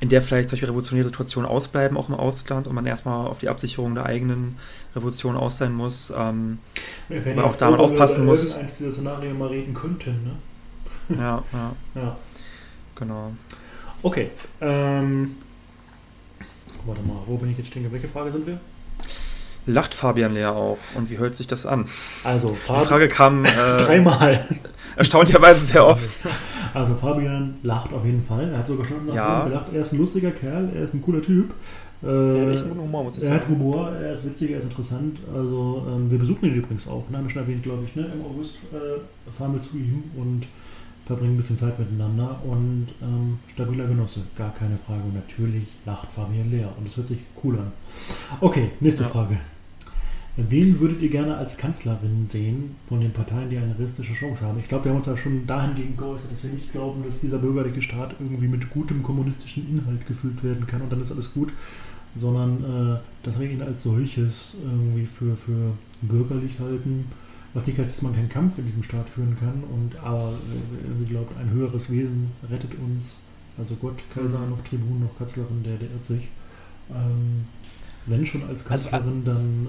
in der vielleicht solche revolutionäre Situationen ausbleiben, auch im Ausland, und man erstmal auf die Absicherung der eigenen Revolution aus sein muss. Ähm, aber auch da man aufpassen muss. eins dieser Szenarien mal reden könnten, ne? Ja, ja. ja. Genau. Okay. Ähm, Warte mal, wo bin ich jetzt stehen? Welche Frage sind wir? Lacht Fabian Lehr auch? Und wie hört sich das an? Also, Fabian, Die Frage kam äh, dreimal. Erstaunlicherweise sehr oft. Also, Fabian lacht auf jeden Fall. Er hat sogar schon ja. gelacht. Er ist ein lustiger Kerl, er ist ein cooler Typ. Äh, ja, Humor, muss ich er sagen. hat Humor, er ist witzig, er ist interessant. Also, ähm, wir besuchen ihn übrigens auch. Ne? Haben wir schon erwähnt, glaube ich. Ne? Im August äh, fahren wir zu ihm und verbringen ein bisschen Zeit miteinander und ähm, stabiler Genosse, gar keine Frage. Und natürlich lacht Fabian leer und es hört sich cool an. Okay, nächste ja. Frage. Wen würdet ihr gerne als Kanzlerin sehen von den Parteien, die eine realistische Chance haben? Ich glaube, wir haben uns ja schon dahingehend geäußert, dass wir nicht glauben, dass dieser bürgerliche Staat irgendwie mit gutem kommunistischen Inhalt gefüllt werden kann und dann ist alles gut, sondern äh, dass wir ihn als solches irgendwie für, für bürgerlich halten was nicht heißt, dass man keinen Kampf in diesem Staat führen kann. Und aber wir glauben, ein höheres Wesen rettet uns. Also Gott, Kaiser, mhm. noch Tribun, noch Kanzlerin, der, der irrt sich. Ähm, wenn schon als also, Kanzlerin, also, dann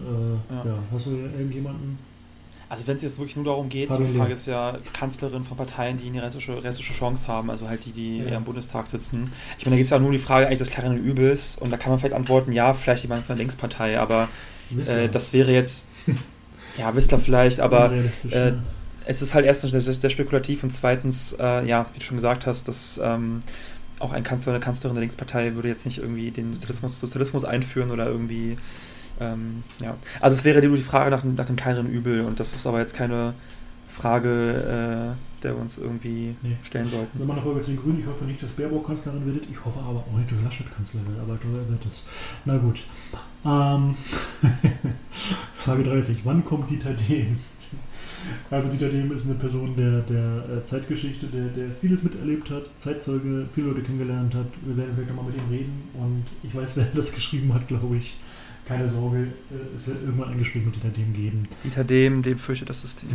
äh, ja. ja. hast du irgendjemanden. Also wenn es jetzt wirklich nur darum geht, Fabian die Frage ist ja Kanzlerin von Parteien, die eine restische, restische Chance haben, also halt die, die ja. eher im Bundestag sitzen. Ich meine, da geht es ja nur um die Frage eigentlich des klaren Übels und da kann man vielleicht antworten, ja, vielleicht jemand von der Linkspartei, aber äh, das wäre jetzt Ja, Whistler vielleicht, aber äh, es ist halt erstens sehr, sehr spekulativ und zweitens, äh, ja, wie du schon gesagt hast, dass ähm, auch ein Kanzler oder eine Kanzlerin der Linkspartei würde jetzt nicht irgendwie den Sozialismus, Sozialismus einführen oder irgendwie, ähm, ja. Also es wäre die Frage nach, nach dem kleineren Übel und das ist aber jetzt keine Frage, äh, der wir uns irgendwie nee. stellen sollten. Nochmal eine Folge zu den Grünen. Ich hoffe nicht, dass Baerbock Kanzlerin wird. Ich hoffe aber auch nicht, dass Laschet Kanzlerin wird. Aber er wird es. Na gut. Ähm, Frage 30. Wann kommt Dieter Dehm? Also Dieter Dehm ist eine Person der, der äh, Zeitgeschichte, der, der vieles miterlebt hat, Zeitzeuge, viele Leute kennengelernt hat. Wir werden vielleicht nochmal mit ihm reden und ich weiß, wer das geschrieben hat, glaube ich keine Sorge, äh, es wird irgendwann ein Gespräch mit Dieter Dehm geben. Dieter Dehm, dem fürchtet das System.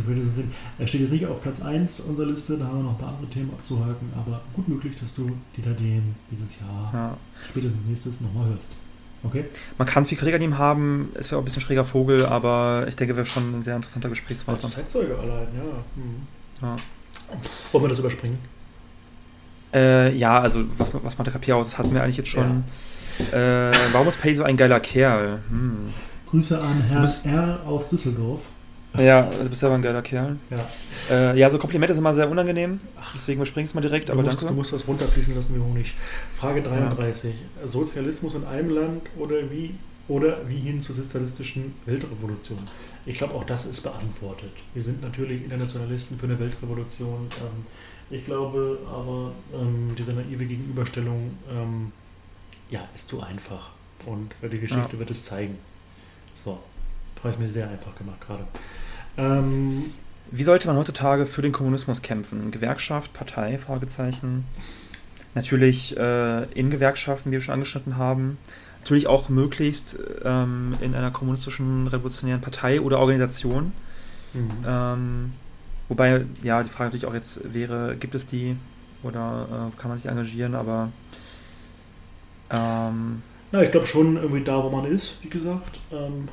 Er steht jetzt nicht auf Platz 1 unserer Liste, da haben wir noch ein paar andere Themen abzuhaken, aber gut möglich, dass du Dieter Dehm dieses Jahr ja. spätestens nächstes nochmal hörst. Okay. Man kann viel Krieg an ihm haben, es wäre auch ein bisschen schräger Vogel, aber ich denke, wäre schon ein sehr interessanter Gesprächspartner. Als Zeitzeuge allein, ja. Hm. ja. Wollen wir das überspringen? Äh, ja, also was, was Mathe Kapier aus, hatten wir eigentlich jetzt schon. Ja. Äh, warum ist Paddy so ein geiler Kerl? Hm. Grüße an Herrn R. aus Düsseldorf. Ja, du bist aber ein geiler Kerl. Ja, äh, ja so Komplimente sind immer sehr unangenehm. Deswegen überspringe ich es mal direkt, du aber musst, danke. Du musst das runterfließen lassen wie Honig. Frage 33. Ja. Sozialismus in einem Land oder wie, oder wie hin zur sozialistischen Weltrevolution? Ich glaube, auch das ist beantwortet. Wir sind natürlich Internationalisten für eine Weltrevolution. Ähm, ich glaube aber, ähm, diese naive Gegenüberstellung ähm, ja, ist zu einfach. Und die Geschichte ja. wird es zeigen. So, habe ich mir sehr einfach gemacht gerade. Ähm, Wie sollte man heutzutage für den Kommunismus kämpfen? Gewerkschaft, Partei, Fragezeichen. Natürlich äh, in Gewerkschaften, wie wir schon angeschnitten haben. Natürlich auch möglichst ähm, in einer kommunistischen revolutionären Partei oder Organisation. Mhm. Ähm, wobei, ja, die Frage natürlich auch jetzt wäre, gibt es die oder äh, kann man sich engagieren, aber ähm, Na, ich glaube schon irgendwie da, wo man ist, wie gesagt. Ähm,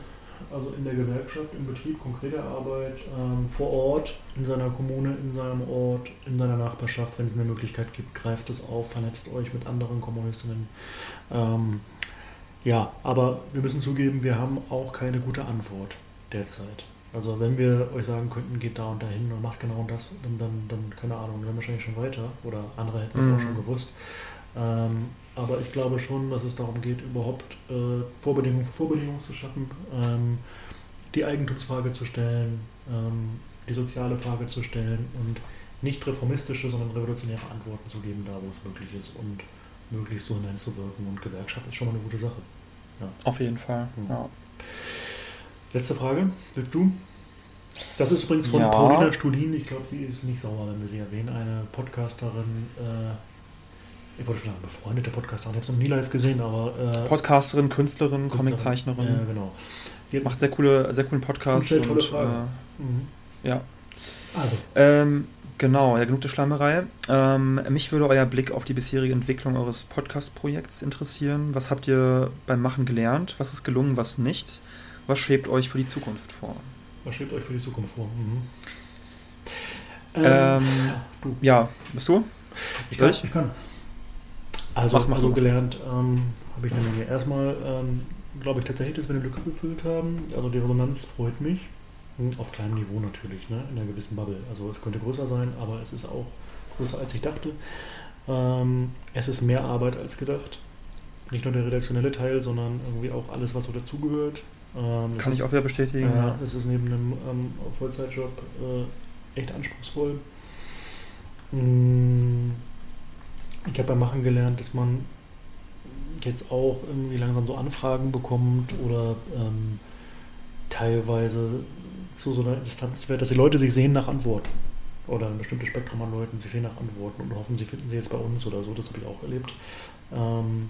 also in der Gewerkschaft, im Betrieb, konkrete Arbeit, ähm, vor Ort, in seiner Kommune, in seinem Ort, in seiner Nachbarschaft, wenn es eine Möglichkeit gibt, greift es auf, vernetzt euch mit anderen Kommunistinnen. Ähm, ja, aber wir müssen zugeben, wir haben auch keine gute Antwort derzeit. Also wenn wir euch sagen könnten, geht da und dahin und macht genau das, dann, dann, dann keine Ahnung, dann wären wir wahrscheinlich schon weiter oder andere hätten es mhm. auch schon gewusst. Ähm, aber ich glaube schon, dass es darum geht, überhaupt äh, Vorbedingungen für Vorbedingungen zu schaffen, ähm, die Eigentumsfrage zu stellen, ähm, die soziale Frage zu stellen und nicht reformistische, sondern revolutionäre Antworten zu geben, da wo es möglich ist und möglichst so hineinzuwirken. Und Gewerkschaft ist schon mal eine gute Sache. Ja. Auf jeden Fall. Mhm. Ja. Letzte Frage, willst du? Das ist übrigens von ja. Paulina Studin. Ich glaube, sie ist nicht sauer, wenn wir sie erwähnen. Eine Podcasterin, äh, ich wollte schon sagen, befreundete Podcasterin, ich habe es noch nie live gesehen, aber. Äh, Podcasterin, Künstlerin, Comiczeichnerin. Ja, genau. Die macht sehr coole, sehr coolen Podcast. Und, tolle Frage. Äh, mhm. Ja. Also. Ähm, genau, ja, genug der Schleimerei. Ähm, mich würde euer Blick auf die bisherige Entwicklung eures Podcast-Projekts interessieren. Was habt ihr beim Machen gelernt? Was ist gelungen, was nicht? Was schwebt euch für die Zukunft vor? Was schwebt euch für die Zukunft vor? Mhm. Ähm, ähm, ja, bist du? Ich kann, ich kann. Also, mach, mach also gelernt ähm, habe ich eine Menge. Erstmal ähm, glaube ich tatsächlich, dass wir eine Lücke gefüllt haben. Also die Resonanz freut mich. Hm, auf kleinem Niveau natürlich, ne? in einer gewissen Bubble. Also es könnte größer sein, aber es ist auch größer als ich dachte. Ähm, es ist mehr Arbeit als gedacht. Nicht nur der redaktionelle Teil, sondern irgendwie auch alles, was so dazugehört. Ähm, Kann ich auch wieder bestätigen. Ja, ja. es ist neben einem ähm, Vollzeitjob äh, echt anspruchsvoll. Mmh ich habe beim Machen gelernt, dass man jetzt auch irgendwie langsam so Anfragen bekommt oder ähm, teilweise zu so einer Distanz wird, dass die Leute sich sehen nach Antworten. Oder ein bestimmtes Spektrum an Leuten sich sehen nach Antworten und hoffen, sie finden sie jetzt bei uns oder so. Das habe ich auch erlebt. Ähm,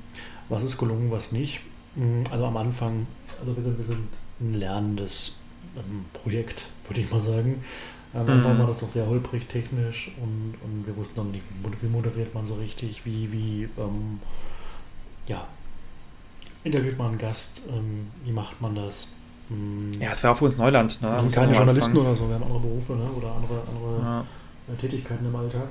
was ist gelungen, was nicht. Hm, also am Anfang, also wir sind, wir sind ein lernendes ähm, Projekt, würde ich mal sagen. Am Anfang mhm. war das doch sehr holprig technisch und, und wir wussten noch nicht, wie moderiert man so richtig, wie, wie ähm, ja, interviewt man einen Gast, ähm, wie macht man das. Ähm, ja, es wäre auch für uns Neuland. Ne? Wir haben keine Journalisten oder so, wir haben andere Berufe ne? oder andere, andere ja. Tätigkeiten im Alltag.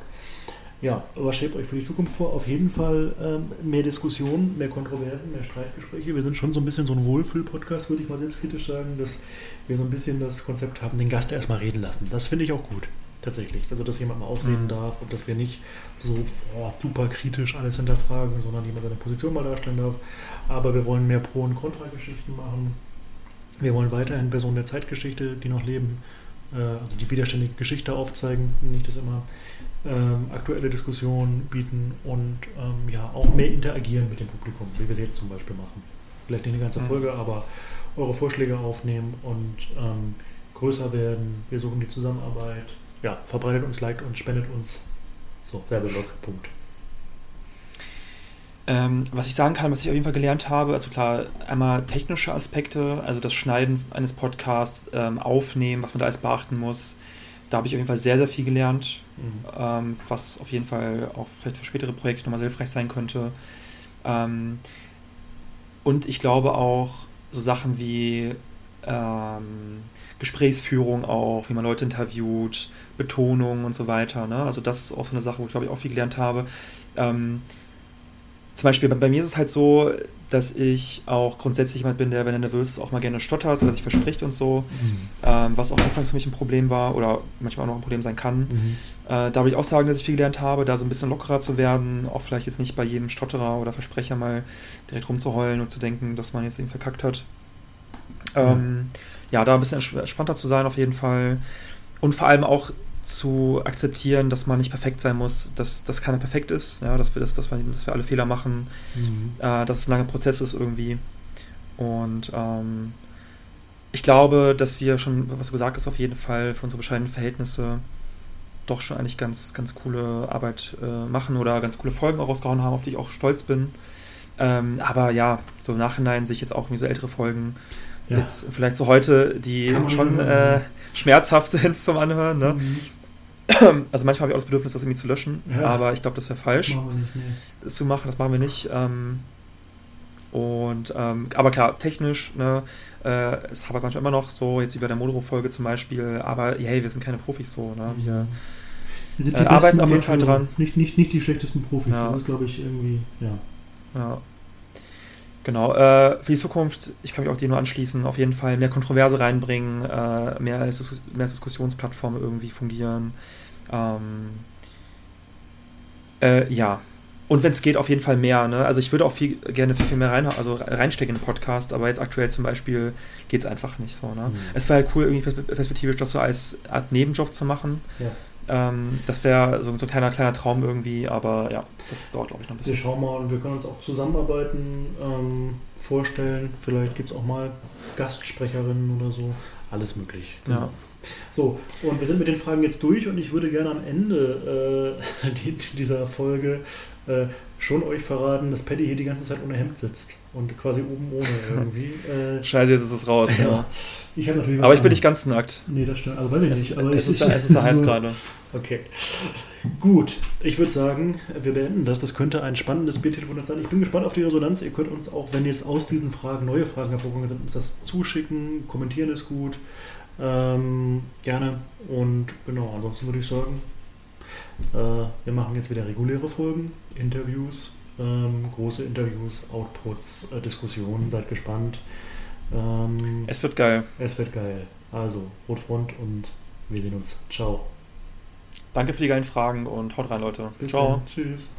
Ja, was schwebt euch für die Zukunft vor? Auf jeden Fall ähm, mehr Diskussionen, mehr Kontroversen, mehr Streitgespräche. Wir sind schon so ein bisschen so ein Wohlfühl-Podcast, würde ich mal selbstkritisch sagen, dass wir so ein bisschen das Konzept haben, den Gast erstmal reden lassen. Das finde ich auch gut, tatsächlich. Also, dass jemand mal ausreden mhm. darf und dass wir nicht so oh, super kritisch alles hinterfragen, sondern jemand seine Position mal darstellen darf. Aber wir wollen mehr Pro- und Kontra-Geschichten machen. Wir wollen weiterhin Personen der Zeitgeschichte, die noch leben, äh, also die widerständige Geschichte aufzeigen, nicht das immer ähm, aktuelle Diskussionen bieten und ähm, ja auch mehr interagieren mit dem Publikum, wie wir es jetzt zum Beispiel machen. Vielleicht nicht eine ganze Folge, aber eure Vorschläge aufnehmen und ähm, größer werden. Wir suchen die Zusammenarbeit. Ja, verbreitet uns, liked uns, spendet uns. So, Werbelog, Punkt. Ähm, was ich sagen kann, was ich auf jeden Fall gelernt habe, also klar, einmal technische Aspekte, also das Schneiden eines Podcasts, ähm, aufnehmen, was man da alles beachten muss. Da habe ich auf jeden Fall sehr, sehr viel gelernt, mhm. ähm, was auf jeden Fall auch vielleicht für spätere Projekte nochmal hilfreich sein könnte. Ähm, und ich glaube auch so Sachen wie ähm, Gesprächsführung auch, wie man Leute interviewt, Betonung und so weiter. Ne? Also das ist auch so eine Sache, wo ich glaube ich auch viel gelernt habe. Ähm, zum Beispiel bei, bei, mir ist es halt so, dass ich auch grundsätzlich jemand bin, der, wenn er nervös ist, auch mal gerne stottert oder sich verspricht und so. Mhm. Ähm, was auch anfangs für mich ein Problem war oder manchmal auch noch ein Problem sein kann. Mhm. Äh, da würde ich auch sagen, dass ich viel gelernt habe, da so ein bisschen lockerer zu werden, auch vielleicht jetzt nicht bei jedem Stotterer oder Versprecher mal direkt rumzuheulen und zu denken, dass man jetzt eben verkackt hat. Ähm, ja, da ein bisschen entspannter zu sein auf jeden Fall. Und vor allem auch zu akzeptieren, dass man nicht perfekt sein muss, dass, dass keiner perfekt ist, ja, dass wir das, dass wir, dass wir alle Fehler machen, mhm. äh, dass es ein langer Prozess ist irgendwie. Und ähm, ich glaube, dass wir schon, was du gesagt hast, auf jeden Fall für unsere bescheidenen Verhältnisse doch schon eigentlich ganz, ganz coole Arbeit äh, machen oder ganz coole Folgen auch rausgehauen haben, auf die ich auch stolz bin. Ähm, aber ja, so im Nachhinein sehe ich jetzt auch irgendwie so ältere Folgen, ja. jetzt vielleicht so heute, die schon äh, schmerzhaft sind zum Anhören. Ne? Mhm. Also manchmal habe ich auch das Bedürfnis, das irgendwie zu löschen, ja. aber ich glaube, das wäre falsch, das, nicht, nee. das zu machen. Das machen wir nicht. Ähm, und ähm, aber klar, technisch, ne, äh, es hapert manchmal immer noch so, jetzt wie bei der Modero-Folge zum Beispiel, aber hey, wir sind keine Profis so, ne? Wir, wir äh, arbeiten auf jeden Fall dran. Nicht, nicht, nicht die schlechtesten Profis, ja. das ist, glaube ich, irgendwie, ja. Ja. Genau, äh, für die Zukunft, ich kann mich auch dir nur anschließen, auf jeden Fall mehr Kontroverse reinbringen, äh, mehr, als, mehr als Diskussionsplattform irgendwie fungieren. Ähm, äh, ja. Und wenn es geht, auf jeden Fall mehr. Ne? Also ich würde auch viel, gerne viel, viel mehr rein, also reinstecken in den Podcast, aber jetzt aktuell zum Beispiel geht es einfach nicht so. Ne? Mhm. Es wäre halt cool, irgendwie perspektivisch das so als Art Nebenjob zu machen. Ja. Ähm, das wäre so, so, ein kleiner, kleiner Traum irgendwie, aber ja, das dauert, glaube ich, noch ein bisschen. Wir schauen mal und wir können uns auch zusammenarbeiten, ähm, vorstellen. Vielleicht gibt es auch mal Gastsprecherinnen oder so. Alles möglich. Genau. Ja. So, und wir sind mit den Fragen jetzt durch und ich würde gerne am Ende äh, die, dieser Folge äh, schon euch verraten, dass Paddy hier die ganze Zeit ohne Hemd sitzt und quasi oben ohne irgendwie. Äh, Scheiße, jetzt ist es raus. Ja. ja. Ich natürlich Aber ich bin nicht ganz nackt. Nee, das stimmt. Also weiß ich nicht. Aber es, es, ist, es ist so heiß gerade. Okay. Gut, ich würde sagen, wir beenden das. Das könnte ein spannendes Biertelefon sein. Ich bin gespannt auf die Resonanz. Ihr könnt uns auch, wenn jetzt aus diesen Fragen neue Fragen hervorgegangen sind, uns das zuschicken. Kommentieren ist gut. Ähm, gerne. Und genau, ansonsten würde ich sagen, äh, wir machen jetzt wieder reguläre Folgen, Interviews, ähm, große Interviews, Outputs, äh, Diskussionen. Seid gespannt. Ähm, es wird geil. Es wird geil. Also, Rotfront und wir sehen uns. Ciao. Danke für die geilen Fragen und haut rein, Leute. Bis Ciao. Dann. Tschüss.